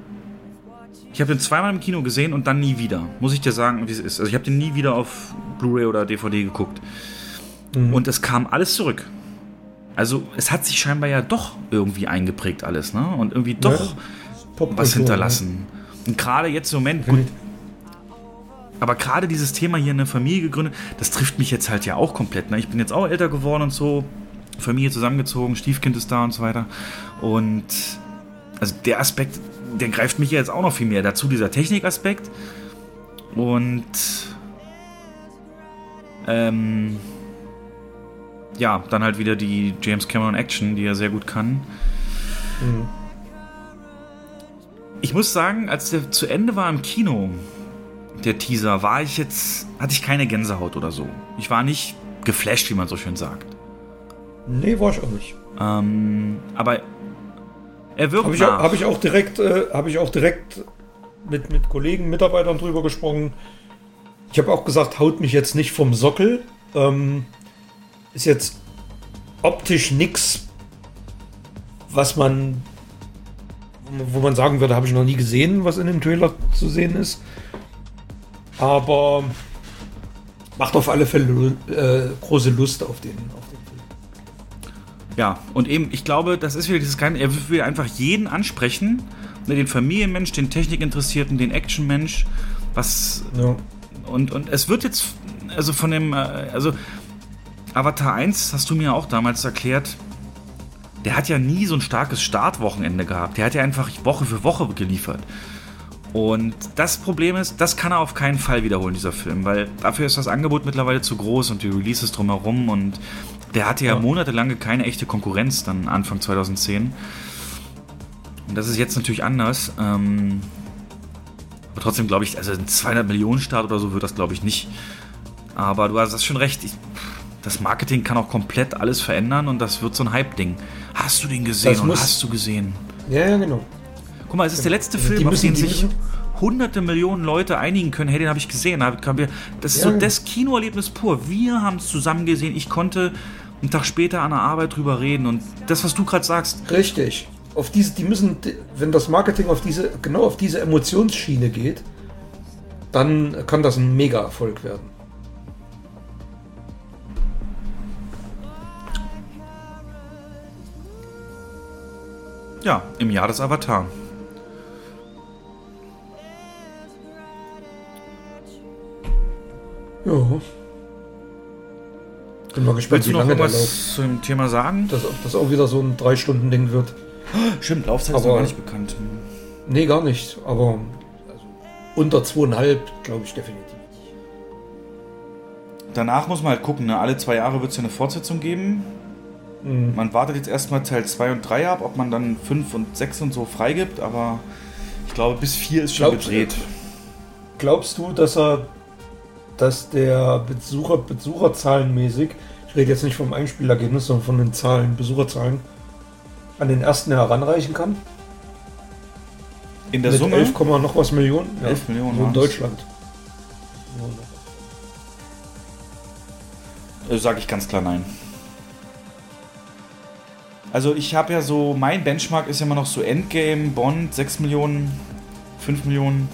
ich habe den zweimal im Kino gesehen und dann nie wieder. Muss ich dir sagen, wie es ist. Also ich habe den nie wieder auf Blu-ray oder DVD geguckt. Und es kam alles zurück. Also es hat sich scheinbar ja doch irgendwie eingeprägt alles, ne? Und irgendwie doch Ja, was hinterlassen. Und gerade jetzt im Moment, gut, aber gerade dieses Thema hier eine Familie gegründet, das trifft mich jetzt halt ja auch komplett. Ne? Ich bin jetzt auch älter geworden und so, Familie zusammengezogen, Stiefkind ist da und so weiter. Und also der Aspekt, der greift mich jetzt auch noch viel mehr dazu, dieser Technikaspekt. Und ähm, ja, dann halt wieder die James Cameron Action, die er sehr gut kann. Ich muss sagen, als der zu Ende war im Kino, der Teaser, war ich jetzt, hatte ich keine Gänsehaut oder so. Ich war nicht geflasht, wie man so schön sagt. Nee, war ich auch nicht. Ähm, aber er wirkt Habe ich, hab ich auch direkt, äh, habe ich auch direkt mit, mit Kollegen, Mitarbeitern drüber gesprochen. Ich habe auch gesagt, haut mich jetzt nicht vom Sockel. Ähm, ist jetzt optisch nix, was man, wo man sagen würde, habe ich noch nie gesehen, was in dem Trailer zu sehen ist. Aber macht auf alle Fälle äh, große Lust auf den, auf den Film. Ja, und eben, ich glaube, das ist wieder dieses kleine, er will einfach jeden ansprechen. Ne, Den Familienmensch, den Technikinteressierten, den Actionmensch. Was. Ja. Und, und es wird jetzt, also von dem, äh, also Avatar 1 hast du mir auch damals erklärt, der hat ja nie so ein starkes Startwochenende gehabt. Der hat ja einfach Woche für Woche geliefert. Und das Problem ist, das kann er auf keinen Fall wiederholen, dieser Film, weil dafür ist das Angebot mittlerweile zu groß und die Releases drumherum und der hatte ja, monatelang keine echte Konkurrenz, dann Anfang 2010. Und das ist jetzt natürlich anders. Ähm, aber trotzdem glaube ich, also ein 200 Millionen Start oder so wird das glaube ich nicht. Aber du hast das schon recht. Ich, das Marketing kann auch komplett alles verändern und das wird so ein Hype-Ding. Hast du den gesehen Das und hast du gesehen? ja, ja, genau. Guck mal, es ist der letzte Also Film, auf den sich hunderte Millionen Leute einigen können. Hey, den habe ich gesehen. Das ist Ja. so das Kinoerlebnis pur. Wir haben es zusammen gesehen. Ich konnte einen Tag später an der Arbeit drüber reden. Und das, was du gerade sagst, Richtig. Auf diese, die müssen, wenn das Marketing auf diese, genau auf diese Emotionsschiene geht, dann kann das ein Mega-Erfolg werden. Ja, im Jahr des Avatar. Ja. Bin mal gespannt, Willst wie du noch lange der läuft. irgendwas zu dem Thema sagen? Dass, das auch wieder so ein Drei-Stunden-Ding wird. Stimmt, Laufzeit ist noch gar nicht nicht bekannt. Nee, gar nicht. Aber also, unter zweieinhalb, glaube ich, definitiv. Danach muss man halt gucken. Ne? Alle zwei Jahre wird es ja eine Fortsetzung geben. Mhm. Man wartet jetzt erstmal Teil 2 und 3 ab, ob man dann 5 und 6 und so freigibt. Aber ich glaube, bis 4 ist schon Glaubst du- gedreht. Glaubst du, dass er, dass der Besucher, Besucherzahlenmäßig, ich rede jetzt nicht vom Einspielergebnis, sondern von den Zahlen, Besucherzahlen, an den ersten heranreichen kann? In der Mit Summe 11, Komma noch was Millionen? 11 Millionen So in. Deutschland. sage ich ganz klar nein. Also ich habe ja so, mein Benchmark ist ja immer noch so Endgame, Bond, 6 Millionen, 5 Millionen.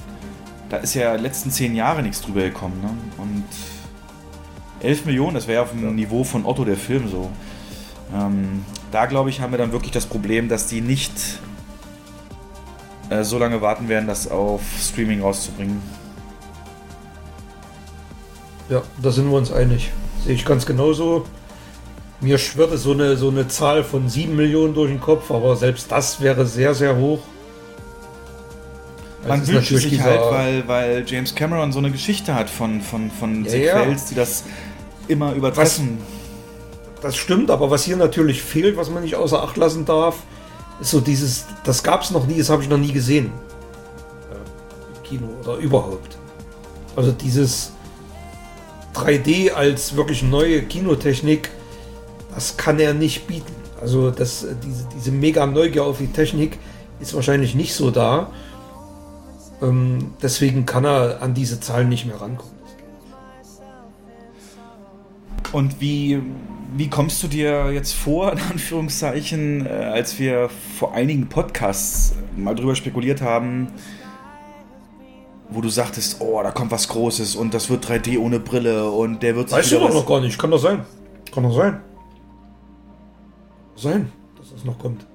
Da ist ja letzten 10 Jahre nichts drüber gekommen. Ne? Und 11 Millionen, das wäre auf dem Niveau von Otto der Film so. Ähm, da glaube ich, haben wir dann wirklich das Problem, dass die nicht äh, so lange warten werden, das auf Streaming rauszubringen. Ja, da sind wir uns einig. Sehe ich ganz genauso. Mir schwirrte so eine, so eine Zahl von 7 Millionen durch den Kopf, aber selbst das wäre sehr, sehr hoch. Man ist wünscht sich halt, weil, weil James Cameron so eine Geschichte hat von, von, von Ja, Sequels, die das immer übertreffen. Das stimmt, aber was hier natürlich fehlt, was man nicht außer Acht lassen darf, ist so dieses, das gab es noch nie, das habe ich noch nie gesehen. Äh, Im Kino oder überhaupt. Also dieses 3D als wirklich neue Kinotechnik, das kann er nicht bieten. Also das, diese, diese mega Neugier auf die Technik ist wahrscheinlich nicht so da. Ähm, deswegen kann er an diese Zahlen nicht mehr rankommen. Und wie, wie kommst du dir jetzt vor, in Anführungszeichen, äh, als wir vor einigen Podcasts mal drüber spekuliert haben, wo du sagtest, oh, da kommt was Großes und das wird 3D ohne Brille und der wird sich Weißt du doch noch gar nicht, kann doch sein. Kann doch sein. Sein, dass das noch kommt.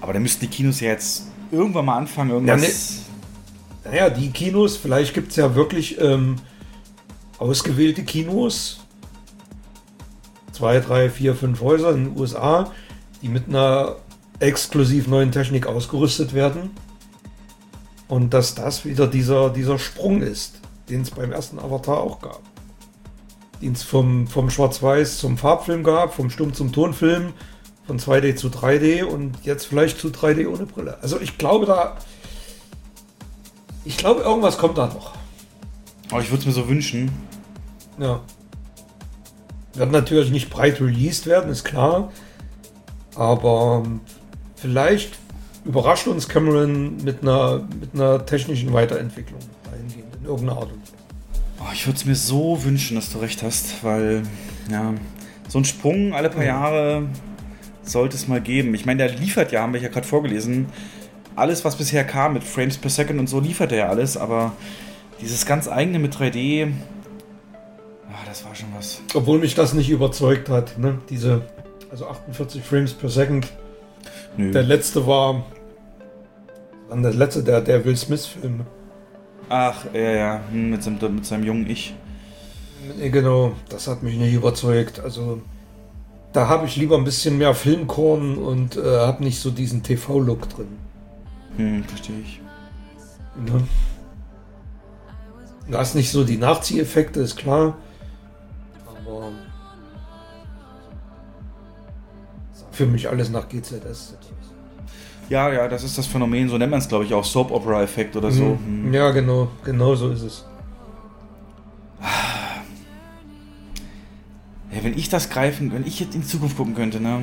Aber dann müssten die Kinos ja jetzt irgendwann mal anfangen, irgendwas. Naja, die Kinos, vielleicht gibt es ja wirklich ähm, ausgewählte Kinos, zwei, drei, vier, fünf Häuser in den USA, die mit einer exklusiv neuen Technik ausgerüstet werden. Und dass das wieder dieser, dieser Sprung ist, den es beim ersten Avatar auch gab. Den es vom, vom Schwarz-Weiß zum Farbfilm gab, vom Stumm zum Tonfilm, von 2D zu 3D und jetzt vielleicht zu 3D ohne Brille. Also ich glaube da, ich glaube irgendwas kommt da noch. Aber ich würde es mir so wünschen. Ja. Wird natürlich nicht breit released werden, ist klar. Aber ähm, vielleicht überrascht uns Cameron mit einer, mit einer technischen Weiterentwicklung dahingehend, in irgendeiner Art und Weise. Oh, ich würde es mir so wünschen, dass du recht hast, weil, ja, so ein Sprung alle paar Jahre sollte es mal geben. Ich meine, der liefert ja, haben wir ja gerade vorgelesen, alles, was bisher kam mit Frames per Second und so, liefert er ja alles, aber dieses ganz eigene mit 3D, ah, das war schon was. Obwohl mich das nicht überzeugt hat, ne? Diese, also 48 Frames per Second. Nö. Der letzte war, dann der letzte, der, der Will Smith-Film. Ach, ja, ja, hm, mit seinem, mit seinem jungen Ich. Nee, Genau, das hat mich nicht überzeugt. Also da habe ich lieber ein bisschen mehr Filmkorn und äh, habe nicht so diesen TV-Look drin. Hm, verstehe ich. Ne? Du hast nicht so die Nachzieheffekte, ist klar. Aber für mich alles nach GZS. Ja, ja, das ist das Phänomen, so nennt man es, glaube ich, auch Soap-Opera-Effekt oder so. Hm. Ja, genau, genau so ist es. Ja, wenn ich das greifen, wenn ich jetzt in die Zukunft gucken könnte, ne?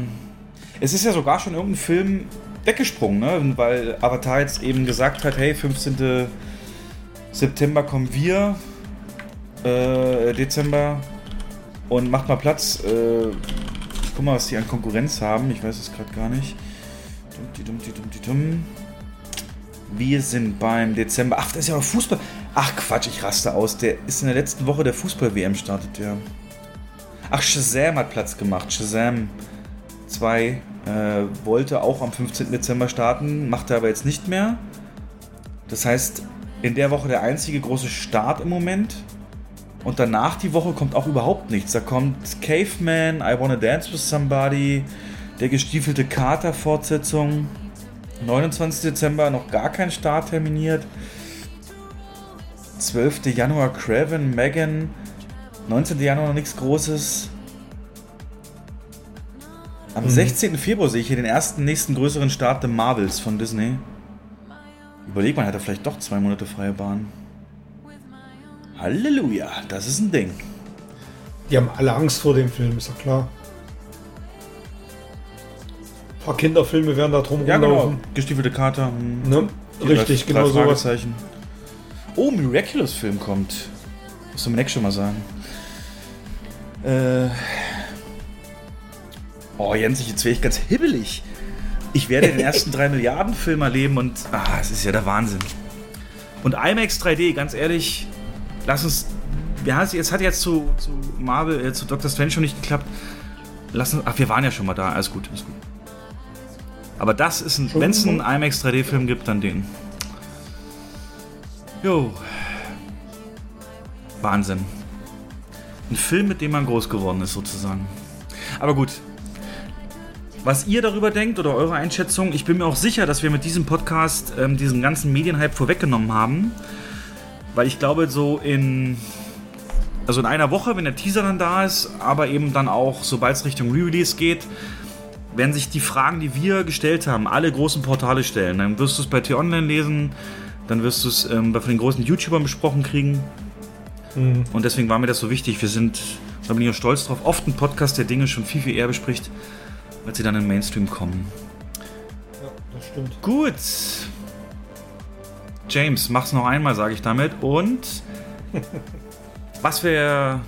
Es ist ja sogar schon irgendein Film weggesprungen, ne? Weil Avatar jetzt eben gesagt hat, hey, 15. September kommen wir, äh, Dezember und macht mal Platz. Äh, guck mal, was die an Konkurrenz haben. Ich weiß es gerade gar nicht. Wir sind beim Dezember. Ach, das ist ja auch Fußball. Ach Quatsch, ich raste aus. Der ist in der letzten Woche der Fußball-WM startet, ja. Ach, Shazam hat Platz gemacht. Shazam 2 äh, wollte auch am 15. Dezember starten, macht er aber jetzt nicht mehr. Das heißt, in der Woche der einzige große Start im Moment. Und danach die Woche kommt auch überhaupt nichts. Da kommt Caveman, I Wanna Dance with Somebody, der gestiefelte Kater-Fortsetzung. 29. Dezember noch gar kein Start terminiert. 12. Januar Craven, Megan. 19. Januar noch nichts Großes. Am 16. Februar sehe ich hier den ersten nächsten größeren Start der Marvels von Disney. Überleg mal, hat er vielleicht doch zwei Monate freie Bahn. Halleluja, das ist ein Ding. Die haben alle Angst vor dem Film, ist ja klar. Ein paar Kinderfilme werden da drum Ja, genau. rumlaufen. Gestiefelte Kater. hm. Ne? Richtig, drei- genau drei sowas. Oh, Miraculous-Film kommt. Muss du mir nächstes schon mal sagen. Äh. Oh, Jens, jetzt wäre ich ganz hibbelig. Ich werde den ersten 3 Milliarden Film erleben und. Ah, es ist ja der Wahnsinn. Und IMAX 3D, ganz ehrlich, lass uns. Ja, es hat jetzt zu, zu Marvel, äh, zu Doctor Strange schon nicht geklappt. Lass uns. Ach, wir waren ja schon mal da. Alles gut, alles gut. Aber das ist ein. Wenn es einen IMAX 3D-Film gibt, dann den. Jo. Wahnsinn. Ein Film, mit dem man groß geworden ist, sozusagen. Aber gut. Was ihr darüber denkt oder eure Einschätzung, ich bin mir auch sicher, dass wir mit diesem Podcast ähm, diesen ganzen Medienhype vorweggenommen haben. Weil ich glaube, so in. Also in einer Woche, wenn der Teaser dann da ist, aber eben dann auch, sobald es Richtung Re-Release geht, werden sich die Fragen, die wir gestellt haben, alle großen Portale stellen. Dann wirst du es bei T-Online lesen, dann wirst du es ähm, bei von den großen YouTubern besprochen kriegen. Und deswegen war mir das so wichtig. Wir sind, da bin ich auch stolz drauf, oft ein Podcast, der Dinge schon viel, viel eher bespricht, als sie dann in den Mainstream kommen. Ja, das stimmt. Gut. James, mach's noch einmal, sage ich damit. Und was wir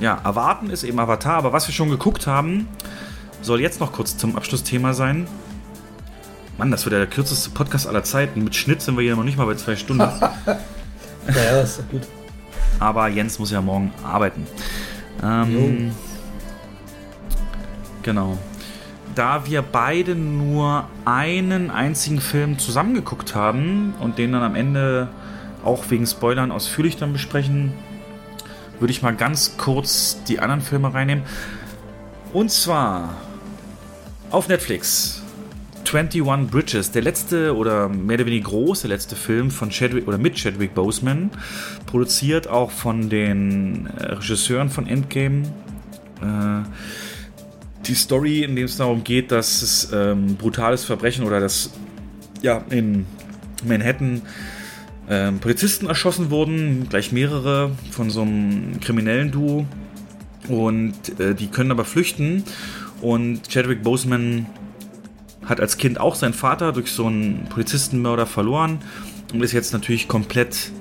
ja, erwarten, ist eben Avatar, aber was wir schon geguckt haben, soll jetzt noch kurz zum Abschlussthema sein. Mann, das wird ja der kürzeste Podcast aller Zeiten. Mit Schnitt sind wir hier noch nicht mal bei zwei Stunden. Ja, ja, ist doch gut. aber Jens muss ja morgen arbeiten. Ähm, genau. Da wir beide nur einen einzigen Film zusammengeguckt haben und den dann am Ende auch wegen Spoilern ausführlich dann besprechen, würde ich mal ganz kurz die anderen Filme reinnehmen. Und zwar auf Netflix. 21 Bridges, der letzte oder mehr oder weniger große letzte Film von Chadwick oder mit Chadwick Boseman, produziert auch von den äh, Regisseuren von Endgame. Äh, die Story, in dem es darum geht, dass es ähm, brutales Verbrechen oder dass ja in Manhattan ähm, Polizisten erschossen wurden, gleich mehrere von so einem kriminellen Duo. Und äh, die können aber flüchten und Chadwick Boseman hat als Kind auch seinen Vater durch so einen Polizistenmörder verloren und ist jetzt natürlich komplett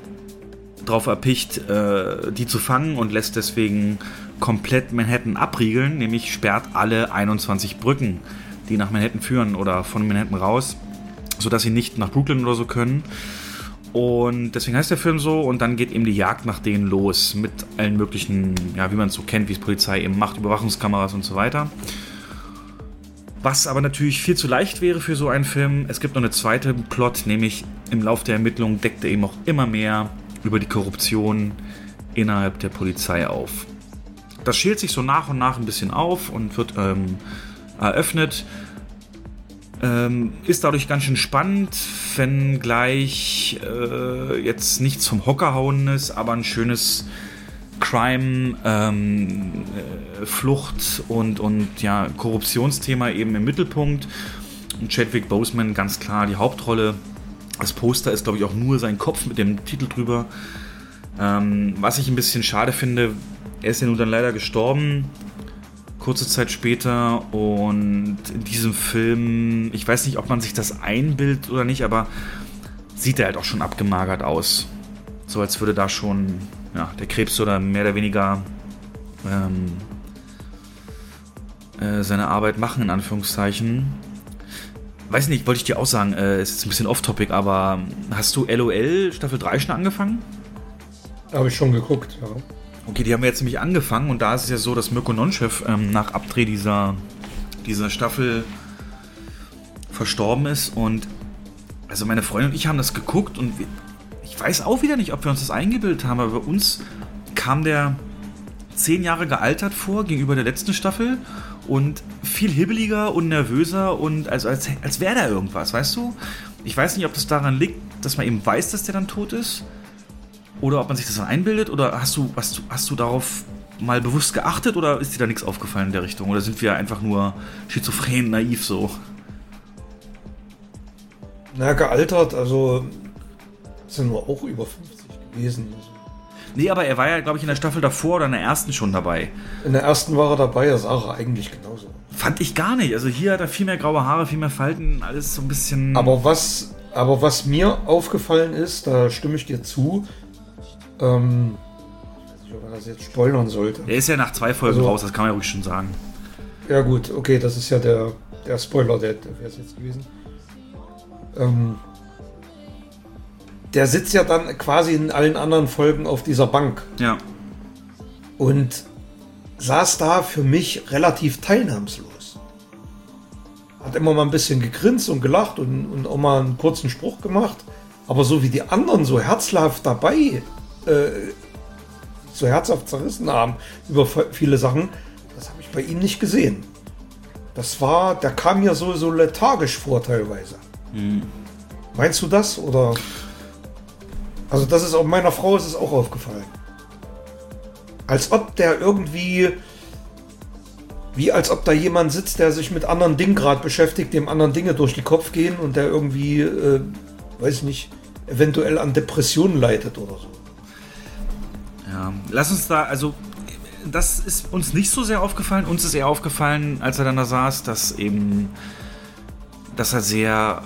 drauf erpicht, äh, die zu fangen und lässt deswegen komplett Manhattan abriegeln, nämlich sperrt alle 21 Brücken, die nach Manhattan führen oder von Manhattan raus, sodass sie nicht nach Brooklyn oder so können. Und deswegen heißt der Film so und dann geht eben die Jagd nach denen los mit allen möglichen, ja, wie man es so kennt, wie es Polizei eben macht, Überwachungskameras und so weiter. Was aber natürlich viel zu leicht wäre für so einen Film. Es gibt noch eine zweite Plot, nämlich im Laufe der Ermittlungen deckt er eben auch immer mehr über die Korruption innerhalb der Polizei auf. Das schält sich so nach und nach ein bisschen auf und wird ähm, eröffnet. Ähm, ist dadurch ganz schön spannend, wenn gleich äh, jetzt nichts vom Hocker hauen ist, aber ein schönes Crime, ähm, äh, Flucht und, und ja, Korruptionsthema eben im Mittelpunkt. Und Chadwick Boseman ganz klar die Hauptrolle. Das Poster ist, glaube ich, auch nur sein Kopf mit dem Titel drüber. Ähm, was ich ein bisschen schade finde, er ist ja nun dann leider gestorben, kurze Zeit später. Und in diesem Film, ich weiß nicht, ob man sich das einbildet oder nicht, aber sieht er halt auch schon abgemagert aus. So als würde da schon ja, der Krebs oder mehr oder weniger ähm, äh, seine Arbeit machen, in Anführungszeichen. Weiß nicht, wollte ich dir auch sagen, äh, ist jetzt ein bisschen off-topic, aber hast du LOL Staffel 3 schon angefangen? Habe ich schon geguckt, ja. Okay, die haben wir jetzt nämlich angefangen und da ist es ja so, dass Mirko Nonchev ähm, nach Abdreh dieser, dieser Staffel verstorben ist und also meine Freundin und ich haben das geguckt und wir, ich weiß auch wieder nicht, ob wir uns das eingebildet haben, aber bei uns kam der zehn Jahre gealtert vor gegenüber der letzten Staffel und viel hibbeliger und nervöser und also als, als wäre da irgendwas, weißt du? Ich weiß nicht, ob das daran liegt, dass man eben weiß, dass der dann tot ist oder ob man sich das dann einbildet oder hast du, hast du, hast du darauf mal bewusst geachtet oder ist dir da nichts aufgefallen in der Richtung oder sind wir einfach nur schizophren, naiv so? Na, gealtert, also sind wir auch über 50 gewesen. Also. Nee, aber er war ja, glaube ich, in der Staffel davor oder in der ersten schon dabei. In der ersten war er dabei, das sah er eigentlich genauso. Fand ich gar nicht. Also hier hat er viel mehr graue Haare, viel mehr Falten, alles so ein bisschen. Aber was, aber was mir aufgefallen ist, da stimme ich dir zu, ähm, ich weiß nicht, ob man das jetzt spoilern sollte. Er ist ja nach zwei Folgen Also- raus, das kann man ja ruhig schon sagen. Ja gut, okay, das ist ja der, der Spoiler, der, der wäre es jetzt gewesen. Ähm, der sitzt ja dann quasi in allen anderen Folgen auf dieser Bank Ja. und saß da für mich relativ teilnahmslos. Hat immer mal ein bisschen gegrinst und gelacht und, und auch mal einen kurzen Spruch gemacht. Aber so wie die anderen so herzhaft dabei, äh, so herzhaft zerrissen haben über viele Sachen, das habe ich bei ihm nicht gesehen. Das war, der kam mir so, so lethargisch vor teilweise. Meinst du das? Oder? Also das ist auch meiner Frau ist es auch aufgefallen. Als ob der irgendwie, wie als ob da jemand sitzt, der sich mit anderen Dingen gerade beschäftigt, dem anderen Dinge durch den Kopf gehen und der irgendwie, äh, weiß nicht, eventuell an Depressionen leidet oder so. Ja. Lass uns da, also. Das ist uns nicht so sehr aufgefallen. Uns ist eher aufgefallen, als er dann da saß, dass eben. Dass er sehr.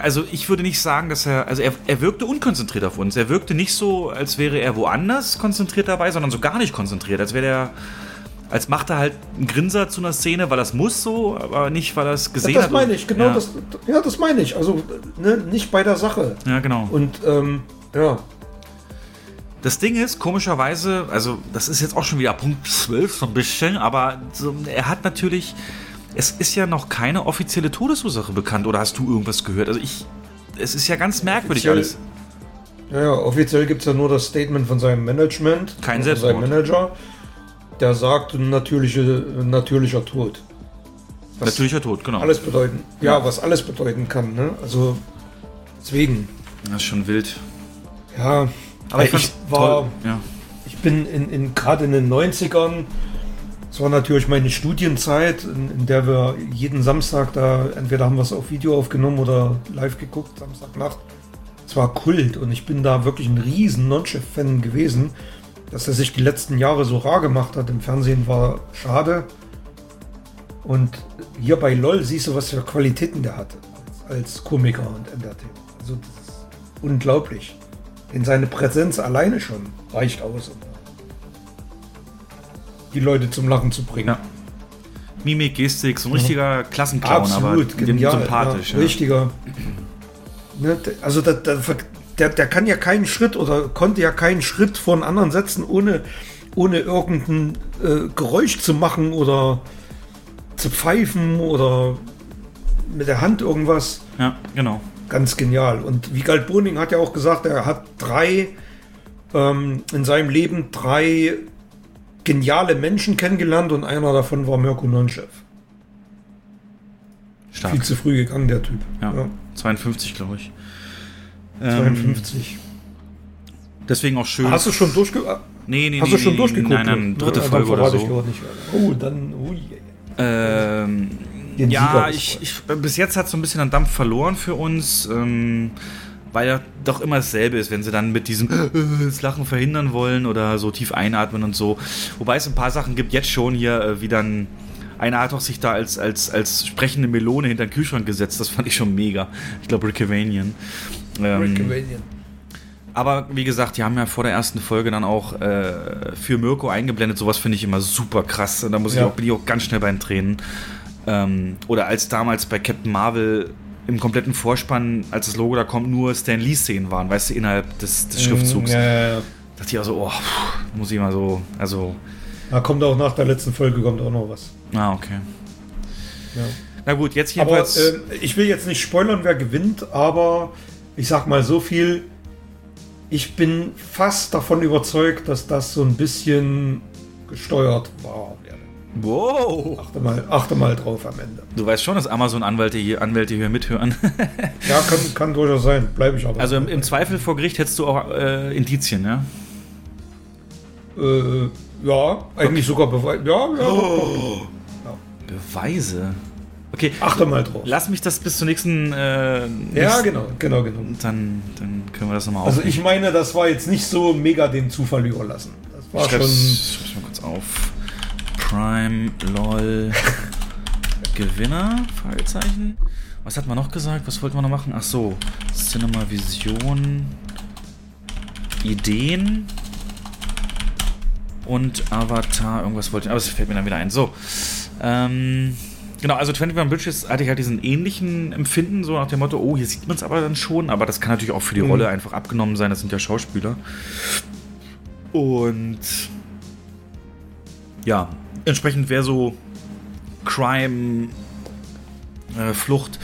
Also, ich würde nicht sagen, dass er. Also, er, er wirkte unkonzentriert auf uns. Er wirkte nicht so, als wäre er woanders konzentriert dabei, sondern so gar nicht konzentriert. Als wäre er. Als macht er halt einen Grinser zu einer Szene, weil es muss so, aber nicht, weil er es gesehen das hat. meine ich, genau ja. das. Ja, das meine ich. Also ne, nicht bei der Sache. Ja, genau. Und ähm, ja, Das Ding ist, komischerweise, also das ist jetzt auch schon wieder Punkt 12 so ein bisschen, aber so, er hat natürlich, es ist ja noch keine offizielle Todesursache bekannt oder hast du irgendwas gehört? Also ich, es ist ja ganz merkwürdig Offiziell- alles. Ja, ja, offiziell gibt es ja nur das Statement von seinem Management. Kein von seinem Selbstmord. Manager. Der sagt, natürliche, natürlicher Tod. Was Natürlicher Tod, genau. Alles bedeuten. Ja, was alles bedeuten kann. Ne? Also, deswegen. Das ist schon wild. Ja, Aber ich, ich, war. Ja. ich bin in, in gerade in den 90ern, das war natürlich meine Studienzeit, in, in der wir jeden Samstag da, entweder haben wir es auf Video aufgenommen oder live geguckt, Samstagnacht. Es war Kult und ich bin da wirklich ein riesen Non-Chef-Fan gewesen. Dass er sich die letzten Jahre so rar gemacht hat im Fernsehen war schade. Und hier bei LOL siehst du, was für Qualitäten der hatte als, als Komiker und Entertainer. Also das ist unglaublich. Denn seine Präsenz alleine schon reicht aus, um die Leute zum Lachen zu bringen. Ja. Mimik, Gestik, so ein richtiger Klassenclown, aber Absolut, dem genial. sympathisch. ja, Richtiger. Ne, also da, der, der kann ja keinen Schritt oder konnte ja keinen Schritt vor einen anderen setzen, ohne, ohne irgendein äh, Geräusch zu machen oder zu pfeifen oder mit der Hand irgendwas. ja, genau. Ganz genial. Und Wiegald Boning hat ja auch gesagt, er hat drei ähm, in seinem Leben drei geniale Menschen kennengelernt und einer davon war Mirko Nonchev. Stark. Viel zu früh gegangen, der Typ. Ja. Ja, 52, glaube ich. Ähm, 52. deswegen auch schön. Hast du schon durchge nee, nee, Hast nee, du schon nee, durchgeguckt? Nein, nein, Ne? dritte Dann Folge oder so. Oh, dann. Ui. Ähm, Den ja, ich, ich, bis jetzt hat es so ein bisschen an Dampf verloren für uns, ähm, weil ja doch immer dasselbe ist, wenn sie dann mit diesem äh, das Lachen verhindern wollen oder so tief einatmen und so. Wobei es ein paar Sachen gibt, jetzt schon hier, äh, wie dann einer hat auch sich da als, als, als sprechende Melone hinter den Kühlschrank gesetzt, das fand ich schon mega. Ich glaube, Rick Avanian. Ähm, aber wie gesagt, die haben ja vor der ersten Folge dann auch äh, für Mirko eingeblendet. Sowas finde ich immer super krass. Und da muss ich Ja. auch, bin ich auch ganz schnell bei den Tränen. Ähm, oder als damals bei Captain Marvel im kompletten Vorspann, als das Logo da kommt, nur Stan Lee-Szenen waren, weißt du, innerhalb des, des Schriftzugs. Mhm, Ja, ja, ja. dachte ich auch so, oh, pff, muss ich mal so, also, Da kommt auch nach der letzten Folge kommt auch noch was. ah, okay. Ja. Na gut, jetzt Aber jedenfalls. äh, ich will jetzt nicht spoilern, wer gewinnt, aber ich sag mal so viel. Ich bin fast davon überzeugt, dass das so ein bisschen gesteuert war. Wow! Achte mal, achte mal drauf am Ende. Du weißt schon, dass Amazon-Anwälte hier, Anwälte hier mithören. Ja, kann, kann durchaus sein. Bleibe ich aber. Also im, im Zweifel vor Gericht hättest du auch äh, Indizien, ja? Äh, ja, eigentlich sogar Beweis. Ja, ja. Oh. Beweise. Okay, Achte mal drauf. lass mich das bis zur nächsten. Äh, Ja, genau, genau, genau. Dann, dann können wir das nochmal Also aufnehmen. ich meine, das war jetzt nicht so mega dem Zufall überlassen. Das war schreib's, schon. schreib's mal kurz auf. Prime LOL Gewinner? Fragezeichen. Was hat man noch gesagt? Was wollten wir noch machen? Ach so, Cinema Vision, Ideen und Avatar. Irgendwas wollte ich, aber es fällt mir dann wieder ein. So, ähm, genau. Also 21 Bridges hatte ich halt diesen ähnlichen Empfinden, so nach dem Motto, oh, hier sieht man es aber dann schon, aber das kann natürlich auch für die Mhm. Rolle einfach abgenommen sein. Das sind ja Schauspieler. Und ja, entsprechend wäre so Crime, äh, Flucht.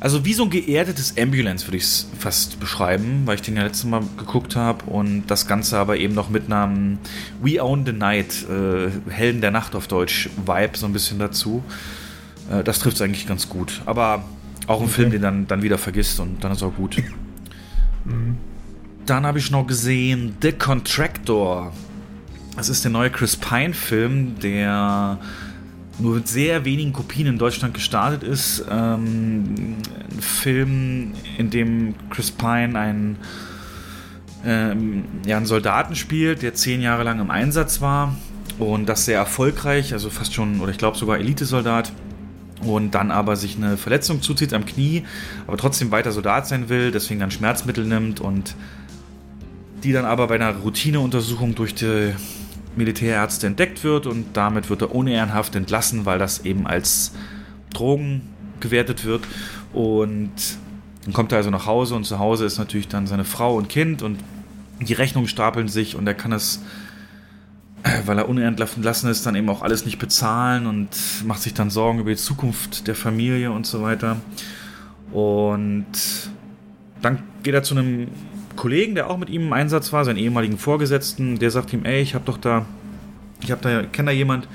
Also wie so ein geerdetes Ambulance würde ich es fast beschreiben, weil ich den ja letztes Mal geguckt habe und das Ganze aber eben noch mit einem We Own the Night, äh, Helden der Nacht auf Deutsch, Vibe so ein bisschen dazu. Äh, das trifft es eigentlich ganz gut. Aber auch ein Film, den dann, dann wieder vergisst und dann ist auch gut. Dann habe ich noch gesehen The Contractor. Das ist der neue Chris Pine-Film, der nur mit sehr wenigen Kopien in Deutschland gestartet ist. Ähm, ein Film, in dem Chris Pine einen, ähm, ja, einen Soldaten spielt, der zehn Jahre lang im Einsatz war und das sehr erfolgreich, also fast schon, oder ich glaube sogar Elitesoldat. Und dann aber sich eine Verletzung zuzieht am Knie, aber trotzdem weiter Soldat sein will, deswegen dann Schmerzmittel nimmt und die dann aber bei einer Routineuntersuchung durch die Militärärzte entdeckt wird und damit wird er unehrenhaft entlassen, weil das eben als Drogen gewertet wird. Und dann kommt er also nach Hause und zu Hause ist natürlich dann seine Frau und Kind und Die Rechnungen stapeln sich und er kann das, äh, weil er unentlassen ist, dann eben auch alles nicht bezahlen und macht sich dann Sorgen über die Zukunft der Familie und so weiter. Und dann geht er zu einem Kollegen, der auch mit ihm im Einsatz war, seinen ehemaligen Vorgesetzten, der sagt ihm, ey, ich habe doch da, ich habe da, kenne da jemand,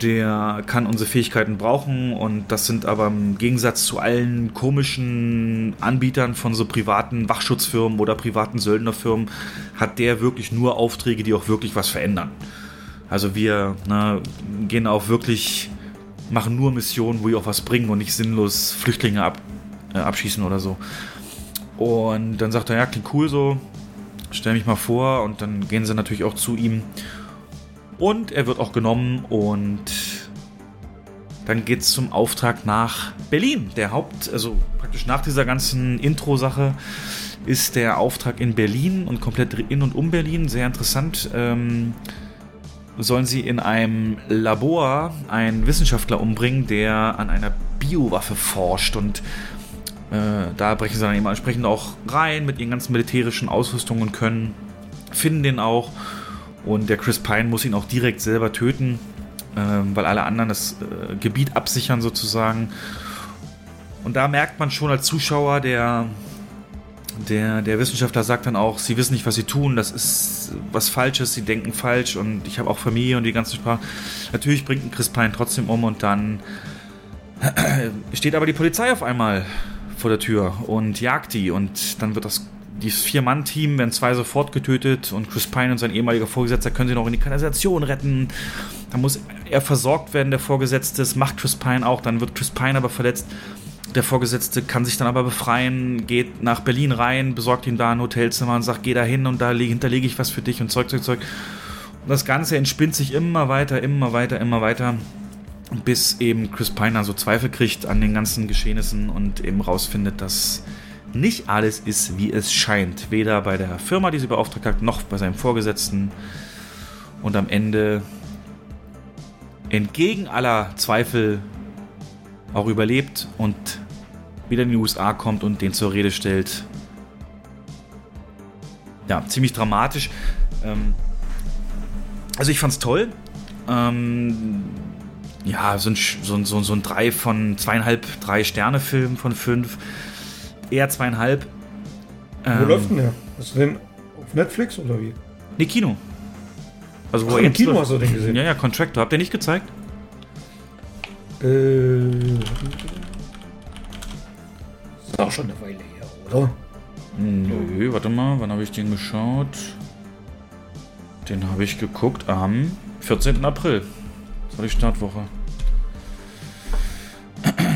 der kann unsere Fähigkeiten brauchen und das sind aber im Gegensatz zu allen komischen Anbietern von so privaten Wachschutzfirmen oder privaten Söldnerfirmen hat der wirklich nur Aufträge, die auch wirklich was verändern. Also wir ne, gehen auch wirklich, machen nur Missionen, wo wir auch was bringen und nicht sinnlos Flüchtlinge ab, äh, abschießen oder so. Und dann sagt er, ja, klingt cool so, stell mich mal vor und dann gehen sie natürlich auch zu ihm und er wird auch genommen und dann geht es zum Auftrag nach Berlin. Der Haupt, also praktisch nach dieser ganzen Intro-Sache ist der Auftrag in Berlin und komplett in und um Berlin. Sehr interessant. Ähm, sollen sie in einem Labor einen Wissenschaftler umbringen, der an einer Biowaffe forscht und äh, da brechen sie dann eben entsprechend auch rein mit ihren ganzen militärischen Ausrüstungen und können, finden den auch und der Chris Pine muss ihn auch direkt selber töten, ähm, weil alle anderen das äh, Gebiet absichern sozusagen. Und da merkt man schon als Zuschauer, der, der, der Wissenschaftler sagt dann auch, sie wissen nicht, was sie tun, das ist was Falsches, sie denken falsch und ich habe auch Familie und die ganze Sprache. Natürlich bringt ein Chris Pine trotzdem um und dann steht aber die Polizei auf einmal vor der Tür und jagt die und dann wird das dieses Vier-Mann-Team werden zwei sofort getötet und Chris Pine und sein ehemaliger Vorgesetzter können sie noch in die Kanalisation retten. Da muss er versorgt werden, der Vorgesetzte. Das macht Chris Pine auch. Dann wird Chris Pine aber verletzt. Der Vorgesetzte kann sich dann aber befreien, geht nach Berlin rein, besorgt ihm da ein Hotelzimmer und sagt, geh da hin und da hinterlege ich was für dich und Zeug, Zeug, Zeug. Und das Ganze entspinnt sich immer weiter, immer weiter, immer weiter, bis eben Chris Pine so Zweifel kriegt an den ganzen Geschehnissen und eben rausfindet, dass nicht alles ist, wie es scheint. Weder bei der Firma, die sie beauftragt hat, noch bei seinem Vorgesetzten. Und am Ende entgegen aller Zweifel auch überlebt und wieder in die USA kommt und den zur Rede stellt. Ja, ziemlich dramatisch. Ähm, also ich fand's toll. Ähm, ja, so ein, so, so, so ein drei von zweieinhalb, drei Sterne Film von fünf eher zweieinhalb. Wo ähm, läuft denn der? Hast du den auf Netflix oder wie? Nee, Kino. Also wo Ach, im Kino hast du den gesehen? Ja, ja, Contractor. Habt ihr nicht gezeigt? Äh. Ist auch schon eine Weile her, oder? Nö, warte mal, wann habe ich den geschaut? Den habe ich geguckt am 14. April. War die Startwoche.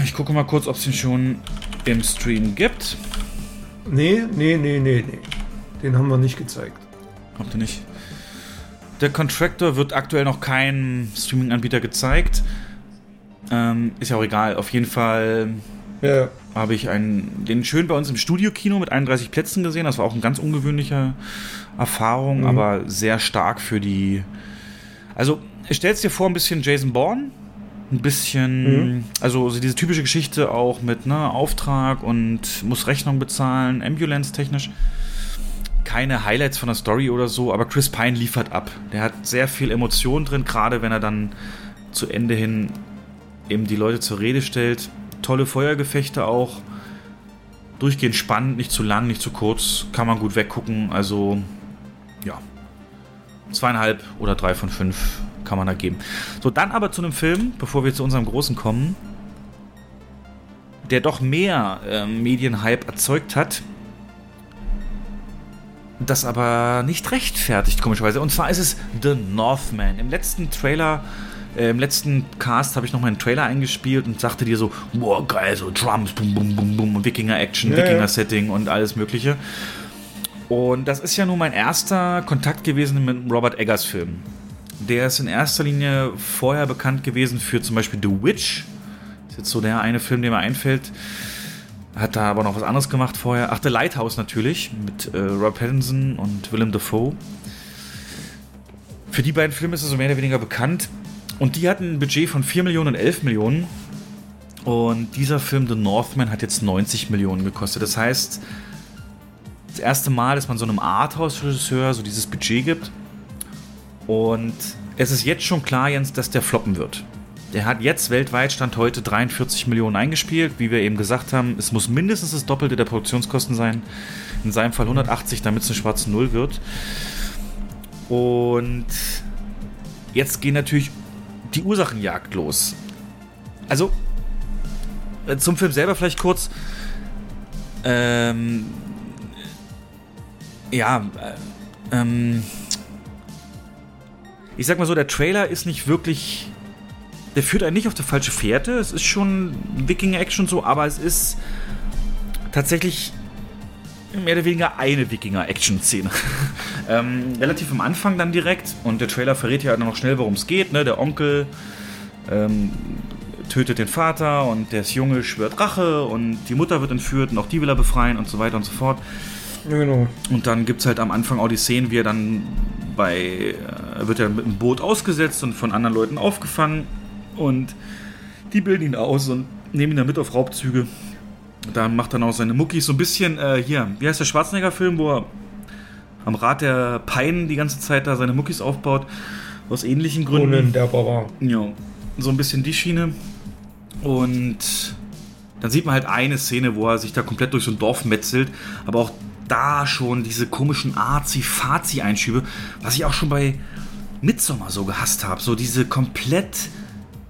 Ich gucke mal kurz, ob es den schon im Stream gibt. Nee, nee, nee, nee, nee. Den haben wir nicht gezeigt. Habt ihr nicht? Der Contractor wird aktuell noch kein Streaming-Anbieter gezeigt. Ähm, ist ja auch egal. Auf jeden Fall ja. habe ich einen, den schön bei uns im Studio-Kino mit 31 Plätzen gesehen. Das war auch eine ganz ungewöhnliche Erfahrung, mhm. aber sehr stark für die. Also, stellst dir vor, ein bisschen Jason Bourne ein bisschen, mhm. also diese typische Geschichte auch mit ne, Auftrag und muss Rechnung bezahlen, Ambulance-technisch. Keine Highlights von der Story oder so, aber Chris Pine liefert ab. Der hat sehr viel Emotion drin, gerade wenn er dann zu Ende hin eben die Leute zur Rede stellt. Tolle Feuergefechte auch. Durchgehend spannend, nicht zu lang, nicht zu kurz. Kann man gut weggucken. Also, ja. Zweieinhalb oder drei von fünf kann man da geben. So, dann aber zu einem Film, bevor wir zu unserem großen kommen, der doch mehr äh, Medienhype erzeugt hat, das aber nicht rechtfertigt, komischerweise. Und zwar ist es The Northman. Im letzten Trailer, äh, im letzten Cast habe ich noch mal einen Trailer eingespielt und sagte dir so, boah, geil, so Drums, bum, bum, bum, bum, Wikinger-Action, ja, Wikinger-Setting und alles mögliche. Und das ist ja nun mein erster Kontakt gewesen mit Robert Eggers Film. Der ist in erster Linie vorher bekannt gewesen für zum Beispiel The Witch. Das ist jetzt so der eine Film, der mir einfällt. Hat da aber noch was anderes gemacht vorher. Ach, The Lighthouse natürlich mit äh, Rob Pattinson und Willem Dafoe. Für die beiden Filme ist er so mehr oder weniger bekannt. Und die hatten ein Budget von 4 Millionen und 11 Millionen. Und dieser Film The Northman hat jetzt 90 Millionen gekostet. Das heißt, das erste Mal, dass man so einem Arthouse-Regisseur so dieses Budget gibt. Und es ist jetzt schon klar, Jens, dass der floppen wird. Der hat jetzt weltweit Stand heute 43 Millionen eingespielt. Wie wir eben gesagt haben, es muss mindestens das Doppelte der Produktionskosten sein. In seinem Fall 180, damit es eine schwarze Null wird. Und jetzt gehen natürlich die Ursachenjagd los. Also, äh, zum Film selber vielleicht kurz. Ähm, ja, äh, ähm, ich sag mal so, der Trailer ist nicht wirklich. Der führt einen nicht auf die falsche Fährte. Es ist schon Wikinger-Action so, aber es ist tatsächlich mehr oder weniger eine Wikinger-Action-Szene. ähm, relativ am Anfang dann direkt. Und der Trailer verrät ja dann noch schnell, worum es geht. Ne? Der Onkel ähm, tötet den Vater und das Junge schwört Rache und die Mutter wird entführt und auch die will er befreien und so weiter und so fort. Ja, genau. Und dann gibt es halt am Anfang auch die Szenen, wie er dann bei, äh, wird er mit einem Boot ausgesetzt und von anderen Leuten aufgefangen und die bilden ihn aus und nehmen ihn dann mit auf Raubzüge. Dann macht er noch seine Muckis so ein bisschen, äh, hier, wie heißt der Schwarzenegger-Film, wo er am Rad der Pein die ganze Zeit da seine Muckis aufbaut, aus ähnlichen Gründen. Conan der Barbar. Ja, so ein bisschen die Schiene. Und dann sieht man halt eine Szene, wo er sich da komplett durch so ein Dorf metzelt, aber auch da schon diese komischen Arzi-Fazi-Einschübe, was ich auch schon bei Midsommar so gehasst habe. So diese komplett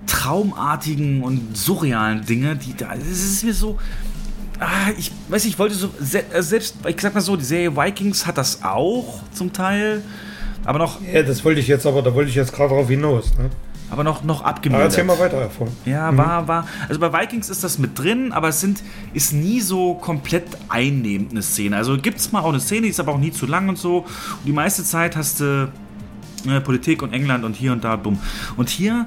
traumartigen und surrealen Dinge, die da. Es ist mir so. Ah, ich weiß, ich wollte so. äh, Selbst, ich sag mal so, die Serie Vikings hat das auch zum Teil. Aber noch, Ja, das wollte ich jetzt aber, da wollte ich jetzt gerade drauf hinaus. Ne? Aber noch, noch Aber abgemildert. erzähl mal weiter davon. Ja, war, war. Also bei Vikings ist das mit drin, aber es sind, ist nie so komplett einnehmend eine Szene. Also gibt es mal auch eine Szene, die ist aber auch nie zu lang und so. Und die meiste Zeit hast du äh, Politik und England und hier und da, bumm. Und hier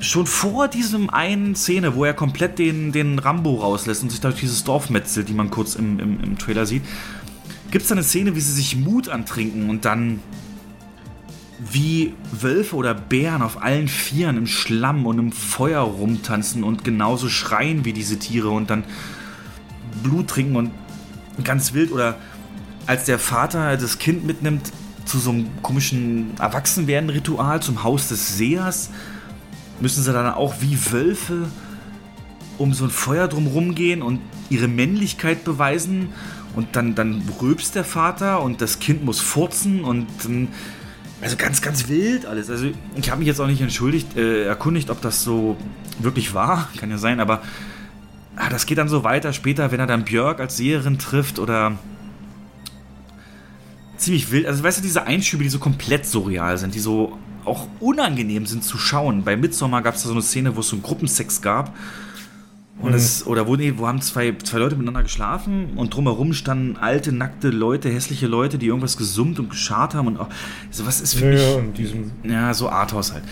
schon vor diesem einen Szene, wo er komplett den, den Rambo rauslässt und sich durch dieses Dorf metzelt, die man kurz im, im, im Trailer sieht, gibt es da eine Szene, wie sie sich Mut antrinken und dann wie Wölfe oder Bären auf allen Vieren im Schlamm und im Feuer rumtanzen und genauso schreien wie diese Tiere und dann Blut trinken und ganz wild oder als der Vater das Kind mitnimmt zu so einem komischen Erwachsenwerden-Ritual zum Haus des Sehers, müssen sie dann auch wie Wölfe um so ein Feuer drumherum gehen und ihre Männlichkeit beweisen und dann, dann rülpst der Vater und das Kind muss furzen und dann also ganz, ganz wild alles. Also ich habe mich jetzt auch nicht entschuldigt, äh, erkundigt, ob das so wirklich war. Kann ja sein, aber ah, das geht dann so weiter später, wenn er dann Björk als Seherin trifft oder ziemlich wild. Also weißt du, diese Einschübe, die so komplett surreal sind, die so auch unangenehm sind zu schauen. Bei Midsommar gab es da so eine Szene, wo es so einen Gruppensex gab. Und es, oder wo, nee, wo haben zwei, zwei Leute miteinander geschlafen und drumherum standen alte, nackte Leute, hässliche Leute, die irgendwas gesummt und geschart haben und auch, sowas ist für Ja, mich, ja, in diesem. ja, so Arthouse halt.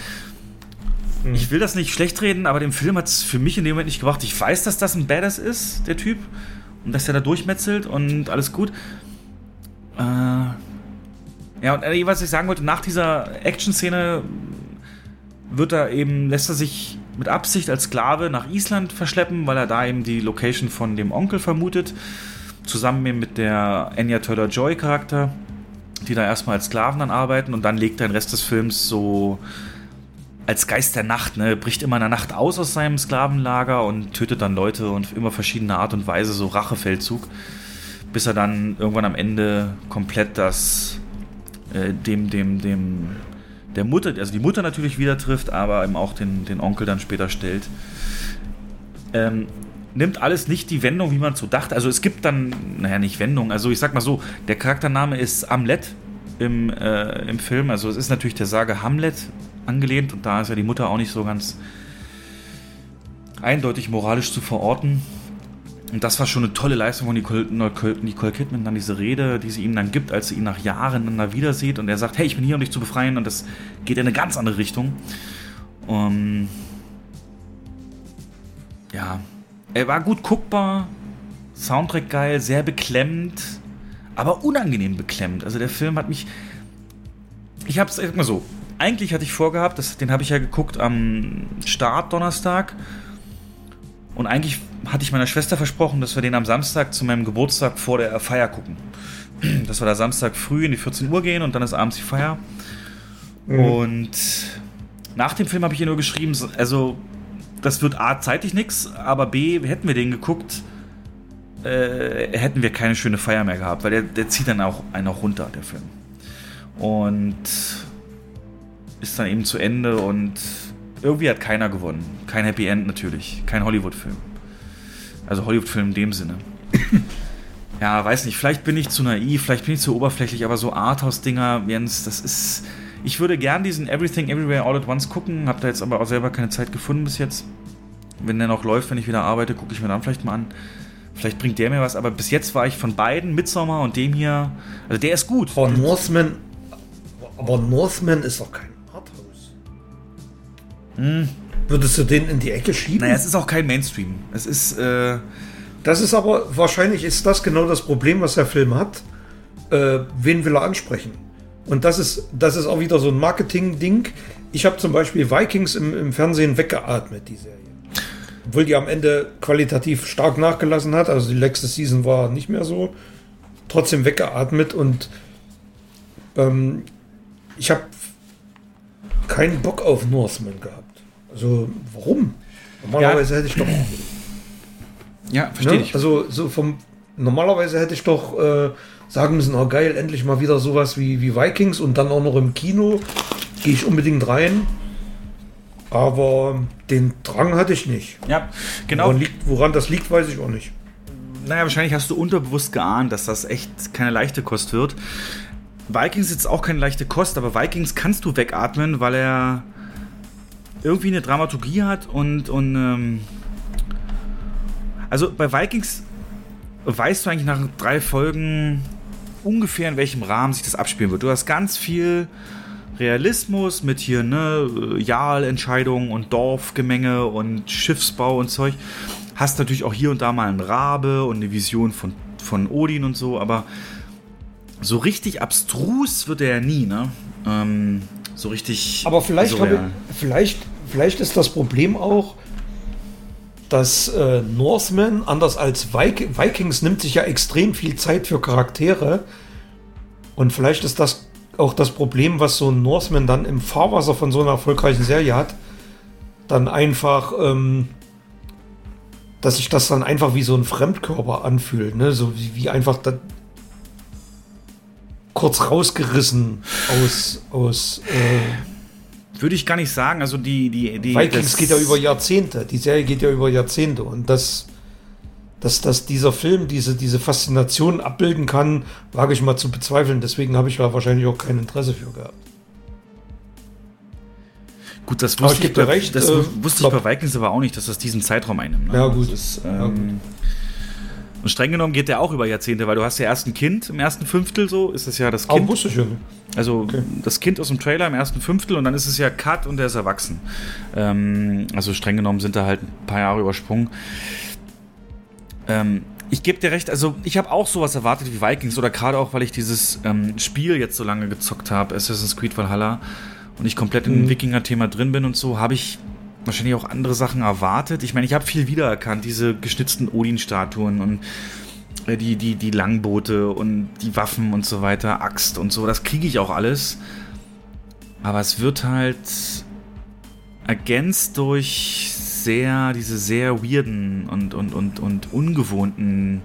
Ich will das nicht schlecht reden, aber dem Film hat es für mich in dem Moment nicht gebracht. Ich weiß, dass das ein Badass ist, der Typ. Und dass der da durchmetzelt und alles gut. Äh, ja, und äh, was ich sagen wollte, nach dieser Action-Szene wird er eben, lässt er sich mit Absicht als Sklave nach Island verschleppen, weil er da eben die Location von dem Onkel vermutet. Zusammen mit der Anya Taylor-Joy Charakter, die da erstmal als Sklaven dann arbeiten und dann legt er den Rest des Films so als Geist der Nacht, ne, bricht immer in der Nacht aus aus seinem Sklavenlager und tötet dann Leute und immer verschiedene Art und Weise, so Rachefeldzug, bis er dann irgendwann am Ende komplett das äh, dem, dem, dem der Mutter, also die Mutter natürlich wieder trifft, aber eben auch den, den Onkel dann später stellt. Ähm, nimmt alles nicht die Wendung, wie man so dachte. Also es gibt dann, naja, nicht Wendung, also ich sag mal so, der Charaktername ist Amlet im, äh, im Film. Also es ist natürlich der Sage Hamlet angelehnt und da ist ja die Mutter auch nicht so ganz eindeutig moralisch zu verorten. Und das war schon eine tolle Leistung von Nicole, Nicole, Kidman, dann diese Rede, die sie ihm dann gibt, als sie ihn nach Jahren dann da wieder sieht. Und er sagt, hey, ich bin hier, um dich zu befreien. Und das geht in eine ganz andere Richtung. Um, ja, er war gut guckbar, Soundtrack geil, sehr beklemmend, aber unangenehm beklemmend. Also der Film hat mich, ich hab's, sag mal so, eigentlich hatte ich vorgehabt, das, den habe ich ja geguckt am Start Donnerstag Und eigentlich hatte ich meiner Schwester versprochen, dass wir den am Samstag zu meinem Geburtstag vor der Feier gucken. Dass wir da Samstag früh in die 14 Uhr gehen und dann ist abends die Feier. Und nach dem Film habe ich ihr nur geschrieben, so- also das wird A, zeitig nix, aber B, hätten wir den geguckt, äh, hätten wir keine schöne Feier mehr gehabt, weil der, der zieht dann auch einen auch runter, der Film. Und ist dann eben zu Ende und irgendwie hat keiner gewonnen. Kein Happy End natürlich. Kein Hollywood-Film. Also Hollywood-Film in dem Sinne. ja, weiß nicht, vielleicht bin ich zu naiv, vielleicht bin ich zu oberflächlich, aber so Arthouse-Dinger, Jens, das ist. Ich würde gern diesen Everything Everywhere All at Once gucken, hab da jetzt aber auch selber keine Zeit gefunden bis jetzt. Wenn der noch läuft, wenn ich wieder arbeite, gucke ich mir dann vielleicht mal an. Vielleicht bringt der mir was, aber bis jetzt war ich von beiden, Midsommar und dem hier, also der ist gut. Aber Northman, aber Northman ist doch kein. Würdest du den in die Ecke schieben? Naja, es ist auch kein Mainstream. Es ist, äh, Das ist aber, wahrscheinlich ist das genau das Problem, was der Film hat. Äh, wen will er ansprechen? Und das ist, das ist auch wieder so ein Marketing-Ding. Ich habe zum Beispiel Vikings im, im Fernsehen weggeatmet, die Serie. Obwohl die am Ende qualitativ stark nachgelassen hat. Also die letzte Season war nicht mehr so. Trotzdem weggeatmet und ähm, ich habe keinen Bock auf Northman gehabt. Also warum? Normalerweise hätte ich doch ja, verstehe Ne? ich. Also so vom normalerweise hätte ich doch äh, sagen müssen, oh geil, endlich mal wieder sowas wie, wie Vikings und dann auch noch im Kino. Gehe ich unbedingt rein. Aber den Drang hatte ich nicht. ja, genau. Woran, liegt, woran das liegt, weiß ich auch nicht. Naja, wahrscheinlich hast du unterbewusst geahnt, dass das echt keine leichte Kost wird. Vikings ist jetzt auch keine leichte Kost, aber Vikings kannst du wegatmen, weil er irgendwie eine Dramaturgie hat und, und ähm also bei Vikings weißt du eigentlich nach drei Folgen ungefähr in welchem Rahmen sich das abspielen wird. Du hast ganz viel Realismus mit hier ne Jarl-Entscheidungen und Dorfgemenge und Schiffsbau und Zeug. Hast natürlich auch hier und da mal einen Rabe und eine Vision von, von Odin und so, aber so richtig abstrus wird er ja nie, ne? Ähm, so richtig. Aber vielleicht, habe surreal. ich, vielleicht, vielleicht ist das Problem auch, dass äh, Northman, anders als Vik Vikings, nimmt sich ja extrem viel Zeit für Charaktere. Und vielleicht ist das auch das Problem, was so ein Northman dann im Fahrwasser von so einer erfolgreichen Serie hat. Dann einfach, ähm, dass sich das dann einfach wie so ein Fremdkörper anfühlt. Ne? So wie, wie einfach da, kurz rausgerissen aus, aus äh, Würde ich gar nicht sagen. Also die. die, die Vikings das- geht ja über Jahrzehnte. Die Serie geht ja über Jahrzehnte. Und dass, dass, dass dieser Film diese, diese Faszination abbilden kann, wage ich mal zu bezweifeln. Deswegen habe ich da wahrscheinlich auch kein Interesse für gehabt. Gut, das wusste ich, bei, recht, das äh, wusste ich bei Vikings aber auch nicht, dass das diesen Zeitraum einnimmt. Ne? Ja, gut. Das ist, Ja, gut. Und streng genommen geht der auch über Jahrzehnte, weil du hast ja erst ein Kind im ersten Fünftel, so ist das ja das Kind. wusste ich ja. Also das Kind aus dem Trailer im ersten Fünftel und dann ist es ja Cut und der ist erwachsen. Ähm, also streng genommen sind da halt ein paar Jahre übersprungen. Ähm, ich gebe dir recht, also ich habe auch sowas erwartet wie Vikings oder gerade auch, weil ich dieses ähm, Spiel jetzt so lange gezockt habe, Assassin's Creed Valhalla, und ich komplett im Wikinger-Thema drin bin und so, habe ich wahrscheinlich auch andere Sachen erwartet. Ich meine, ich habe viel wiedererkannt, diese geschnitzten Odin-Statuen und äh, die, die, die Langboote und die Waffen und so weiter, Axt und so, das kriege ich auch alles. Aber es wird halt ergänzt durch sehr, diese sehr weirden und, und, und, und ungewohnten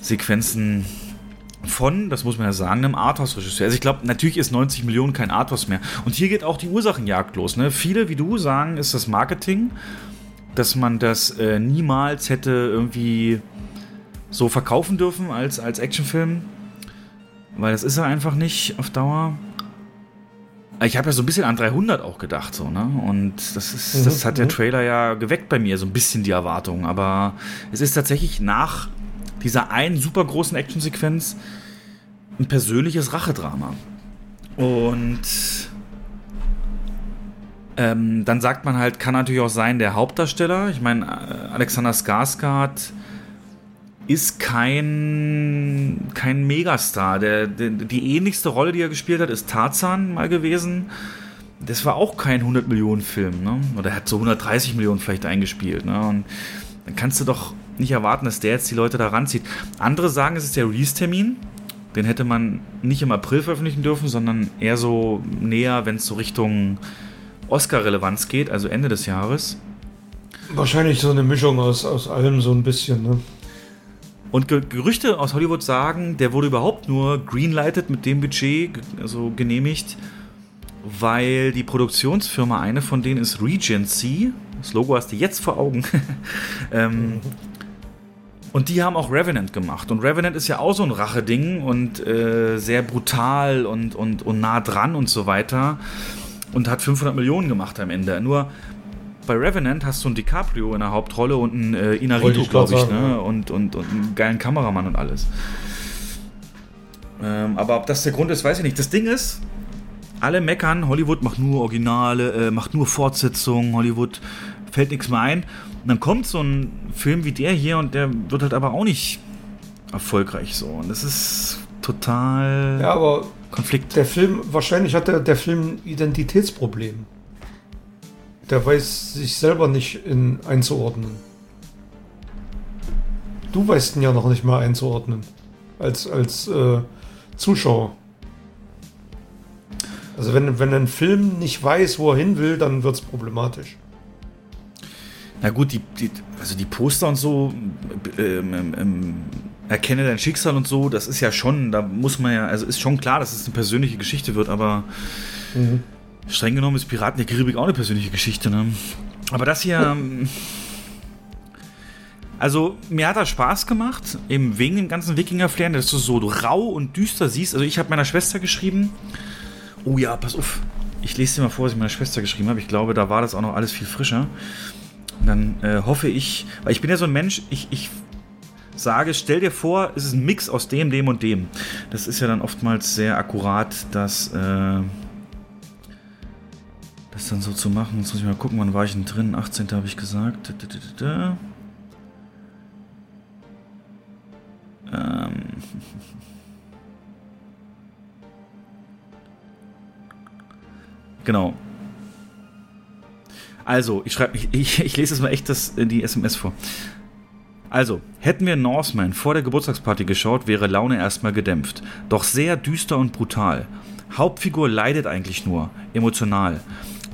Sequenzen von, das muss man ja sagen, einem Arthouse-Regisseur. Also ich glaube, natürlich ist 90 Millionen kein Arthouse mehr. Und hier geht auch die Ursachenjagd los. Ne? Viele, wie du sagen, ist das Marketing, dass man das äh, niemals hätte irgendwie so verkaufen dürfen als, als Actionfilm. Weil das ist er einfach nicht auf Dauer. Ich habe ja so ein bisschen an 300 auch gedacht, so, ne? Und das ist, das hat der Trailer ja geweckt bei mir, so ein bisschen die Erwartung. Aber es ist tatsächlich nach dieser einen super großen Actionsequenz ein persönliches Rachedrama. Und ähm, dann sagt man halt, kann natürlich auch sein, der Hauptdarsteller. Ich meine, äh, Alexander Skarsgård ist kein, kein Megastar. Der, der, die ähnlichste Rolle, die er gespielt hat, ist Tarzan mal gewesen. das war auch kein 100 Millionen Film, ne? Oder hat so 130 Millionen vielleicht eingespielt, ne? Und dann kannst du doch nicht erwarten, dass der jetzt die Leute da ranzieht. Andere sagen, es ist der Release-Termin. Den hätte man nicht im April veröffentlichen dürfen, sondern eher so näher, wenn es so Richtung Oscar-Relevanz geht, also Ende des Jahres. Wahrscheinlich so eine Mischung aus, aus allem so ein bisschen, ne? Und Ge Gerüchte aus Hollywood sagen, der wurde überhaupt nur greenlighted mit dem Budget, also genehmigt, weil die Produktionsfirma, eine von denen ist Regency, das Logo hast du jetzt vor Augen, ähm, und die haben auch Revenant gemacht. Und Revenant ist ja auch so ein Racheding und äh, sehr brutal und, und, und nah dran und so weiter. Und hat 500 Millionen gemacht am Ende. Nur bei Revenant hast du einen DiCaprio in der Hauptrolle und einen äh, Inarito, glaube ich, sagen, ne? Ja. Und, und, und einen geilen Kameramann und alles. Ähm, aber ob das der Grund ist, weiß ich nicht. Das Ding ist, alle meckern, Hollywood macht nur Originale, äh, macht nur Fortsetzungen, Hollywood fällt nichts mehr ein. Dann kommt so ein Film wie der hier und der wird halt aber auch nicht erfolgreich so. Und das ist total ja, aber Konflikt. Der Film, wahrscheinlich hat der, der Film Identitätsproblem. Der weiß sich selber nicht in, einzuordnen. Du weißt ihn ja noch nicht mal einzuordnen. Als, als äh, Zuschauer. Also wenn, wenn ein Film nicht weiß, wo er hin will, dann wird es problematisch. Na gut, die, die, also die Poster und so, ähm, ähm, ähm, erkenne dein Schicksal und so, das ist ja schon, da muss man ja, also ist schon klar, dass es eine persönliche Geschichte wird, aber mhm. streng genommen ist Piraten der Karibik auch eine persönliche Geschichte, ne? Aber das hier, ähm, also mir hat das Spaß gemacht, eben wegen dem ganzen Wikinger-Flair, dass du so rau und düster siehst. Also ich habe meiner Schwester geschrieben, Oh ja, pass auf. Ich lese dir mal vor, was ich meiner Schwester geschrieben habe. Ich glaube, da war das auch noch alles viel frischer. Und dann äh, hoffe ich, weil ich bin ja so ein Mensch, ich, ich sage, stell dir vor, es ist ein Mix aus dem, dem und dem. Das ist ja dann oftmals sehr akkurat, das, äh, das dann so zu machen. Jetzt muss ich mal gucken, wann war ich denn drin? 18. habe ich gesagt. Ähm. Genau. Also, ich schreibe, ich, ich, ich, lese jetzt mal echt das, die SMS vor. Also, hätten wir Norseman vor der Geburtstagsparty geschaut, wäre Laune erstmal gedämpft. Doch sehr düster und brutal. Hauptfigur leidet eigentlich nur, emotional.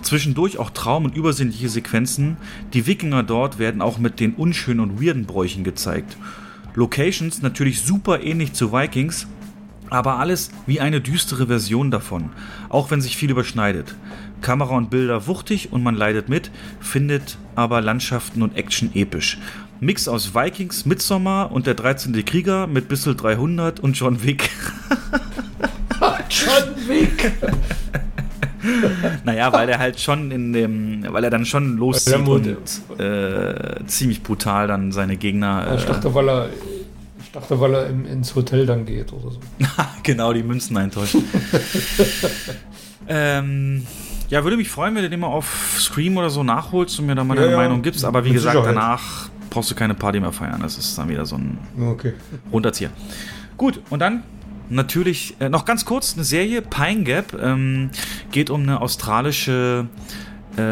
Zwischendurch auch Traum- und übersinnliche Sequenzen. Die Wikinger dort werden auch mit den unschönen und weirden Bräuchen gezeigt. Locations natürlich super ähnlich zu Vikings, aber alles wie eine düstere Version davon, auch wenn sich viel überschneidet. Kamera und Bilder wuchtig und man leidet mit, findet aber Landschaften und Action episch. Mix aus Vikings, Midsommar und der 13. Krieger mit Bissel 300 und John Wick. John Wick! naja, weil er halt schon in dem, weil er dann schon loszieht und äh, ziemlich brutal dann seine Gegner. Äh, ich dachte, weil er dachte, weil er im, ins Hotel dann geht oder so. genau, die Münzen eintäuschen. ähm, ja, würde mich freuen, wenn du den mal auf Scream oder so nachholst und mir da mal deine ja, Meinung gibst. Aber wie gesagt, Sicherheit. danach brauchst du keine Party mehr feiern. Das ist dann wieder so ein okay. Runterzieher. Gut, und dann natürlich äh, noch ganz kurz eine Serie, Pine Gap, ähm, geht um eine australische, äh,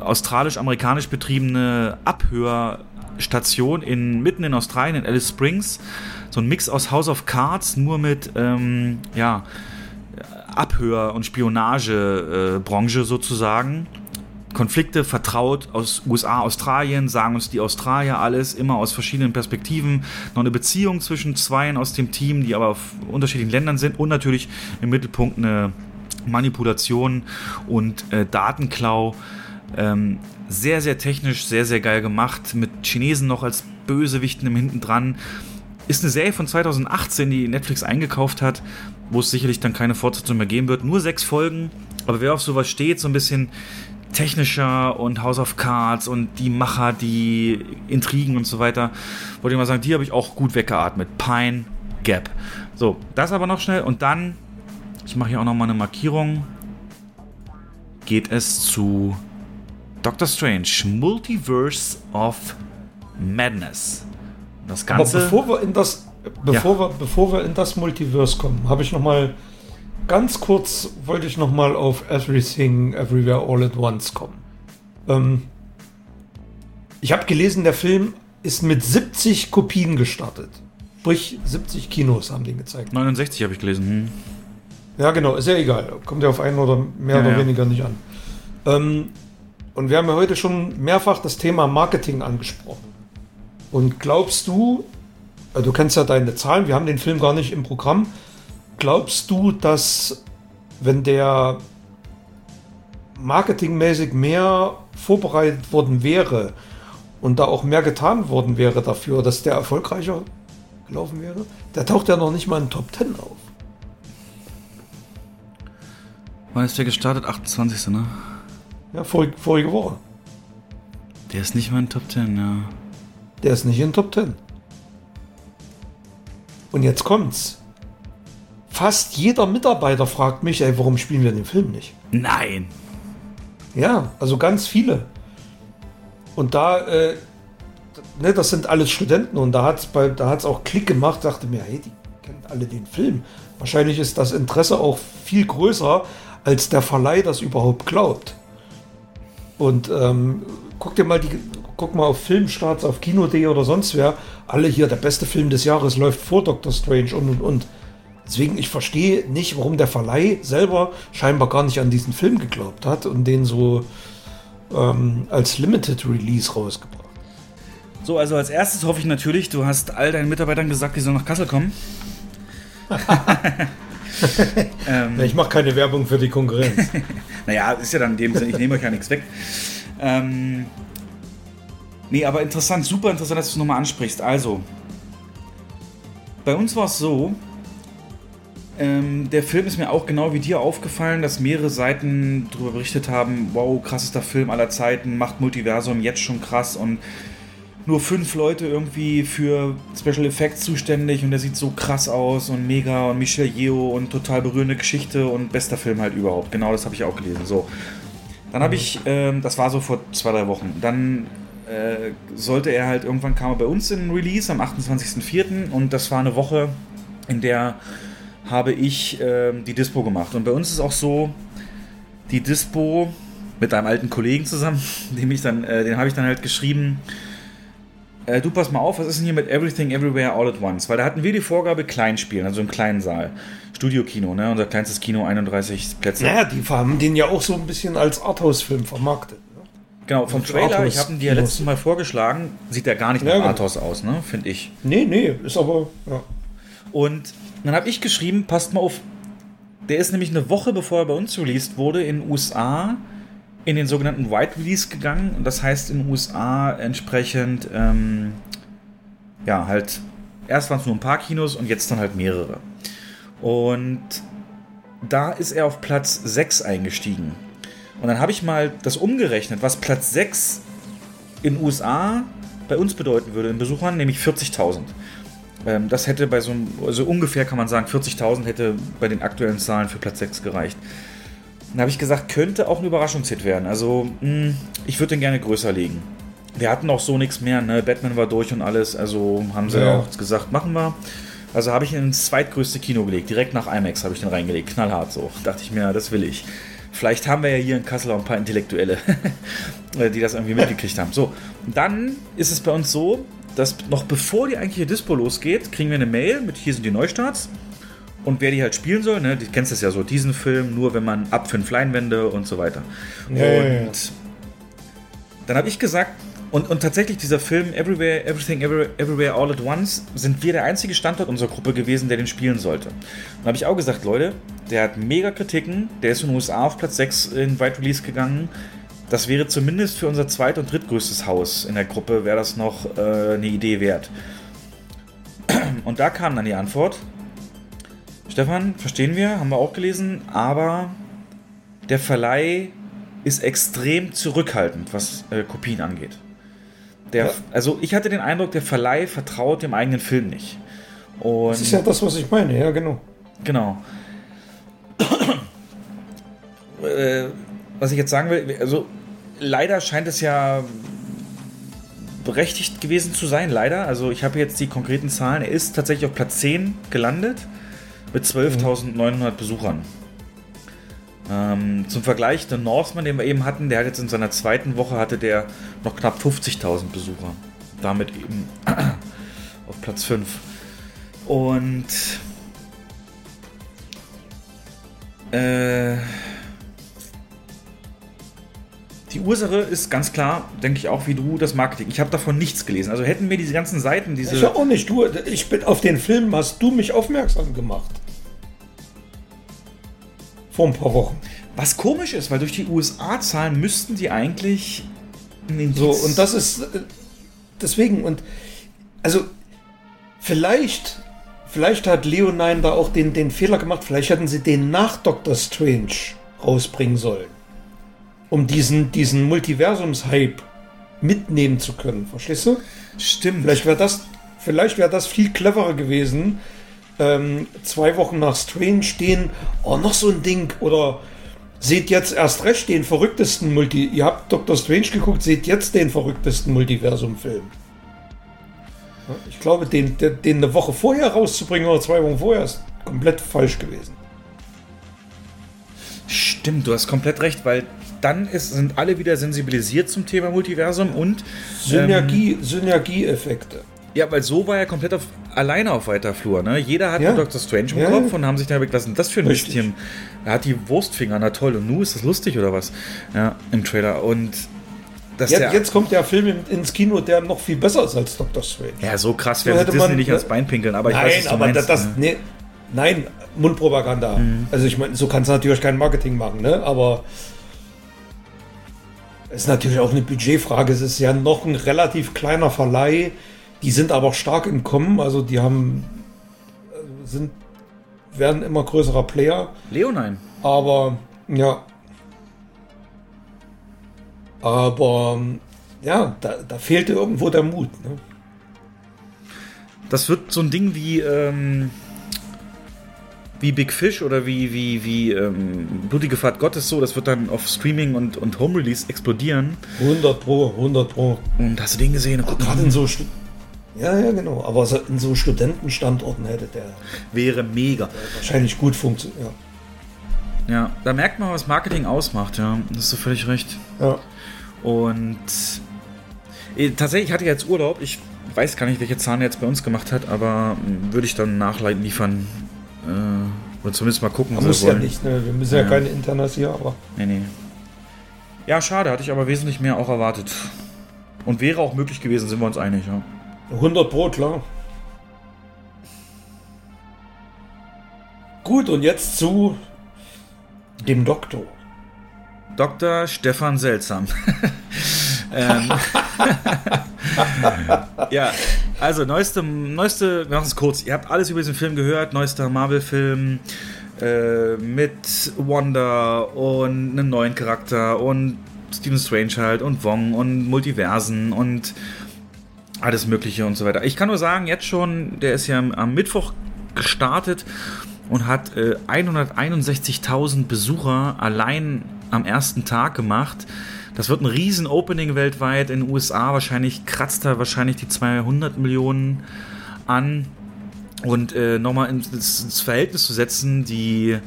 australisch-amerikanisch betriebene Abhör- Station in, mitten in Australien, in Alice Springs. So ein Mix aus House of Cards, nur mit, ähm, ja, Abhör- und Spionagebranche sozusagen. Konflikte vertraut aus USA, Australien, sagen uns die Australier alles, immer aus verschiedenen Perspektiven. Noch eine Beziehung zwischen Zweien aus dem Team, die aber auf unterschiedlichen Ländern sind und natürlich im Mittelpunkt eine Manipulation und äh, Datenklau. Ähm, sehr, sehr technisch, sehr, sehr geil gemacht. Mit Chinesen noch als Bösewichten im Hinten dran. Ist eine Serie von 2018, die Netflix eingekauft hat, wo es sicherlich dann keine Fortsetzung mehr geben wird. Nur sechs Folgen. Aber wer auf sowas steht, so ein bisschen technischer und House of Cards und die Macher, die Intrigen und so weiter, wollte ich mal sagen, die habe ich auch gut weggeatmet. Pine Gap. So, das aber noch schnell und dann, ich mache hier auch noch mal eine Markierung, geht es zu Doctor Strange, Multiverse of Madness. Das Ganze. Aber bevor wir in das, bevor, ja. wir, bevor wir in das Multiverse kommen, habe ich noch mal ganz kurz wollte ich noch mal auf Everything Everywhere All at Once kommen. Ähm, ich habe gelesen, der Film ist mit 70 Kopien gestartet. Sprich, 70 Kinos haben den gezeigt. 69 habe ich gelesen. Hm. Ja, genau, ist ja egal. Kommt ja auf einen oder mehr Ja, oder ja. weniger nicht an. Ähm, und wir haben ja heute schon mehrfach das Thema Marketing angesprochen. Und glaubst du, äh, du kennst ja deine Zahlen, wir haben den Film gar nicht im Programm. Glaubst du, dass wenn der marketingmäßig mehr vorbereitet worden wäre und da auch mehr getan worden wäre dafür, dass der erfolgreicher gelaufen wäre? Der taucht ja noch nicht mal in Top 10 auf. Wann ist der gestartet? 28. ne? Ja, vorig, vorige Woche. Der ist nicht mal in Top 10, ja. Der ist nicht in den Top 10. Und jetzt kommt's. Fast jeder Mitarbeiter fragt mich, ey, warum spielen wir den Film nicht? Nein. Ja, also ganz viele. Und da, äh, ne, das sind alles Studenten und da hat's bei, da hat's auch Klick gemacht, dachte mir, hey, die kennen alle den Film. Wahrscheinlich ist das Interesse auch viel größer, als der Verleih das überhaupt glaubt. Und ähm, guck dir mal die, guck mal auf Filmstarts, auf Kino.de oder sonst wer. Alle hier, der beste Film des Jahres läuft vor Doctor Strange und und und. Deswegen, ich verstehe nicht, warum der Verleih selber scheinbar gar nicht an diesen Film geglaubt hat und den so ähm, als Limited Release rausgebracht. So, also als erstes hoffe ich natürlich, du hast all deinen Mitarbeitern gesagt, die sollen nach Kassel kommen. ähm, Ich mache keine Werbung für die Konkurrenz. naja, ist ja dann in dem Sinne, ich nehme euch ja nichts weg. Ähm, nee, aber interessant, super interessant, dass du es nochmal ansprichst. Also, bei uns war es so, ähm, der Film ist mir auch genau wie dir aufgefallen, dass mehrere Seiten darüber berichtet haben, wow, krassester Film aller Zeiten, macht Multiversum jetzt schon krass und nur fünf Leute irgendwie für Special Effects zuständig und der sieht so krass aus und mega und Michel Yeo und total berührende Geschichte und bester Film halt überhaupt. Genau das habe ich auch gelesen. So. Dann habe ich, ähm, das war so vor zwei, drei Wochen, dann äh, sollte er halt, irgendwann kam er bei uns in Release am 28.04. und das war eine Woche, in der habe ich ähm, die Dispo gemacht. Und bei uns ist auch so, die Dispo mit einem alten Kollegen zusammen, dem ich dann, äh, den habe ich dann halt geschrieben, äh, du pass mal auf, was ist denn hier mit Everything Everywhere All at Once? Weil da hatten wir die Vorgabe klein spielen, also im kleinen Saal. Studiokino, ne? Unser kleinstes Kino, 31 Plätze. naja, die haben den ja auch so ein bisschen als Arthouse-Film vermarktet. Genau, vom Für Trailer, ich Arthouse habe ihn dir letztes Mal vorgeschlagen, sieht der gar nicht Ja, nach genau. Arthouse aus, ne? Finde ich. Nee, nee, ist aber. Ja. Und dann habe ich geschrieben, passt mal auf, der ist nämlich eine Woche bevor er bei uns released wurde in den USA in den sogenannten White Release gegangen. Und das heißt in den USA entsprechend, ähm, ja, halt, erst waren es nur ein paar Kinos und jetzt dann halt mehrere. Und da ist er auf Platz 6 eingestiegen. Und dann habe ich mal das umgerechnet, was Platz 6 in den USA bei uns bedeuten würde in Besuchern, nämlich 40.000. Ähm, das hätte bei so einem, also ungefähr kann man sagen, 40.000 hätte bei den aktuellen Zahlen für Platz 6 gereicht. Dann habe ich gesagt, könnte auch ein Überraschungshit werden. Also, mh, ich würde den gerne größer legen. Wir hatten auch so nichts mehr, ne? Batman war durch und alles, also haben sie Ja. auch gesagt, machen wir. Also habe ich ihn ins zweitgrößte Kino gelegt. Direkt nach IMAX habe ich den reingelegt. Knallhart so. Dachte ich mir, das will ich. Vielleicht haben wir ja hier in Kassel auch ein paar Intellektuelle, die das irgendwie mitgekriegt haben. So, dann ist es bei uns so, dass noch bevor die eigentliche Dispo losgeht, kriegen wir eine Mail mit hier sind die Neustarts und wer die halt spielen soll. Ne? Du kennst das ja so, diesen Film nur, wenn man ab fünf Leinwände und so weiter. Ja, ja, ja. und dann habe ich gesagt, und, und tatsächlich dieser Film Everywhere, Everything, Everywhere, Everywhere All at Once sind wir der einzige Standort unserer Gruppe gewesen, der den spielen sollte. Dann habe ich auch gesagt, Leute, der hat mega Kritiken, der ist in den USA auf Platz 6 in Wide Release gegangen. Das wäre zumindest für unser zweit- und drittgrößtes Haus in der Gruppe, wäre das noch äh, eine Idee wert. Und da kam dann die Antwort, Stefan, verstehen wir, haben wir auch gelesen, aber der Verleih ist extrem zurückhaltend, was äh, Kopien angeht. Der, Ja. Also ich hatte den Eindruck, der Verleih vertraut dem eigenen Film nicht. Und Das ist ja das, was ich meine, ja, genau. Genau. äh, was ich jetzt sagen will, also leider scheint es ja berechtigt gewesen zu sein, leider. Also ich habe jetzt die konkreten Zahlen. Er ist tatsächlich auf Platz 10 gelandet mit 12.900 Besuchern. Ähm, zum Vergleich, der Northman, den wir eben hatten, der hat jetzt in seiner zweiten Woche hatte der noch knapp 50.000 Besucher. Damit eben auf Platz 5. Und äh, die Ursache ist ganz klar, denke ich auch wie du, das Marketing. Ich habe davon nichts gelesen. Also hätten mir diese ganzen Seiten, diese. Ich auch nicht. Du, ich bin auf den Film, hast du mich aufmerksam gemacht. Vor ein paar Wochen. Was komisch ist, weil durch die USA-Zahlen müssten die eigentlich. So, und das ist. äh, Deswegen, und. Also, vielleicht. Vielleicht hat Leonine da auch den, den Fehler gemacht. Vielleicht hätten sie den nach Doctor Strange rausbringen sollen. Um diesen, diesen Multiversums-Hype mitnehmen zu können. Verstehst du? Stimmt. Vielleicht wäre das, vielleicht wäre das viel cleverer gewesen. Ähm, zwei Wochen nach Strange den, oh, noch so ein Ding. Oder seht jetzt erst recht den verrücktesten Multi. Ihr habt Doctor Strange geguckt, seht jetzt den verrücktesten Multiversum-Film. Ich glaube, den, den, eine Woche vorher rauszubringen oder zwei Wochen vorher ist komplett falsch gewesen. Stimmt, du hast komplett recht, weil dann ist, sind alle wieder sensibilisiert zum Thema Multiversum und. Synergie, Synergieeffekte. Ja, weil so war er komplett auf, alleine auf weiter Flur. Ne? Jeder hat Ja. Dr. Strange im Ja, Kopf ja. und haben sich ist denn das für ein. Mistchen? Er hat die Wurstfinger, na toll. Und nu ist das lustig oder was? Ja, im Trailer. Und Jetzt, der, jetzt kommt der Film in- ins Kino, der noch viel besser ist als Doctor Strange. ja, so krass So sie hätte Disney man- nicht ans Bein pinkeln, aber ich nein, weiß, was aber meinst. das, ne? nee, nein, Mundpropaganda. Also ich meine, so kannst du natürlich kein Marketing machen, ne? Aber es ist natürlich auch eine Budgetfrage. Es ist ja noch ein relativ kleiner Verleih. Die sind aber auch stark im Kommen. Also die haben äh, sind werden immer größerer Player. Leonine. Aber ja. Aber ja, da, da fehlte irgendwo der Mut. Ne? Das wird so ein Ding wie, ähm, wie Big Fish oder wie, wie, wie ähm, Blutige Fahrt Gottes so. Das wird dann auf Streaming und, und Home Release explodieren. 100 Pro, 100 Pro. Und hast du den gesehen? Guck Gerade in so ja, ja, genau. Aber so in so Studentenstandorten hätte der wäre mega. wahrscheinlich gut funktioniert. Ja, da merkt man, was Marketing ausmacht, ja. Das hast du völlig recht. Ja. ja. Und äh, tatsächlich hatte ich jetzt Urlaub. Ich weiß gar nicht, welche Zahn er jetzt bei uns gemacht hat, aber mh, würde ich dann nachleiten liefern. Äh, oder zumindest mal gucken. Muss wir ja nicht, ne? Wir müssen ja, Ja. keine Internas hier, aber. Nee, nee. Ja, schade, hatte ich aber wesentlich mehr auch erwartet. Und wäre auch möglich gewesen, sind wir uns einig, ja. 100 Pro, klar. Gut, und jetzt zu dem Doktor. Dr. Stefan Seltsam. ähm, ja, also neueste, neueste, wir machen es kurz. Ihr habt alles über diesen Film gehört. Neuester Marvel-Film äh, mit Wanda und einem neuen Charakter und Stephen Strange halt und Wong und Multiversen und alles Mögliche und so weiter. Ich kann nur sagen, jetzt schon, der ist ja am- Mittwoch gestartet und hat äh, 161.000 Besucher allein am ersten Tag gemacht. Das wird ein riesen Opening weltweit in den USA. Wahrscheinlich kratzt er wahrscheinlich die 200 Millionen an. Und äh, nochmal ins, ins Verhältnis zu setzen, die,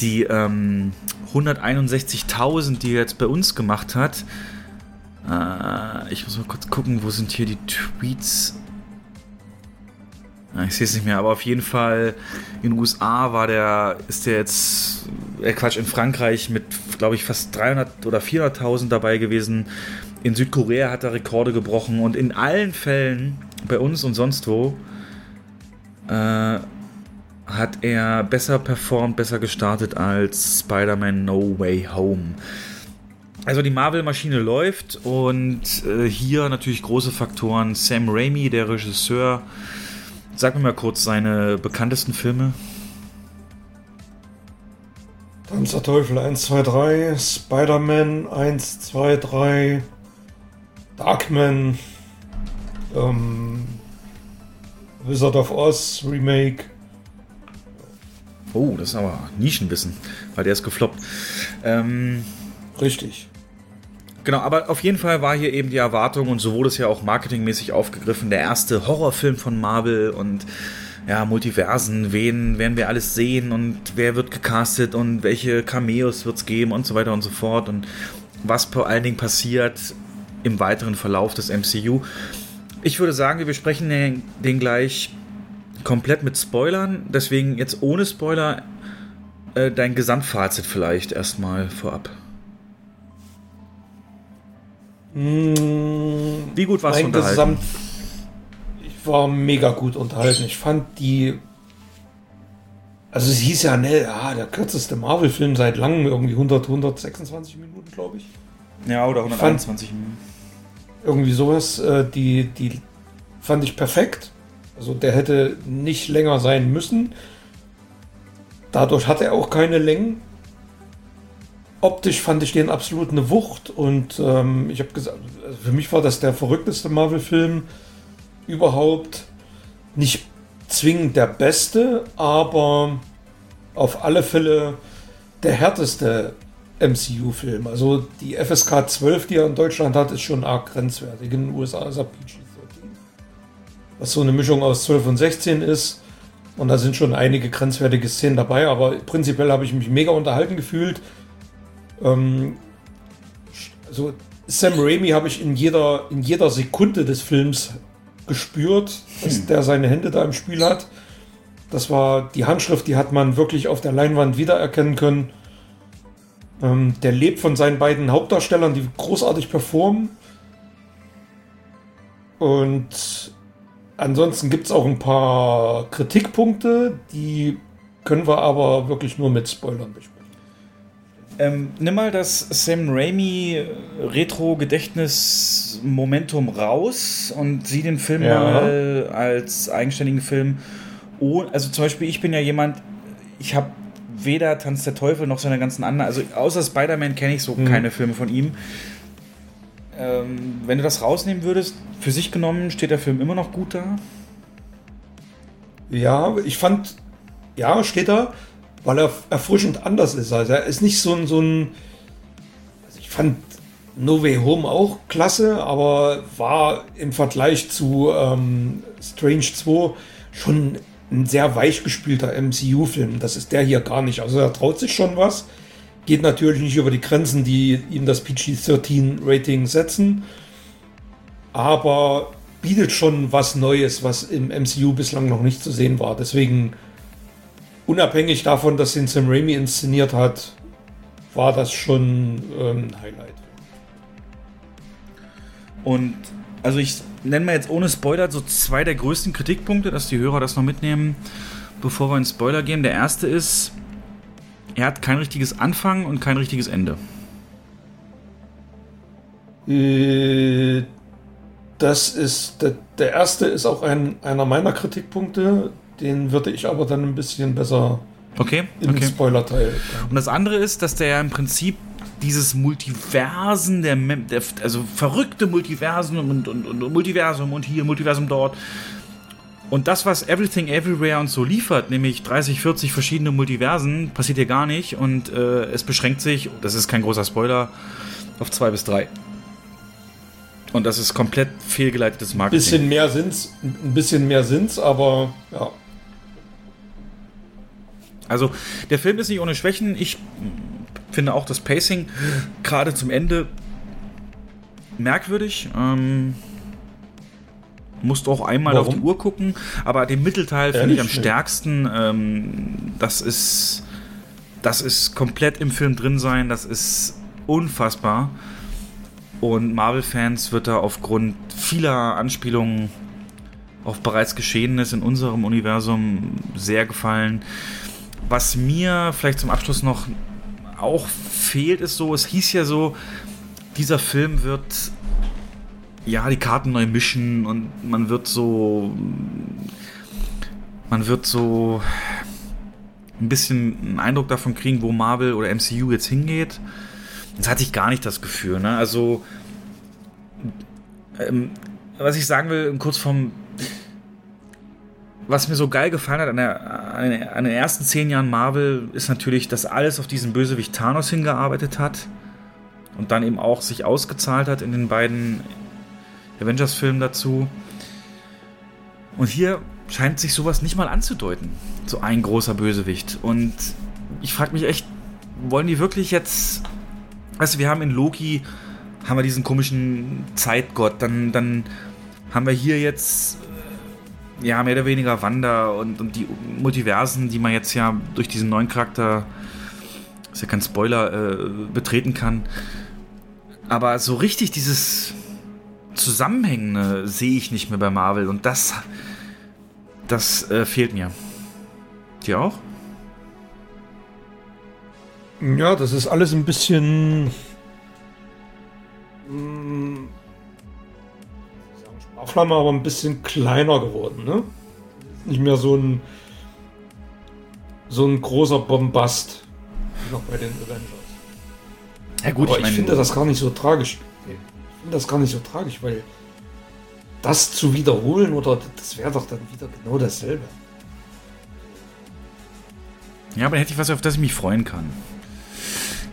die ähm, 161.000, die er jetzt bei uns gemacht hat, äh, ich muss mal kurz gucken, wo sind hier die Tweets? Ah, Ich sehe es nicht mehr, aber auf jeden Fall in den USA war der, ist der jetzt, äh Quatsch, in Frankreich mit, glaube ich, fast 300 oder 400.000 dabei gewesen. In Südkorea hat er Rekorde gebrochen und in allen Fällen, bei uns und sonst wo, äh, hat er besser performt, besser gestartet als Spider-Man No Way Home. Also die Marvel-Maschine läuft und äh, hier natürlich große Faktoren. Sam Raimi, der Regisseur, sag mir mal kurz seine bekanntesten Filme. Tanzer Teufel 1, 2, 3, Spider-Man 1, 2, 3, Darkman, ähm, Wizard of Oz Remake. Oh, das ist aber Nischenwissen, weil der ist gefloppt. Ähm, Richtig. Genau, aber auf jeden Fall war hier eben die Erwartung und so wurde es ja auch marketingmäßig aufgegriffen, der erste Horrorfilm von Marvel und ja, Multiversen, wen werden wir alles sehen und wer wird gecastet und welche Cameos wird es geben und so weiter und so fort und was vor allen Dingen passiert im weiteren Verlauf des MCU. Ich würde sagen, wir besprechen den, den gleich komplett mit Spoilern, deswegen jetzt ohne Spoiler äh, dein Gesamtfazit vielleicht erstmal vorab. Wie gut warst du unterhalten? Gesamt ich war mega gut unterhalten. Ich fand die. Also es hieß ja, ne, ja, der kürzeste Marvel-Film seit langem, irgendwie 100, 126 Minuten, glaube ich. Ja, oder fand- 121 Minuten. Irgendwie sowas, äh, die, die fand ich perfekt. Also der hätte nicht länger sein müssen. Dadurch hat er auch keine Längen. Optisch fand ich den absolut eine Wucht und ähm, ich habe gesagt, also für mich war das der verrückteste Marvel-Film überhaupt. Nicht zwingend der beste, aber auf alle Fälle der härteste MCU-Film. Also die FSK 12, die er in Deutschland hat, ist schon arg grenzwertig. In den USA ist er PG-13. Was so eine Mischung aus 12 und 16 ist. Und da sind schon einige grenzwertige Szenen dabei, aber prinzipiell habe ich mich mega unterhalten gefühlt. Ähm, also Sam Raimi habe ich in jeder, in jeder Sekunde des Films gespürt, dass der seine Hände da im Spiel hat. Das war die Handschrift, die hat man wirklich auf der Leinwand wiedererkennen können. Ähm, der lebt von seinen beiden Hauptdarstellern, die großartig performen. Und ansonsten gibt es auch ein paar Kritikpunkte, die können wir aber wirklich nur mit Spoilern besprechen. Ähm, nimm mal das Sam Raimi Retro-Gedächtnis-Momentum raus und sieh den Film Ja. mal als eigenständigen Film. Oh, also zum Beispiel, ich bin ja jemand, ich habe weder Tanz der Teufel noch seine ganzen anderen, also außer Spider-Man kenne ich so keine Filme von ihm. Ähm, wenn du das rausnehmen würdest, für sich genommen, steht der Film immer noch gut da? Ja, ich fand, ja, steht da, weil er erfrischend anders ist. Also er ist nicht so ein, so ein also ich fand No Way Home auch klasse, aber war im Vergleich zu ähm, Strange 2 schon ein sehr weichgespülter MCU-Film. Das ist der hier gar nicht. Also er traut sich schon was. Geht natürlich nicht über die Grenzen, die ihm das PG-13-Rating setzen. Aber bietet schon was Neues, was im MCU bislang noch nicht zu sehen war. Deswegen, unabhängig davon, dass den Sam Raimi inszeniert hat, war das schon ähm, ein Highlight. Und also ich nenne mal jetzt ohne Spoiler so zwei der größten Kritikpunkte, dass die Hörer das noch mitnehmen, bevor wir in Spoiler gehen. Der erste ist, er hat kein richtiges Anfang und kein richtiges Ende. Äh, Das ist, der, der erste ist auch ein, einer meiner Kritikpunkte. Den würde ich aber dann ein bisschen besser Okay, im okay. Spoiler-Teil. Und das andere ist, dass der ja im Prinzip dieses Multiversen, der, der also verrückte Multiversen und, und, und Multiversum und hier, Multiversum dort. Und das, was Everything Everywhere und so liefert, nämlich 30, 40 verschiedene Multiversen, passiert hier gar nicht. Und äh, es beschränkt sich, das ist kein großer Spoiler, auf zwei bis drei. Und das ist komplett fehlgeleitetes Marketing. Bisschen mehr sind's, ein bisschen mehr sind's, aber ja. Also, der Film ist nicht ohne Schwächen. Ich finde auch das Pacing gerade zum Ende merkwürdig. Ähm, musst auch einmal Warum? auf die Uhr gucken, aber den Mittelteil finde ich am stärksten. Ähm, das ist das ist komplett im Film drin sein. Das ist unfassbar. Und Marvel-Fans wird da aufgrund vieler Anspielungen auf bereits Geschehenes in unserem Universum sehr gefallen. Was mir vielleicht zum Abschluss noch auch fehlt, ist so, es hieß ja so, dieser Film wird ja die Karten neu mischen und man wird so man wird so ein bisschen einen Eindruck davon kriegen, wo Marvel oder MCU jetzt hingeht. Das hatte ich gar nicht das Gefühl. Ne? Also, ähm, was ich sagen will, kurz vom was mir so geil gefallen hat an, der, an, den- ersten zehn Jahren Marvel, ist natürlich, dass alles auf diesen Bösewicht Thanos hingearbeitet hat und dann eben auch sich ausgezahlt hat in den beiden Avengers-Filmen dazu. Und hier scheint sich sowas nicht mal anzudeuten. So ein großer Bösewicht. Und ich frage mich echt, wollen die wirklich jetzt. Weißt du, wir haben in Loki haben wir diesen komischen Zeitgott, dann, dann haben wir hier jetzt ja mehr oder weniger Wanda und, und die Multiversen, die man jetzt ja durch diesen neuen Charakter, ist ja kein Spoiler, äh, betreten kann. Aber so richtig dieses Zusammenhängende sehe ich nicht mehr bei Marvel und das, das äh, fehlt mir. Dir auch? Ja, das ist alles ein bisschen. Ich Sparflamme, aber ein bisschen kleiner geworden, ne? Nicht mehr so ein. so ein großer Bombast. Wie noch bei den Avengers. Ja gut, aber ich, mein- finde das gar nicht so tragisch. Ich finde das gar nicht so tragisch, weil das zu wiederholen oder das wäre doch dann wieder genau dasselbe. Ja, aber dann hätte ich was, auf das ich mich freuen kann.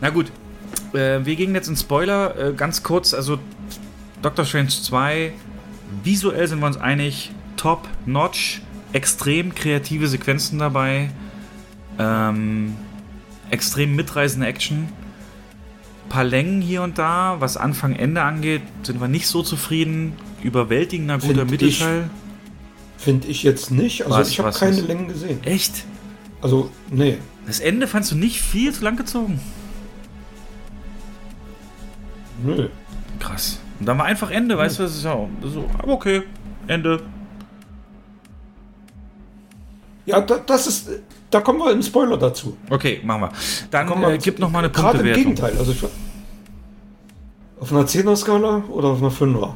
Na gut, äh, wir gehen jetzt in Spoiler. Äh, ganz kurz, also Doctor Strange 2, visuell sind wir uns einig, top, notch, extrem kreative Sequenzen dabei, ähm, extrem mitreißende Action. Paar Längen hier und da, was Anfang, Ende angeht, sind wir nicht so zufrieden. Überwältigender guter Find Mittelteil. Finde ich jetzt nicht. Also Was, ich habe keine was? Längen gesehen. Echt? Also, nee. Das Ende fandst du nicht viel zu lang gezogen? Nö. Krass. Und dann war einfach Ende, weißt du, das ist ja so, aber okay, Ende. Ja, da, das ist. Da kommen wir im Spoiler dazu. Okay, machen wir. Dann wir äh, gib noch mal eine Gerade im. Gegenteil. Also ich, auf einer 10er-Skala oder auf einer 5er?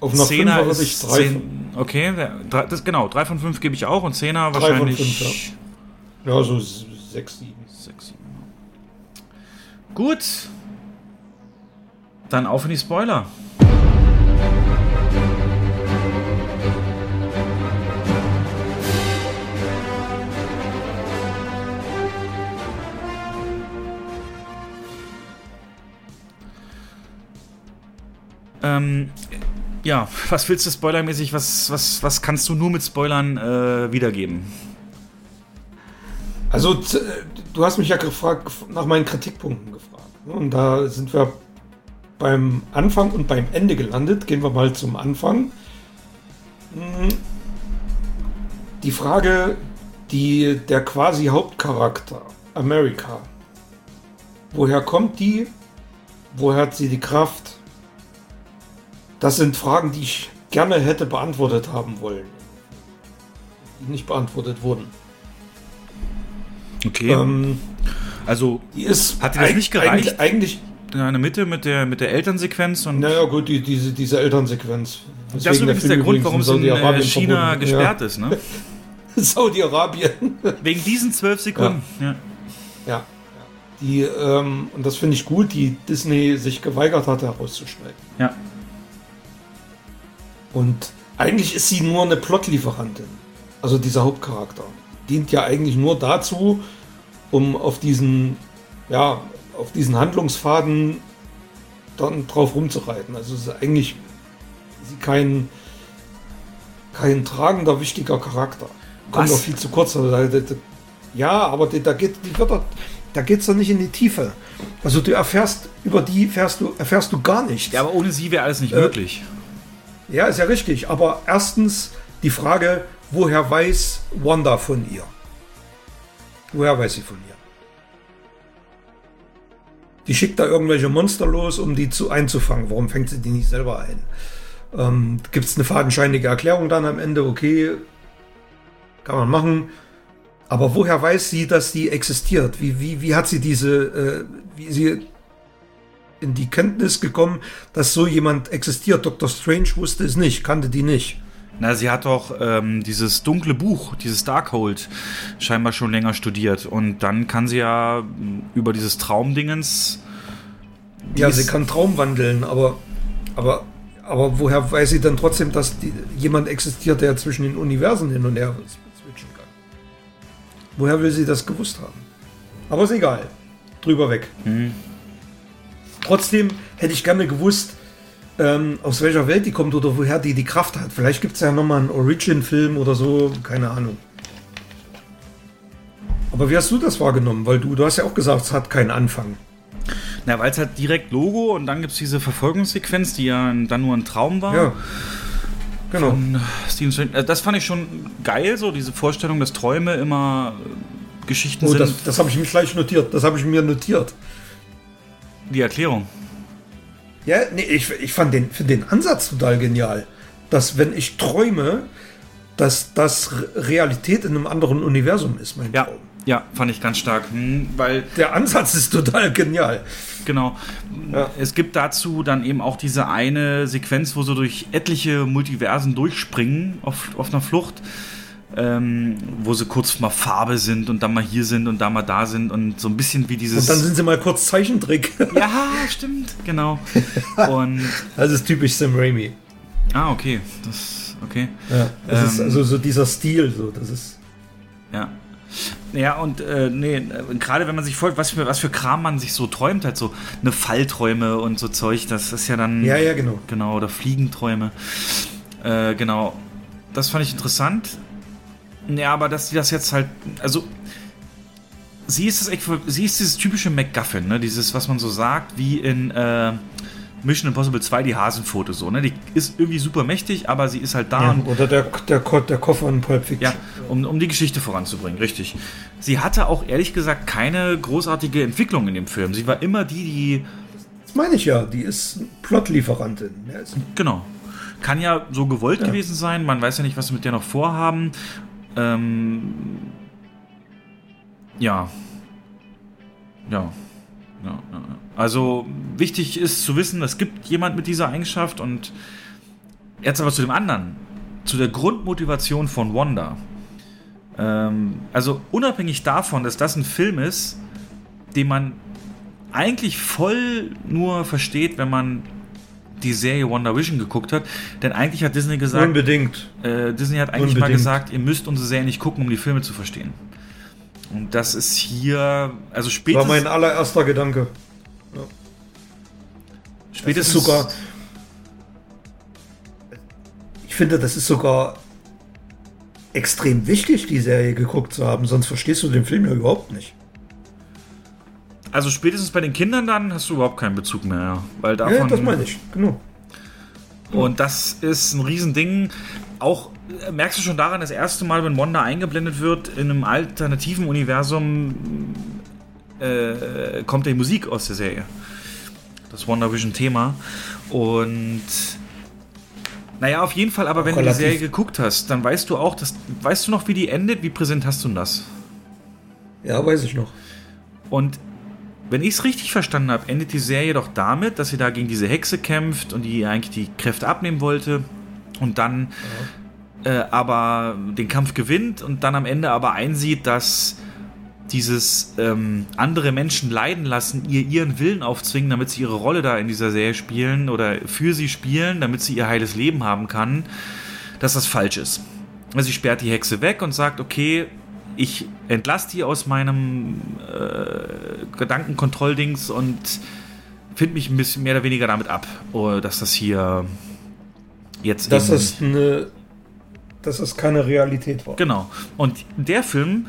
Auf einer 5er Zehner würde ist ich 3 zehn, okay, der- drei- das, genau, 3 von 5 gebe ich auch und 10er Drei von wahrscheinlich fünf, Ja, so 6, 7. sechs, sieben. Gut. Dann auf in die Spoiler. Ähm, ja, was willst du spoilermäßig? Was, was, was kannst du nur mit Spoilern äh, wiedergeben? Also, z- du hast mich ja gefragt, nach meinen Kritikpunkten gefragt. ne? Und da sind wir beim Anfang und beim Ende gelandet. Gehen wir mal zum Anfang. Hm, Die Frage, die der quasi Hauptcharakter, America, woher kommt die? Woher hat sie die Kraft? Das sind Fragen, die ich gerne hätte beantwortet haben wollen. Die nicht beantwortet wurden. Okay. Ähm, also, ist Hat dir das nicht gereicht? Eigentlich, eigentlich in der Mitte mit der, mit der Elternsequenz und naja gut, die, diese, diese Elternsequenz. das ist übrigens der Grund, warum es in äh, China gesperrt ist, ne? Saudi-Arabien. Wegen diesen zwölf Sekunden. Ja. ja. Die, ähm, und das finde ich gut, die Disney sich geweigert hat, herauszuschneiden. ja. Und eigentlich ist sie nur eine Plotlieferantin. Also dieser Hauptcharakter. Dient ja eigentlich nur dazu, um auf diesen, ja, auf diesen Handlungsfaden dann drauf rumzureiten. Also es ist eigentlich sie kein, kein tragender, wichtiger Charakter. Kommt Was? auch viel zu kurz. Da- da- da- Ja, aber da geht die wird doch- da geht's doch nicht in die Tiefe. Also du erfährst über die erfährst du erfährst du gar nichts. ja, aber ohne sie wäre alles nicht Äh, möglich. Ja, ist ja richtig. Aber erstens die Frage, woher weiß Wanda von ihr? Woher weiß sie von ihr? Die schickt da irgendwelche Monster los, um die zu einzufangen. Warum fängt sie die nicht selber ein? Ähm, Gibt es eine fadenscheinige Erklärung dann am Ende? Okay, kann man machen. Aber woher weiß sie, dass die existiert? Wie, wie, wie hat sie diese, äh, wie sie in die Kenntnis gekommen, dass so jemand existiert. Dr. Strange wusste es nicht, kannte die nicht. Na, sie hat doch ähm, dieses dunkle Buch, dieses Darkhold, scheinbar schon länger studiert. Und dann kann sie ja m, über dieses Traumdingens. Ja, sie kann Traum wandeln, aber, aber, aber woher weiß sie dann trotzdem, dass die, jemand existiert, der zwischen den Universen hin und her switchen kann? Woher will sie das gewusst haben? Aber ist egal. Drüber weg. Trotzdem hätte ich gerne gewusst, ähm, aus welcher Welt die kommt oder woher die die Kraft hat. Vielleicht gibt es ja nochmal einen Origin-Film oder so, keine Ahnung. Aber wie hast du das wahrgenommen? Weil du, du hast ja auch gesagt, es hat keinen Anfang. Na, weil es halt direkt Logo und dann gibt es diese Verfolgungssequenz, die ja dann nur ein Traum war. Ja. Genau. Also Das fand ich schon geil, so diese Vorstellung, dass Träume immer äh, Geschichten Oh, sind. das, das habe ich mir gleich notiert. Das habe ich mir notiert. Die Erklärung. Ja, nee, ich, ich fand den, find den Ansatz total genial. Dass, wenn ich träume, dass das Re- Realität in einem anderen Universum ist, mein Ja, Traum. ja, fand ich ganz stark. Hm, weil Der Ansatz ist total genial. Genau. Ja. Es gibt dazu dann eben auch diese eine Sequenz, wo sie durch etliche Multiversen durchspringen auf, auf einer Flucht, ähm, wo sie kurz mal Farbe sind und dann mal hier sind und da mal da sind und so ein bisschen wie dieses. Und dann sind sie mal kurz Zeichentrick. ja, stimmt, genau. Und Das ist typisch Sam Raimi. ah, okay, das okay, Ja, das ist Ähm, also so dieser Stil, so, das ist. ja. Ja, und äh, nee, gerade wenn man sich folgt, was für, was für Kram man sich so träumt, halt so eine Fallträume und so Zeug, das ist ja dann. Ja, ja, genau. Genau, oder Fliegenträume. Äh, genau. Das fand ich interessant. Ja, aber dass sie das jetzt halt. Also. Sie ist, das, sie ist dieses typische MacGuffin, ne? Dieses, was man so sagt, wie in äh, Mission Impossible 2, die Hasenpfote so, ne? Die ist irgendwie super mächtig, aber sie ist halt da Ja, oder der, der, der Koffer in Pulp Fiction. ja, um, um die Geschichte voranzubringen, richtig. Sie hatte auch ehrlich gesagt keine großartige Entwicklung in dem Film. Sie war immer die, die Das meine ich ja, die ist Plotlieferantin. Ja, Genau. Kann ja so gewollt gewesen sein. Man weiß ja nicht, was sie mit der noch vorhaben. Ähm, ja. Ja. Ja, ja. Also wichtig ist zu wissen, es gibt jemand mit dieser Eigenschaft und jetzt aber zu dem anderen, zu der Grundmotivation von Wanda. Ähm, also unabhängig davon, dass das ein Film ist, den man eigentlich voll nur versteht, wenn man die Serie Wonder Vision geguckt hat. Denn eigentlich hat Disney gesagt, Unbedingt. äh, Disney hat eigentlich mal Unbedingt. gesagt, ihr müsst unsere Serie nicht gucken, um die Filme zu verstehen. Und das ist hier, also War spätestens, mein allererster Gedanke. Das spätestens sogar. Ich finde, das ist sogar extrem wichtig, die Serie geguckt zu haben, sonst verstehst du den Film ja überhaupt nicht. Also spätestens bei den Kindern dann hast du überhaupt keinen Bezug mehr, ja. weil Ja, davon das meine ich, genau. Und das ist ein Riesending. Auch äh, merkst du schon daran, das erste Mal, wenn Wanda eingeblendet wird in einem alternativen Universum, äh, kommt die Musik aus der Serie. Das Wonder Vision Thema. Und naja, auf jeden Fall, aber wenn du die relativ. Serie geguckt hast, dann weißt du auch, dass, weißt du noch, wie die endet? Wie präsent hast du denn das? Ja, weiß ich noch. Und wenn ich es richtig verstanden habe, endet die Serie doch damit, dass sie da gegen diese Hexe kämpft und die eigentlich die Kräfte abnehmen wollte und dann äh, aber den Kampf gewinnt und dann am Ende aber einsieht, dass dieses ähm, andere Menschen leiden lassen, ihr ihren Willen aufzwingen, damit sie ihre Rolle da in dieser Serie spielen oder für sie spielen, damit sie ihr heiles Leben haben kann, dass das falsch ist. Also sie sperrt die Hexe weg und sagt, okay, ich entlasse die aus meinem äh, Gedankenkontrolldings und finde mich ein bisschen mehr oder weniger damit ab, oh, dass das hier jetzt das eine. Dass das keine Realität war. Genau. Und der Film,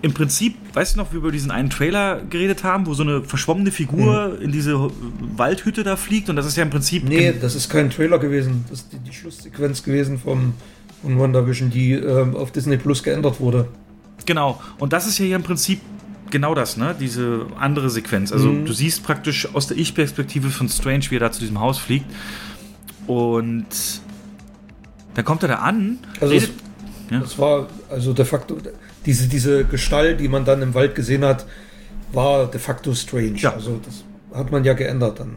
im Prinzip, weißt du noch, wie wir über diesen einen Trailer geredet haben, wo so eine verschwommene Figur in diese Waldhütte da fliegt und das ist ja im Prinzip. Nee, das ist kein Trailer gewesen. Das ist die, die Schlusssequenz gewesen vom, von WandaVision, die ähm, auf Disney Plus geändert wurde. Genau. Und das ist ja hier im Prinzip genau das, ne? Diese andere Sequenz. Also du siehst praktisch aus der Ich-Perspektive von Strange, wie er da zu diesem Haus fliegt. Und dann kommt er da an. Also redet, es, das war also de facto diese, diese Gestalt, die man dann im Wald gesehen hat, war de facto strange. Ja. Also das hat man ja geändert dann.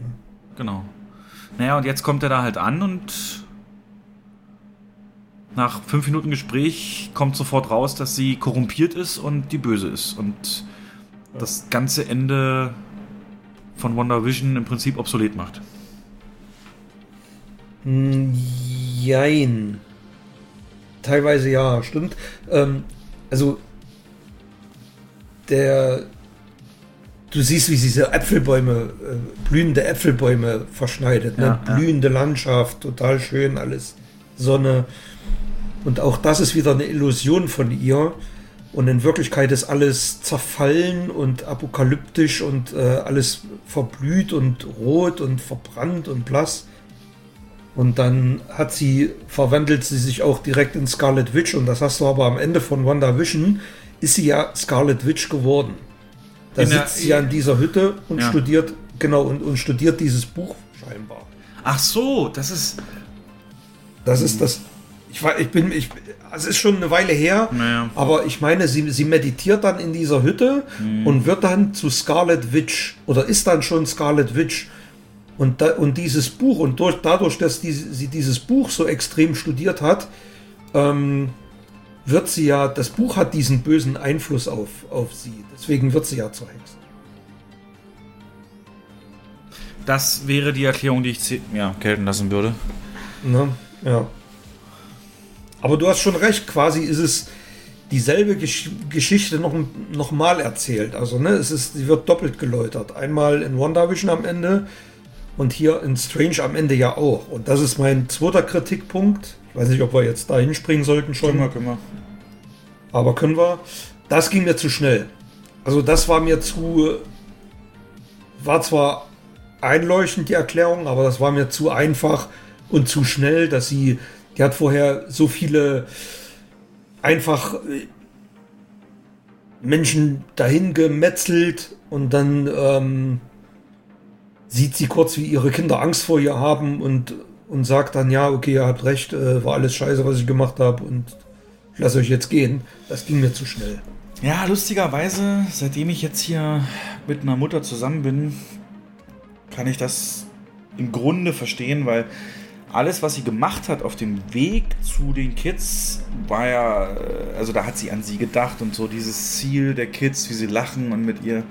Genau. Naja, und jetzt kommt er da halt an und nach fünf Minuten Gespräch kommt sofort raus, dass sie korrumpiert ist und die böse ist. Und das ganze Ende von Wonder Vision im Prinzip obsolet macht. Jein. Teilweise ja, stimmt. Ähm, also der du siehst, wie sie diese Äpfelbäume, äh, blühende Äpfelbäume verschneidet. Ne? Ja, ja. Blühende Landschaft, total schön alles. Sonne. Und auch das ist wieder eine Illusion von ihr. Und in Wirklichkeit ist alles zerfallen und apokalyptisch und äh, alles verblüht und rot und verbrannt und blass. Und dann hat sie, verwandelt sie sich auch direkt in Scarlet Witch. Und das hast du aber am Ende von WandaVision, ist sie ja Scarlet Witch geworden. Da In der- sitzt sie ja in dieser Hütte und Ja. studiert, genau, und, und studiert dieses Buch scheinbar. Ach so, das ist. Das ist das. Ich, war, ich bin, ich, es ist schon eine Weile her, Naja. aber ich meine, sie, sie meditiert dann in dieser Hütte und wird dann zu Scarlet Witch oder ist dann schon Scarlet Witch. Und, da, und dieses Buch, und durch, dadurch, dass die, sie dieses Buch so extrem studiert hat, ähm, wird sie ja, das Buch hat diesen bösen Einfluss auf, auf sie. Deswegen wird sie ja zur Hexe. Das wäre die Erklärung, die ich ja, gelten lassen würde. Ne? Ja. Aber du hast schon recht, quasi ist es dieselbe Gesch Geschichte noch, noch mal erzählt. Also, ne, es ist, sie wird doppelt geläutert. Einmal in WandaVision am Ende und hier in Strange am Ende ja auch. Und das ist mein zweiter Kritikpunkt. Ich weiß nicht, ob wir jetzt da hinspringen sollten schon. Können wir, können wir. Aber können wir. Das ging mir zu schnell. Also das war mir zu. War zwar einleuchtend die Erklärung, aber das war mir zu einfach und zu schnell, dass sie. Die hat vorher so viele einfach äh, Menschen dahin gemetzelt und dann ähm, sieht sie kurz, wie ihre Kinder Angst vor ihr haben und, und sagt dann, ja, okay, ihr habt recht, äh, war alles scheiße, was ich gemacht habe und ich lasse euch jetzt gehen. Das ging mir zu schnell. Ja, lustigerweise, seitdem ich jetzt hier mit einer Mutter zusammen bin, kann ich das im Grunde verstehen, weil alles, was sie gemacht hat auf dem Weg zu den Kids, war ja, äh, also da hat sie an sie gedacht und so dieses Ziel der Kids, wie sie lachen und mit ihr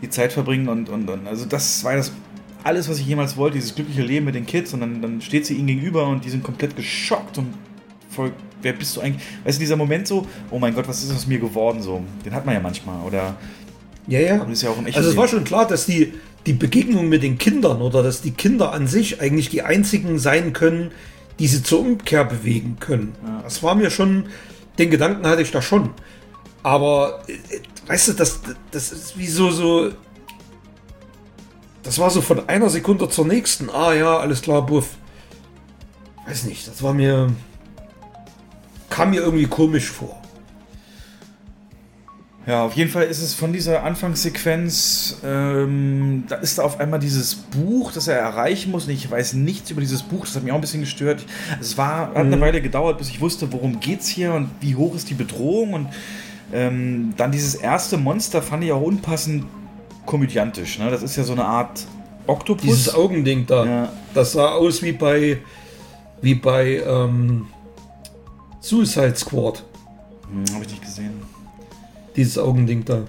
die Zeit verbringen und, und, und also das war das alles, was ich jemals wollte, dieses glückliche Leben mit den Kids und dann, dann steht sie ihnen gegenüber und die sind komplett geschockt und voll, wer bist du eigentlich? Weißt du, dieser Moment so, oh mein Gott, was ist aus mir geworden so? Den hat man ja manchmal oder Ja, ja. ja auch ein echtes Also es war schon klar, dass die, die Begegnung mit den Kindern oder dass die Kinder an sich eigentlich die einzigen sein können, die sie zur Umkehr bewegen können. Das war mir schon, den Gedanken hatte ich da schon. Aber äh, weißt du, das, das ist wie so, so. Das war so von einer Sekunde zur nächsten. Ah ja, alles klar, Buff. Weiß nicht, das war mir. kam mir irgendwie komisch vor. Ja, auf jeden Fall ist es von dieser Anfangssequenz, ähm, da ist da auf einmal dieses Buch, das er erreichen muss. Und ich weiß nichts über dieses Buch, das hat mich auch ein bisschen gestört. Es war, hat eine Weile gedauert, bis ich wusste, worum geht's hier und wie hoch ist die Bedrohung. Und ähm, dann dieses erste Monster fand ich auch unpassend komödiantisch. Ne? Das ist ja so eine Art Oktopus. Dieses Augending da. Ja. Das sah aus wie bei wie bei ähm, Suicide Squad. Hm, Habe ich nicht gesehen. Dieses Augending da.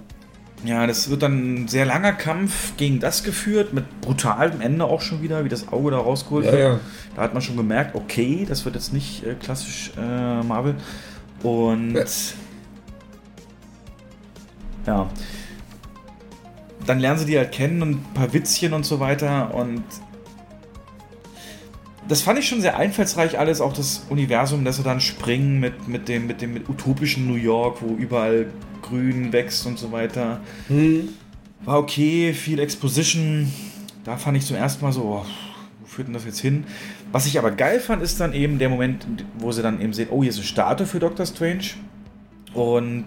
Ja, das wird dann ein sehr langer Kampf gegen das geführt, mit brutalem Ende auch schon wieder, wie das Auge da rausgeholt Ja, wird. ja. Da hat man schon gemerkt, okay, das wird jetzt nicht äh, klassisch äh, Marvel. Und Ja. ja. Dann lernen sie die halt kennen und ein paar Witzchen und so weiter. Und das fand ich schon sehr einfallsreich alles, auch das Universum, dass sie dann springen mit, mit dem, mit dem mit utopischen New York, wo überall grün wächst und so weiter. War okay, viel Exposition. Da fand ich zum ersten Mal so, oh, wo führt denn das jetzt hin? Was ich aber geil fand, ist dann eben der Moment, wo sie dann eben sehen, oh, hier ist eine Statue für Doctor Strange. Und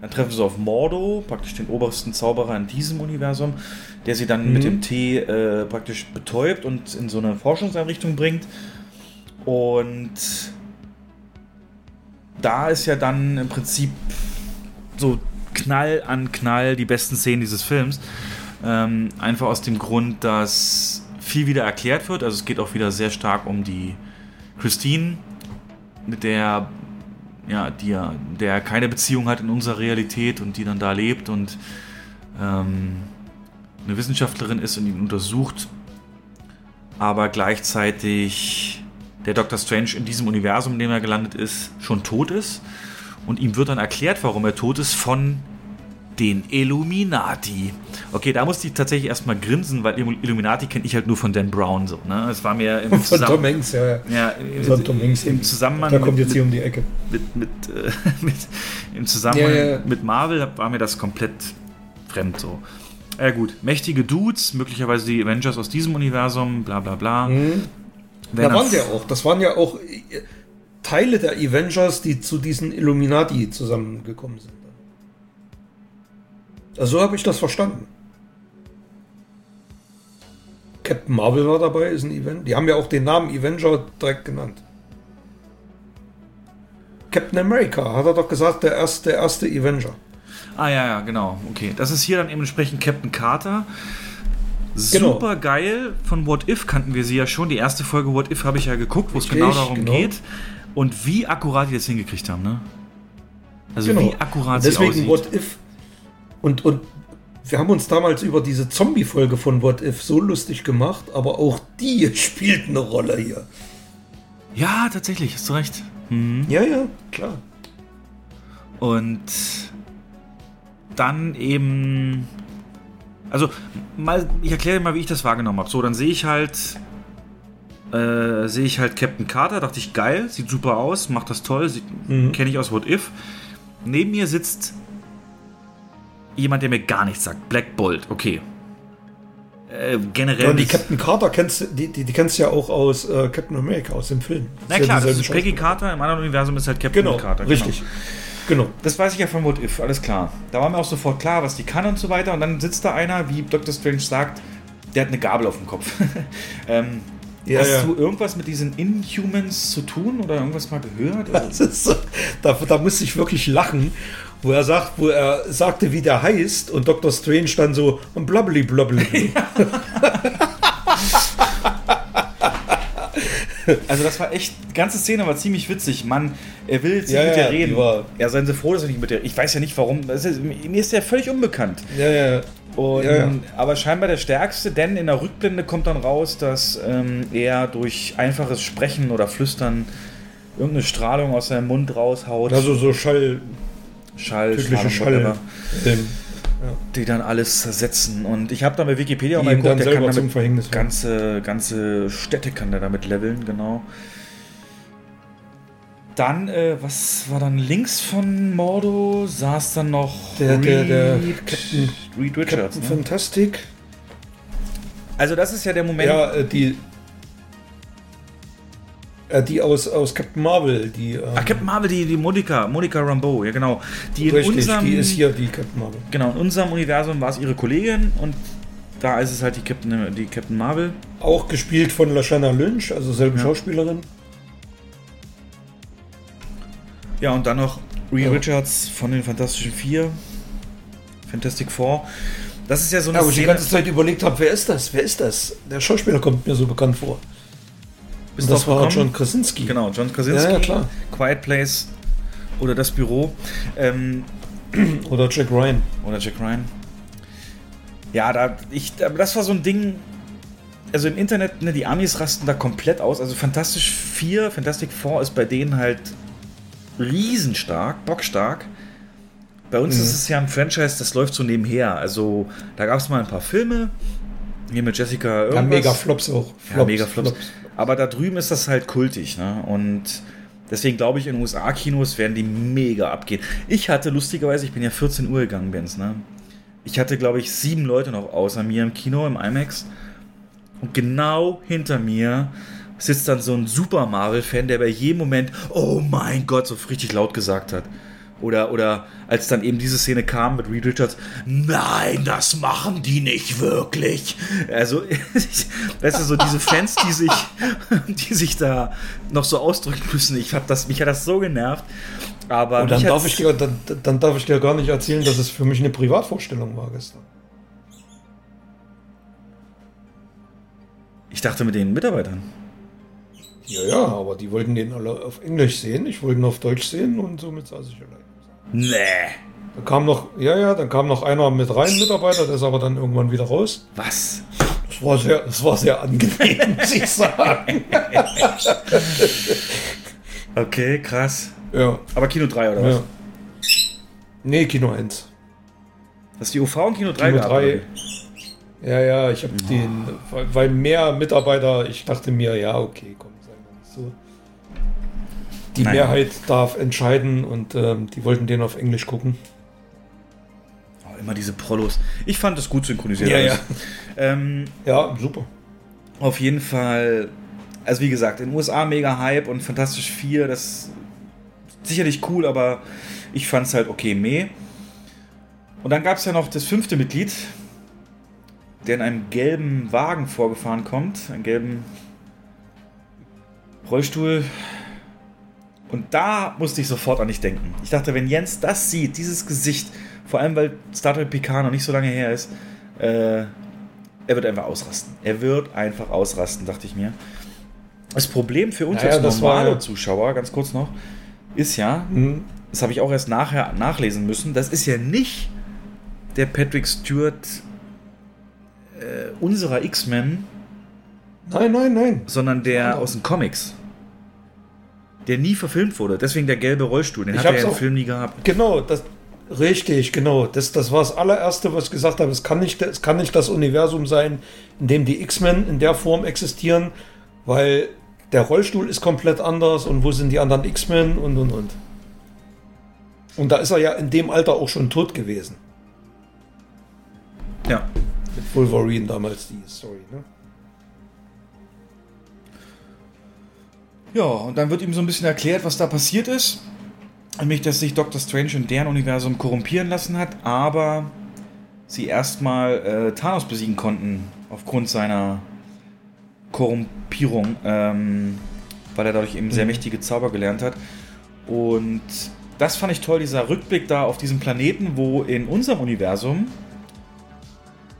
dann treffen sie auf Mordo, praktisch den obersten Zauberer in diesem Universum, der sie dann mit dem Tee äh, praktisch betäubt und in so eine Forschungseinrichtung bringt. Und da ist ja dann im Prinzip so Knall an Knall die besten Szenen dieses Films. Ähm, einfach aus dem Grund, dass viel wieder erklärt wird. Also es geht auch wieder sehr stark um die Christine, mit der ja, die ja, der keine Beziehung hat in unserer Realität und die dann da lebt und ähm, eine Wissenschaftlerin ist und ihn untersucht, aber gleichzeitig der Dr. Strange in diesem Universum, in dem er gelandet ist, schon tot ist. Und ihm wird dann erklärt, warum er tot ist, von den Illuminati. Okay, da musste ich tatsächlich erstmal grinsen, weil Illuminati kenne ich halt nur von Dan Brown so. Ne? Es war mir im Von Zusammen- Tom Hanks, ja. ja. ja, Von Tom Hanks. im Zusammenhang Da kommt mit, jetzt hier um die Ecke. mit, mit, äh, mit, im Zusammenhang Ja, ja. mit Marvel war mir das komplett fremd so. Ja gut, mächtige Dudes, möglicherweise die Avengers aus diesem Universum, bla bla bla. Werden Da waren ja auch, das waren ja auch äh, Teile der Avengers, die zu diesen Illuminati zusammengekommen sind. Also so habe ich das verstanden. Captain Marvel war dabei, ist ein Event. Die haben ja auch den Namen Avenger direkt genannt. Captain America, hat er doch gesagt, der erste, der erste Avenger. Ah ja, ja, genau. Okay, das ist hier dann eben entsprechend Captain Carter. Genau. Super geil. Von What If kannten wir sie ja schon. Die erste Folge What If habe ich ja geguckt, wo es genau darum genau. geht. Und wie akkurat die das hingekriegt haben, ne? Also Genau. wie akkurat Deswegen sie aussieht. What If. Und, und wir haben uns damals über diese Zombie-Folge von What If so lustig gemacht, aber auch die spielt eine Rolle hier. Ja, tatsächlich, hast du recht. Ja, ja, klar. Und dann eben. Also, mal, ich erkläre dir mal, wie ich das wahrgenommen habe. So, dann sehe ich halt. Äh, sehe ich halt Captain Carter, dachte ich, geil, sieht super aus, macht das toll, sieht- kenne ich aus What If. Neben mir sitzt jemand, der mir gar nichts sagt. Black Bolt, okay. Äh, generell. Ja, die Captain Carter kennst du- die, die, die kennst du ja auch aus äh, Captain America, aus dem Film. Na ja klar, das ist Peggy. Carter, im anderen Universum ist halt Captain Genau, Carter. richtig. Genau. Das weiß ich ja von What If, alles klar. Da war mir auch sofort klar, was die kann und so weiter. Und dann sitzt da einer, wie Dr. Strange sagt, der hat eine Gabel auf dem Kopf. ähm, Ja, hast ja. du irgendwas mit diesen Inhumans zu tun oder irgendwas mal gehört? Das ist so, da, da musste ich wirklich lachen, wo er sagt, wo er sagte, wie der heißt, und Dr. Strange dann so und blabbeli blabbeli. Also das war echt, die ganze Szene war ziemlich witzig. Mann, er will jetzt nicht Ja, mit ja, dir die reden. Ja, seien Sie froh, dass er nicht mit dir Ich weiß ja nicht warum. Ist, mir ist der völlig unbekannt. ja, ja. Und, Ja, ja. Aber scheinbar der Stärkste, denn in der Rückblende kommt dann raus, dass ähm, er durch einfaches Sprechen oder Flüstern irgendeine Strahlung aus seinem Mund raushaut. Also so Schall, Schall, Strahlung, Schall. whatever, Ähm, die dann alles zersetzen. Und ich habe da bei Wikipedia auch mal geguckt, der kann damit ganze, ganze Städte kann der damit leveln, genau. Dann, äh, was war dann links von Mordo? Saß dann noch Der- der- der Reed, Captain- Reed Richards. Captain Ne? Fantastic. Also das ist ja der Moment, Ja, äh, die. Äh, die aus, aus Captain Marvel, die. ähm, Ach, Captain Marvel, die, die Monica, Monica Rambeau, ja genau. Die in richtig, unserem, die ist hier die Captain Marvel. Genau, in unserem Universum war es ihre Kollegin und da ist es halt die Captain, die Captain Marvel. Auch gespielt von Lashana Lynch, also selbe Schauspielerin. Ja, und dann noch Reed Ja. Richards von den Fantastischen Vier. Fantastic Four. Das ist ja so eine Ja, wo ich die ganze Zeit überlegt habe, wer ist das? Wer ist das? Der Schauspieler kommt mir so bekannt vor. Bist Und das war? John Krasinski. Genau, John Krasinski. Ja, ja, klar. Quiet Place oder das Büro. Ähm, Oder Jack Ryan. Oder Jack Ryan. Ja, da, ich, da- das war so ein Ding. Also im Internet, ne, die Amis rasten da komplett aus. Also Fantastisch 4, Fantastic 4 ist bei denen halt riesenstark, bockstark. Bei uns ist es ja ein Franchise, das läuft so nebenher. Also da gab es mal ein paar Filme. Hier mit Jessica Ja, irgendwas. mega Flops auch. Ja, mega Flops. Aber da drüben ist das halt kultig, ne? Und deswegen glaube ich, in USA-Kinos werden die mega abgehen. Ich hatte lustigerweise, ich bin ja 14 Uhr gegangen, Benz, ne? Ich hatte, glaube ich, sieben Leute noch außer mir im Kino, im IMAX. Und genau hinter mir sitzt dann so ein Super Marvel-Fan, der bei jedem Moment, oh mein Gott, so richtig laut gesagt hat. Oder, oder als dann eben diese Szene kam mit Reed Richards, nein, das machen die nicht wirklich. Also, weißt du, so diese Fans, die sich, die sich da noch so ausdrücken müssen. Ich hab das, mich hat das so genervt. Aber Und dann darf, ich dir, dann, dann darf ich dir gar nicht erzählen, dass es für mich eine Privatvorstellung war gestern. ich dachte mit den Mitarbeitern. Ja, ja, aber die wollten den alle auf Englisch sehen, ich wollte ihn auf Deutsch sehen und somit saß ich allein. Nee. Da kam noch, ja, ja, dann kam noch einer mit rein, Mitarbeiter, der ist aber dann irgendwann wieder raus. Was? Das war sehr, das war sehr angenehm, muss ich sagen. Okay, krass. Ja, Aber Kino 3 oder was? ja. Nee, Kino 1. Das ist die UV und Kino 3 Kino gehabt, 3. oder Ja, ja, ich habe den, weil, mehr Mitarbeiter, ich dachte mir, ja, okay, komm, so. Die Nein. Mehrheit darf entscheiden und ähm, die wollten den auf Englisch gucken. Oh, immer diese Prollos. Ich fand das gut synchronisiert. Ja, alles. Ähm, Ja, super. Auf jeden Fall, also wie gesagt, in den USA mega Hype und Fantastisch 4, das ist sicherlich cool, aber ich fand es halt okay, meh. Und dann gab es ja noch das fünfte Mitglied, der in einem gelben Wagen vorgefahren kommt, einen gelben Rollstuhl. Und da musste ich sofort an dich denken. Ich dachte, wenn Jens das sieht, dieses Gesicht, vor allem weil Star Trek Picard noch nicht so lange her ist, äh, er wird einfach ausrasten. Er wird einfach ausrasten, dachte ich mir. Das Problem für uns Naja, als normale ja- Zuschauer, ganz kurz noch, ist ja, Mhm. das habe ich auch erst nachher nachlesen müssen, das ist ja nicht der Patrick Stewart äh, unserer X-Men, Nein, nein, nein. sondern der aus den Comics. Der nie verfilmt wurde. Deswegen der gelbe Rollstuhl. Den Ich hat er im Film nie gehabt. Genau, das richtig, genau. Das, das war das allererste, was ich gesagt habe. Es kann, nicht, es kann nicht das Universum sein, in dem die X-Men in der Form existieren, weil der Rollstuhl ist komplett anders und wo sind die anderen X-Men und und und. Und da ist er ja in dem Alter auch schon tot gewesen. Ja. Mit Wolverine damals die Story, ne? Ja, und dann wird ihm so ein bisschen erklärt, was da passiert ist. Nämlich, dass sich Doctor Strange in deren Universum korrumpieren lassen hat, aber sie erstmal äh, Thanos besiegen konnten aufgrund seiner Korrumpierung, ähm, weil er dadurch eben sehr mächtige Zauber gelernt hat. Und das fand ich toll, dieser Rückblick da auf diesem Planeten, wo in unserem Universum,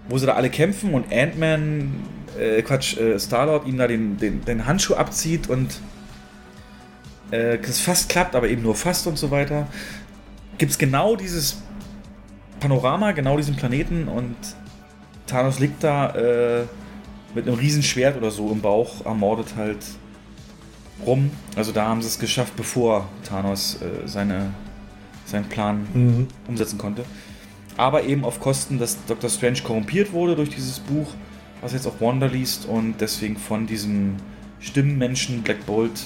wo sie da alle kämpfen und Ant-Man, äh, Quatsch, äh, Star-Lord ihm da den, den, den Handschuh abzieht und äh, es fast klappt, aber eben nur fast und so weiter, gibt es genau dieses Panorama, genau diesen Planeten und Thanos liegt da äh, mit einem Riesenschwert oder so im Bauch, ermordet halt rum. Also da haben sie es geschafft, bevor Thanos äh, seine, seinen Plan Mhm. umsetzen konnte. Aber eben auf Kosten, dass Dr. Strange korrumpiert wurde durch dieses Buch, was jetzt auch Wanda liest und deswegen von diesem Stimmenmenschen Black Bolt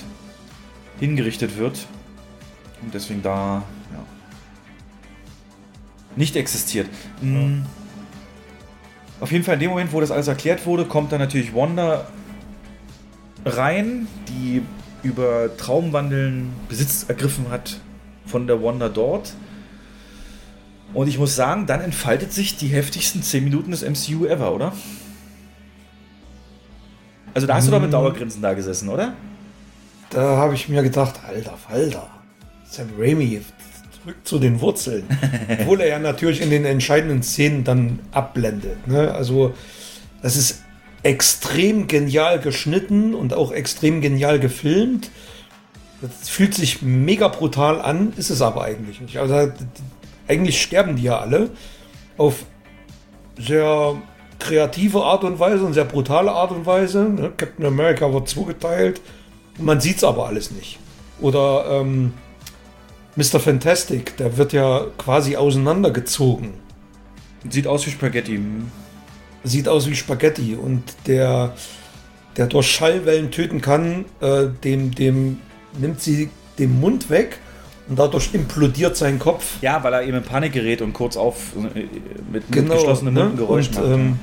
hingerichtet wird. Und deswegen da ja, nicht existiert. Mm. Auf jeden Fall in dem Moment, wo das alles erklärt wurde, kommt dann natürlich Wanda rein, die über Traumwandeln Besitz ergriffen hat von der Wanda dort. Und ich muss sagen, dann entfaltet sich die heftigsten 10 Minuten des MCU ever, oder? Also da hast du doch mit Dauergrinsen da gesessen, oder? Da habe ich mir gedacht, alter Falter, Sam Raimi, zurück zu den Wurzeln. Obwohl er ja natürlich in den entscheidenden Szenen dann abblendet. Ne? Also, das ist extrem genial geschnitten und auch extrem genial gefilmt. Das fühlt sich mega brutal an, ist es aber eigentlich nicht. Also, eigentlich sterben die ja alle auf sehr kreative Art und Weise und sehr brutale Art und Weise. Ne? Captain America wird zugeteilt. Man sieht es aber alles nicht. Oder ähm, Mr. Fantastic, der wird ja quasi auseinandergezogen. Sieht aus wie Spaghetti. Sieht aus wie Spaghetti. Und der, der durch Schallwellen töten kann, äh, dem, dem nimmt sie den Mund weg und dadurch implodiert sein Kopf. Ja, weil er eben in Panik gerät und kurz auf äh, mit, mit Genau. geschlossenen ne? Munden Geräusch und, macht. ähm,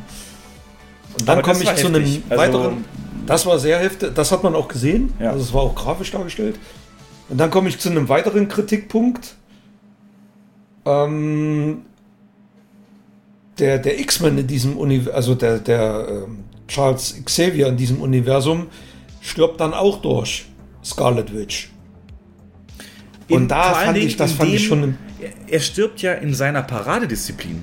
und dann komme ich zu einem. Also- weiteren. Das war sehr heftig. Das hat man auch gesehen. Ja. Also es war auch grafisch dargestellt. Und dann komme ich zu einem weiteren Kritikpunkt. Ähm, der der X-Men in diesem Universum, also der, der ähm, Charles Xavier in diesem Universum, stirbt dann auch durch Scarlet Witch. Und da vor allen fand ich, das in fand ich schon er stirbt ja in seiner Paradedisziplin.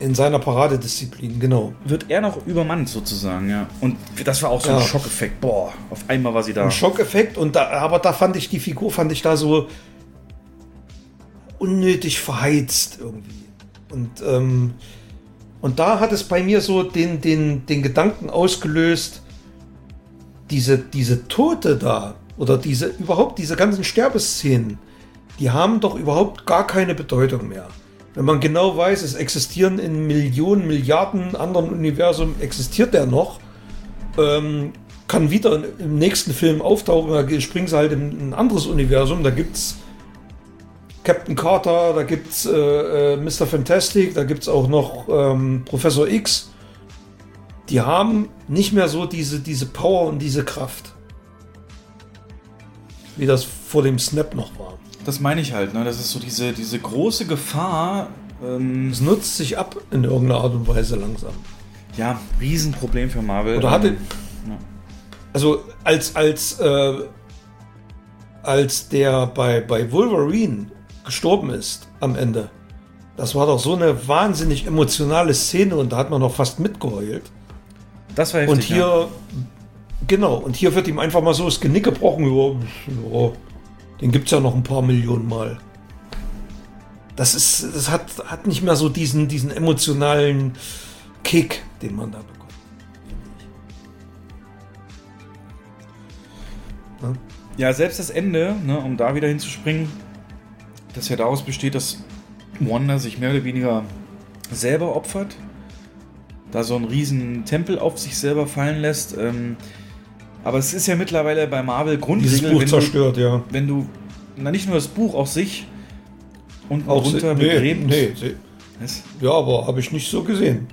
In seiner Paradedisziplin, genau. Wird er noch übermannt sozusagen, ja. Und das war auch so ein Ja. Schockeffekt. Boah, auf einmal war sie da. ein Schockeffekt und da, aber da fand ich die Figur fand ich da so unnötig verheizt irgendwie und ähm, und da hat es bei mir so den den den Gedanken ausgelöst diese diese Tote da oder diese überhaupt diese ganzen Sterbeszenen die haben doch überhaupt gar keine Bedeutung mehr wenn man genau weiß, es existieren in Millionen, Milliarden anderen Universen, existiert der noch, ähm, kann wieder im nächsten Film auftauchen, da springen sie halt in ein anderes Universum, da gibt's Captain Carter, da gibt's äh, äh, Mr. Fantastic, da gibt's auch noch ähm, Professor X. Die haben nicht mehr so diese, diese Power und diese Kraft. Wie das vor dem Snap noch war. Das meine ich halt, ne? Das ist so diese, diese große Gefahr. Ähm, Es nutzt sich ab in irgendeiner Art und Weise langsam. ja, Riesenproblem für Marvel. Oder hatte. Ähm, Also als, als, äh, als der bei, bei Wolverine gestorben ist am Ende. Das war doch so eine wahnsinnig emotionale Szene und da hat man doch fast mitgeheult. das war heftig. Und hier, ja. genau, und hier wird ihm einfach mal so das Genick gebrochen. Ja, ja, den gibt es ja noch ein paar Millionen Mal. Das ist, das hat, hat nicht mehr so diesen, diesen emotionalen Kick, den man da bekommt. Ja, selbst das Ende, ne, um da wieder hinzuspringen, das ja daraus besteht, dass Wanda sich mehr oder weniger selber opfert, da so einen riesen Tempel auf sich selber fallen lässt. Ähm, aber es ist ja mittlerweile bei Marvel Dieses Grundregel, Buch wenn, du, zerstört, ja. wenn du, na nicht nur das Buch, auch sich unten Auch runter nee, begräbt. nee, sie- Was? ja, aber habe ich nicht so gesehen.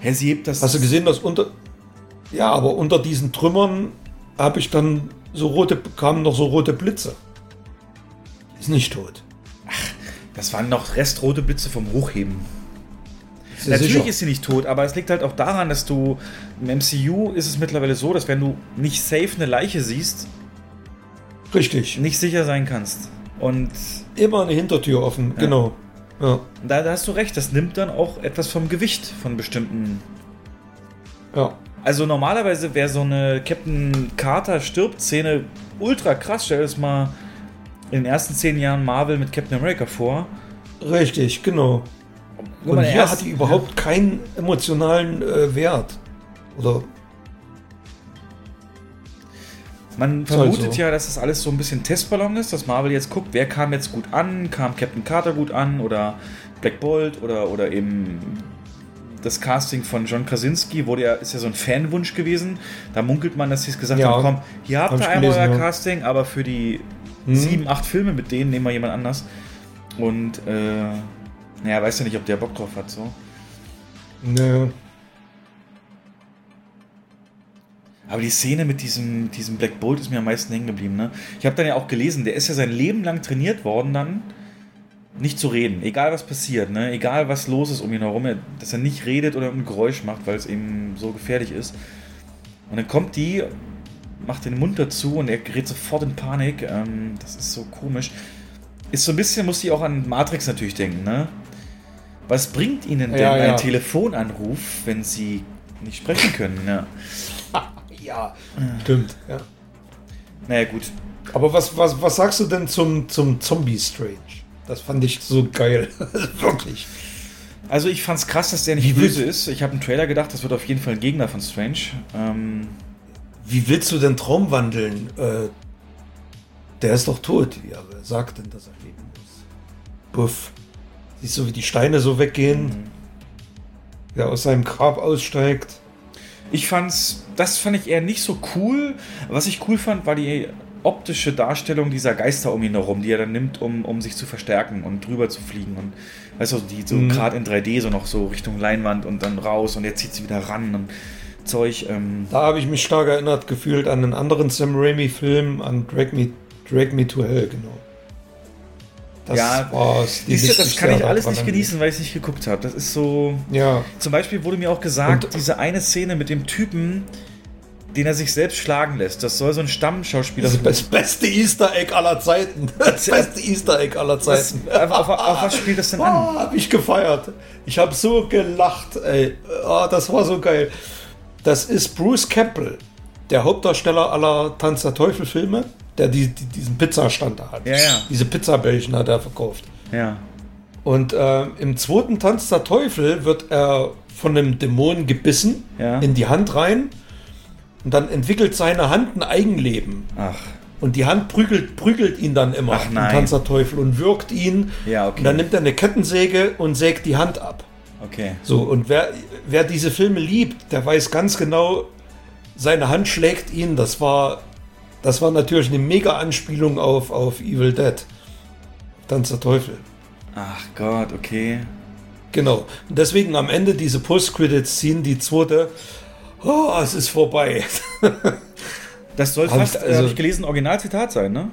Hä, sie hebt das. Hast du gesehen, dass unter. Ja, aber unter diesen Trümmern habe ich dann so rote, kamen noch so rote Blitze. Ist nicht tot. Das waren noch restrote Blitze vom Hochheben. Sie Natürlich sicher? ist sie nicht tot, aber es liegt halt auch daran, dass du im MCU ist es mittlerweile so, dass wenn du nicht safe eine Leiche siehst, Richtig. nicht sicher sein kannst. Und Immer eine Hintertür offen, genau. Ja, da, da hast du recht, das nimmt dann auch etwas vom Gewicht von bestimmten. ja. Also normalerweise wäre so eine Captain Carter stirbt Szene ultra krass. Stell dir das mal in den ersten zehn Jahren Marvel mit Captain America vor. Richtig, genau. Und hier erst- hat die überhaupt keinen emotionalen äh, Wert. Oder Man halt vermutet so. ja, dass das alles so ein bisschen Testballon ist, dass Marvel jetzt guckt, wer kam jetzt gut an, kam Captain Carter gut an oder Black Bolt oder, oder eben das Casting von John Krasinski wurde ja, ist ja so ein Fanwunsch gewesen. Da munkelt man, dass sie es gesagt Ja. haben, komm, hier habt Hab ihr einmal gelesen, euer ja. Casting, aber für die Mhm. sieben, acht Filme mit denen nehmen wir jemand anders. Und äh, naja, weiß ja nicht, ob der Bock drauf hat. So. ne, Aber die Szene mit diesem, diesem Black Bolt ist mir am meisten hängen geblieben. Ne? Ich habe dann ja auch gelesen, der ist ja sein Leben lang trainiert worden, dann nicht zu reden. Egal was passiert, ne? egal was los ist um ihn herum, er- dass er nicht redet oder ein Geräusch macht, weil es eben so gefährlich ist. Und dann kommt die, macht den Mund dazu und er gerät sofort in Panik. Ähm, das ist so komisch. Ist so ein bisschen, muss ich auch an Matrix natürlich denken. Ne? Was bringt ihnen denn Ja, ja. ein Telefonanruf, wenn sie nicht sprechen können? Ja. ja, stimmt. Ja. Naja, gut. Aber was, was, was sagst du denn zum, zum Zombie Strange? Das fand ich so geil. Wirklich. Also ich fand's krass, dass der nicht Wie böse ist. Ich habe im Trailer gedacht, das wird auf jeden Fall ein Gegner von Strange. Ähm, Wie willst du denn Traum wandeln? Äh, der ist doch tot. Ja, wer sagt denn, dass er leben muss? Buff. Siehst du, wie die Steine so weggehen? Der aus seinem Grab aussteigt. ich fand's, das fand ich eher nicht so cool. Was ich cool fand, war die optische Darstellung dieser Geister um ihn herum, die er dann nimmt, um, um sich zu verstärken und drüber zu fliegen. Und weißt du, die so Mhm. gerade in 3D so noch so Richtung Leinwand und dann raus und er zieht sie wieder ran und Zeug. Ähm, Da habe ich mich stark erinnert gefühlt an einen anderen Sam Raimi-Film, an Drag Me, Drag Me to Hell, genau. Das Ja, war siehst du, das kann ich alles nicht genießen, weil ich es nicht geguckt habe. Das ist so. Ja, Zum Beispiel wurde mir auch gesagt, Und- diese eine Szene mit dem Typen, den er sich selbst schlagen lässt, das soll so ein Stammschauspieler das, das beste Easter Egg aller Zeiten. Das beste Easter Egg aller Zeiten. auf, auf, auf was spielt das denn an? Oh, hab ich gefeiert. Ich habe so gelacht, ey. Oh, das war so geil. Das ist Bruce Campbell, der Hauptdarsteller aller Tanz der Teufel Filme, der die, die, diesen Pizzastand da hat. Ja, ja. Diese Pizzabällchen hat er verkauft. Ja. Und äh, im zweiten Tanz der Teufel wird er von einem Dämon gebissen Ja. in die Hand rein. Und dann entwickelt seine Hand ein Eigenleben. Ach, Und die Hand prügelt, prügelt ihn dann immer, Ach den nein. Panzerteufel, und wirkt ihn. Ja, okay. Und dann nimmt er eine Kettensäge und sägt die Hand ab. Okay. So, und wer, wer diese Filme liebt, der weiß ganz genau, seine Hand schlägt ihn. Das war, das war natürlich eine mega Anspielung auf, auf Evil Dead. Tanz der Teufel. Ach Gott, okay. Genau. Und deswegen am Ende diese Post-Credits-Scene, die zweite, oh, es ist vorbei. Das soll Hab fast, äh, also- habe ich gelesen, Originalzitat sein, ne?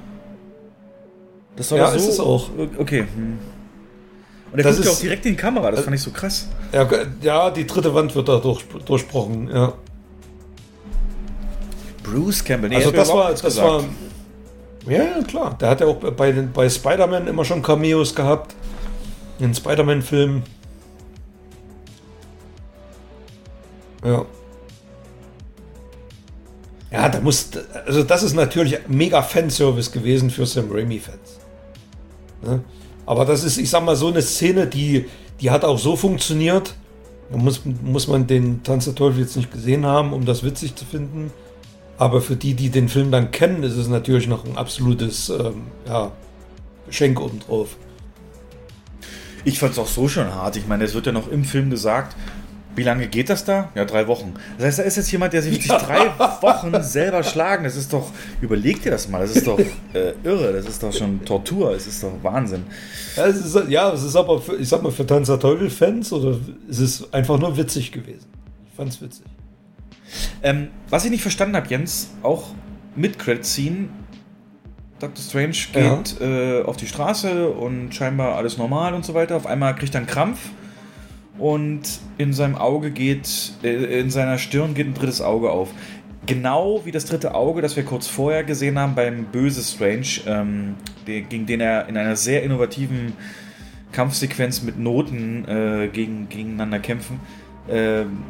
Das soll Ja, so, ist es auch. Okay. Hm. Und er Das guckt ja ist- auch direkt in die Kamera, das fand ich so krass. ja, ja, die dritte Wand wird da durch, durchbrochen. Ja. Bruce Campbell, nee, Also das war, das gesagt. war, ja, ja, klar. Der hat ja auch bei, den, bei Spider-Man immer schon Cameos gehabt. In Spider-Man-Filmen. Ja. Ja, da muss, also das ist natürlich mega Fanservice gewesen für Sam Raimi-Fans. Ne? Aber das ist, ich sag mal, so eine Szene, die, die hat auch so funktioniert. Da muss, muss man den Tanz der Teufel jetzt nicht gesehen haben, um das witzig zu finden. Aber für die, die den Film dann kennen, ist es natürlich noch ein absolutes ähm, ja, Geschenk obendrauf. Ich fand's auch so schon hart. Ich meine, es wird ja noch im Film gesagt, wie lange geht das da? Ja, drei Wochen. Das heißt, da ist jetzt jemand, der sich wirklich drei Wochen selber schlagen. Das ist doch, überleg dir das mal, das ist doch äh, irre, das ist doch schon Tortur, es ist doch Wahnsinn. Ja, es ist, ja, es ist aber, für, ich sag mal, für Tanz der Teufel-Fans oder es ist einfach nur witzig gewesen. Ich fand's witzig. Ähm, was ich nicht verstanden habe, Jens, auch mit Credit Scene, Dr. Strange Ja. geht äh, auf die Straße und scheinbar alles normal und so weiter. Auf einmal kriegt er einen Krampf und in seinem Auge geht, äh, in seiner Stirn geht ein drittes Auge auf. Genau wie das dritte Auge, das wir kurz vorher gesehen haben beim Böse Strange, ähm, der, gegen den er in einer sehr innovativen Kampfsequenz mit Noten äh, gegen, gegeneinander kämpfen. Ähm,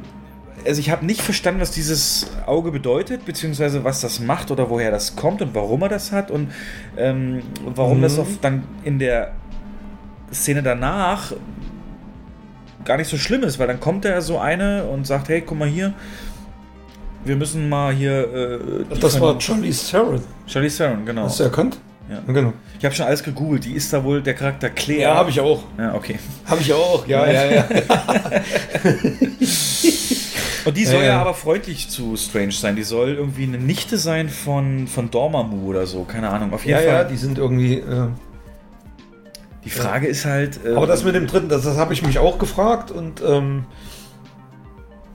also ich habe nicht verstanden, was dieses Auge bedeutet, beziehungsweise was das macht oder woher das kommt und warum er das hat und ähm, warum das auch dann in der Szene danach gar nicht so schlimm ist, weil dann kommt er so eine und sagt, hey, guck mal hier, wir müssen mal hier... Äh, Das war Charlize Theron. Charlize Theron, genau. Hast du erkannt? Ja. Genau. Ich habe schon alles gegoogelt, die ist da wohl der Charakter Claire. Ja, habe ich auch. Ja, okay. Habe ich auch. Ja, ja, ja. Und die soll Ja, ja, ja. aber freundlich zu Strange sein. Die soll irgendwie eine Nichte sein von, von Dormammu oder so. Keine Ahnung. Auf jeden Ja, ja, Fall. die sind irgendwie. Äh, die Frage ist halt. äh, aber das mit dem dritten, das, das habe ich mich auch gefragt und ähm,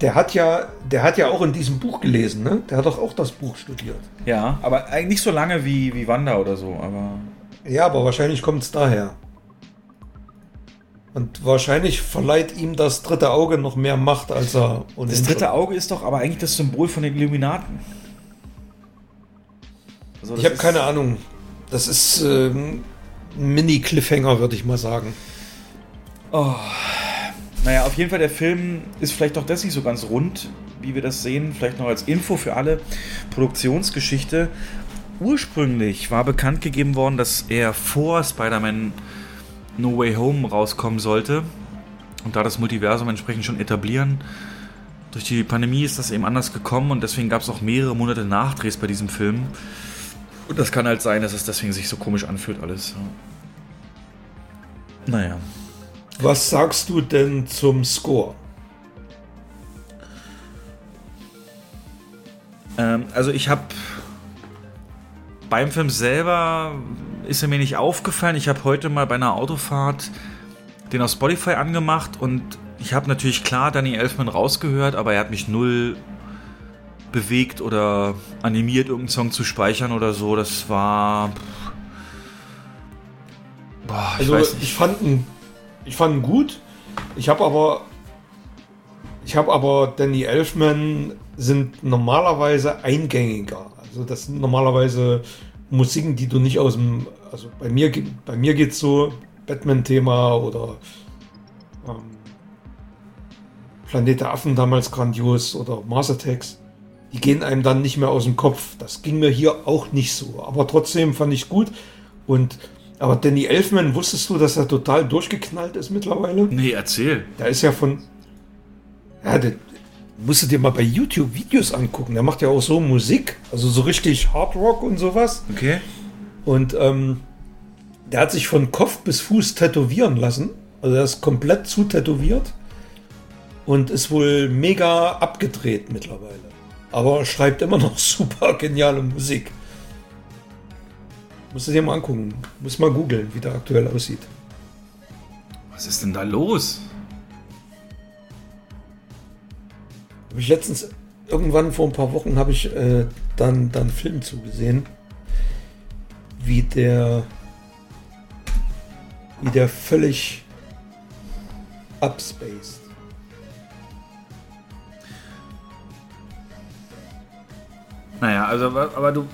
der hat ja, der hat ja auch in diesem Buch gelesen, ne? Der hat doch auch das Buch studiert. Ja, aber eigentlich nicht so lange wie, wie Wanda oder so. Aber. Ja, aber wahrscheinlich kommt es daher. Und wahrscheinlich verleiht ihm das dritte Auge noch mehr Macht, als er Das ohnehin dritte schon- Auge ist doch aber eigentlich das Symbol von den Illuminaten. Also das Ich habe keine Ahnung. Das ist ähm, ein Mini-Cliffhanger, würde ich mal sagen. Naja, auf jeden Fall, der Film ist vielleicht doch das nicht so ganz rund, wie wir das sehen. Vielleicht noch als Info für alle. Produktionsgeschichte. Ursprünglich war bekannt gegeben worden, dass er vor Spider-Man No Way Home rauskommen sollte. Und da das Multiversum entsprechend schon etablieren. Durch die Pandemie ist das eben anders gekommen und deswegen gab es auch mehrere Monate Nachdrehs bei diesem Film. Und das kann halt sein, dass es deswegen sich so komisch anfühlt alles. Ja. Naja. Was sagst du denn zum Score? Ähm, also ich habe beim Film selber ist er mir nicht aufgefallen. Ich habe heute mal bei einer Autofahrt den auf Spotify angemacht und ich habe natürlich klar Danny Elfman rausgehört, aber er hat mich null bewegt oder animiert, irgendeinen Song zu speichern oder so. Das war. Boah, ich Also weiß ich, fand ihn, ich fand ihn gut. Ich habe aber, ich habe aber Danny Elfman sind normalerweise eingängiger. Also das sind normalerweise Musiken, die du nicht aus dem, also bei mir, bei mir geht's so Batman-Thema oder ähm, Planet der Affen damals grandios oder Mars Attacks. Die gehen einem dann nicht mehr aus dem Kopf. Das ging mir hier auch nicht so. Aber trotzdem fand ich gut. Und aber Danny Elfman, wusstest du, dass er total durchgeknallt ist mittlerweile? Nee, erzähl. Der ist ja von. Ja, der, musst du dir mal bei YouTube Videos angucken. Der macht ja auch so Musik, also so richtig Hard Rock und sowas. Okay. Und ähm, der hat sich von Kopf bis Fuß tätowieren lassen. Also er ist komplett zu tätowiert und ist wohl mega abgedreht mittlerweile. Aber schreibt immer noch super geniale Musik. Musst du dir mal angucken. Muss mal googeln, wie der aktuell aussieht. Was ist denn da los? Habe ich letztens, irgendwann vor ein paar Wochen, habe ich äh, dann, dann einen Film zugesehen, wie der, wie der völlig upspaced. Naja, also, aber du,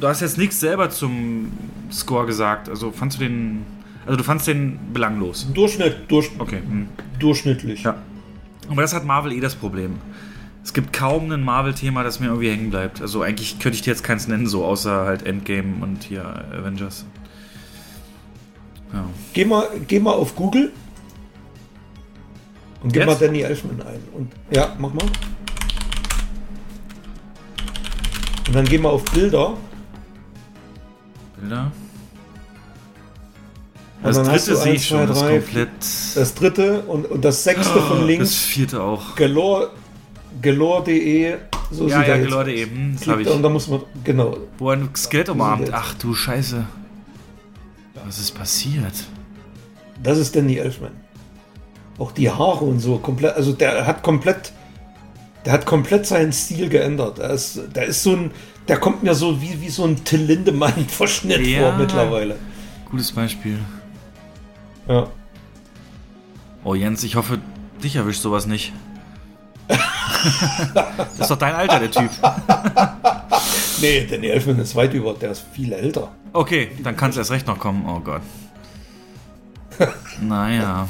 du hast jetzt nichts selber zum Score gesagt. Also fandst du den. Also du fandst den belanglos. Durchschnitt, durch, Okay. Hm. durchschnittlich. Ja. Aber das hat Marvel eh das Problem. Es gibt kaum ein Marvel-Thema, das mir irgendwie hängen bleibt. Also eigentlich könnte ich dir jetzt keins nennen, so außer halt Endgame und hier Avengers. Ja. Geh, mal, geh mal auf Google und gib mal Danny Elfman ein. Und, ja, mach mal. Und dann geh mal auf Bilder. Bilder. Das dritte sehe ich schon, das komplett. Das dritte und, und das sechste von Das links. vierte auch. Galore, galore.de. So Ja, sieht ja, Galore.de, hm, das Klickt hab ich. Und da muss man, genau. Wo ein Skelett umarmt. Ach du Scheiße. Was ist passiert? Das ist Danny Elfman. Auch die Haare und so komplett, also der hat komplett, der hat komplett seinen Stil geändert. Der ist, der ist so ein, der kommt mir so wie, wie so ein Till Lindemann-Verschnitt Ja. vor mittlerweile. Gutes Beispiel. Ja. Oh Jens, ich hoffe, dich erwischt sowas nicht. das ist doch dein Alter, der Typ. Nee, Danny Elfman ist weit über, der ist viel älter. Okay, dann kann es erst recht noch kommen. Oh Gott. Naja.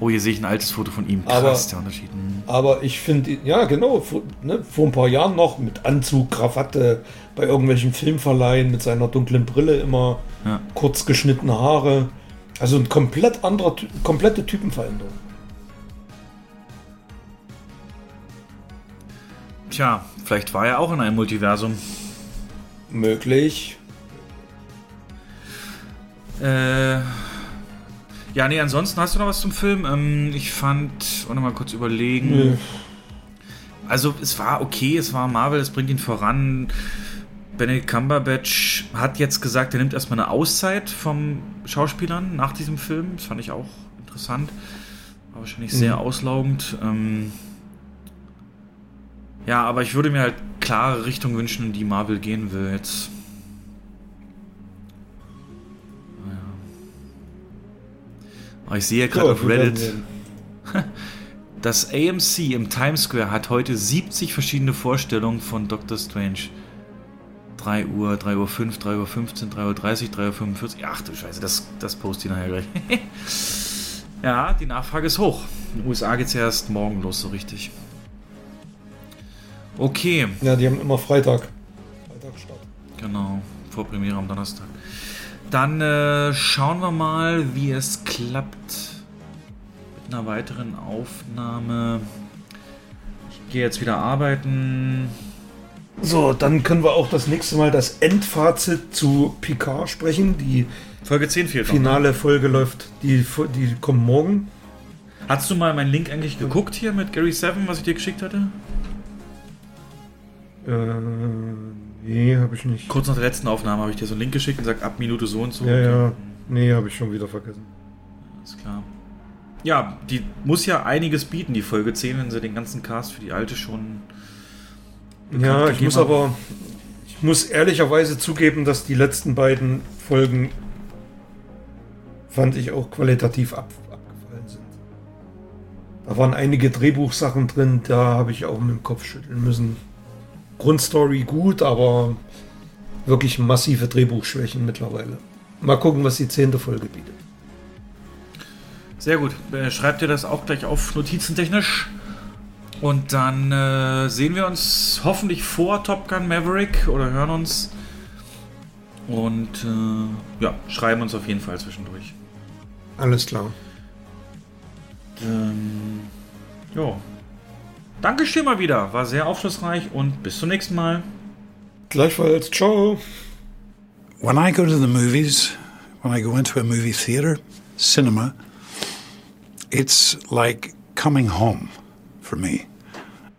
Oh, hier sehe ich ein altes Foto von ihm. Krass, Aber- der Unterschied. Hm. Aber ich finde, ja genau, vor, ne, vor ein paar Jahren noch mit Anzug, Krawatte, bei irgendwelchen Filmverleihen mit seiner dunklen Brille immer, Ja. kurz geschnittene Haare. Also ein komplett anderer, komplette Typenveränderung. Tja, vielleicht war er auch in einem Multiversum. Möglich. Äh. Ja, nee, ansonsten hast du noch was zum Film? Ähm, ich fand, warte mal kurz überlegen. Nö. Also, es war okay, es war Marvel, es bringt ihn voran. Benedict Cumberbatch hat jetzt gesagt, er nimmt erstmal eine Auszeit vom Schauspielern nach diesem Film. Das fand ich auch interessant. War wahrscheinlich sehr Mhm. auslaugend. Ähm ja, aber ich würde mir halt klare Richtung wünschen, in die Marvel gehen will jetzt. Aber ich sehe gerade Ja, auf Reddit, das AMC im Times Square hat heute 70 verschiedene Vorstellungen von Doctor Strange. 3 Uhr, 3 Uhr 5, 3 Uhr 15, 3 Uhr 30, 3 Uhr 45. Ach du Scheiße, das, das poste ich nachher gleich. ja, die Nachfrage ist hoch. In den USA geht es ja erst morgen los, so richtig. Okay, Ja, die haben immer Freitag. Freitag Start. genau. Vorpremiere am Donnerstag. Dann äh, schauen wir mal, wie es klappt mit einer weiteren Aufnahme. Ich gehe jetzt wieder arbeiten. So, dann können wir auch das nächste Mal das Endfazit zu Picard sprechen. Die Folge 10 fehlt noch. ne? finale Folge läuft, die, die kommt morgen. Hast du mal meinen Link eigentlich geguckt hier mit Gary Seven, was ich dir geschickt hatte? Äh, nee, habe ich nicht. Kurz nach der letzten Aufnahme habe ich dir so einen Link geschickt und gesagt, ab Minute so und so. Ja, ja. Nee, habe ich schon wieder vergessen. Ist klar. Ja, die muss ja einiges bieten, die Folge 10, wenn sie den ganzen Cast für die alte schon. Ja, ich muss haben. aber, ich muss ehrlicherweise zugeben, dass die letzten beiden Folgen fand ich auch qualitativ ab, abgefallen sind. Da waren einige Drehbuchsachen drin, da habe ich auch mit dem Kopf schütteln müssen. Grundstory gut, aber wirklich massive Drehbuchschwächen mittlerweile. Mal gucken, was die zehnte Folge bietet. Sehr gut. Äh, Schreibt ihr das auch gleich auf notizentechnisch. Und dann äh, sehen wir uns hoffentlich vor Top Gun Maverick oder hören uns. Und äh, ja, schreiben uns auf jeden Fall zwischendurch. Alles klar. Ähm, ja. Dankeschön mal wieder. War sehr aufschlussreich und bis zum nächsten Mal. Gleichfalls. Ciao. When I go to the movies, when I go into a movie theater, cinema, it's like coming home for me.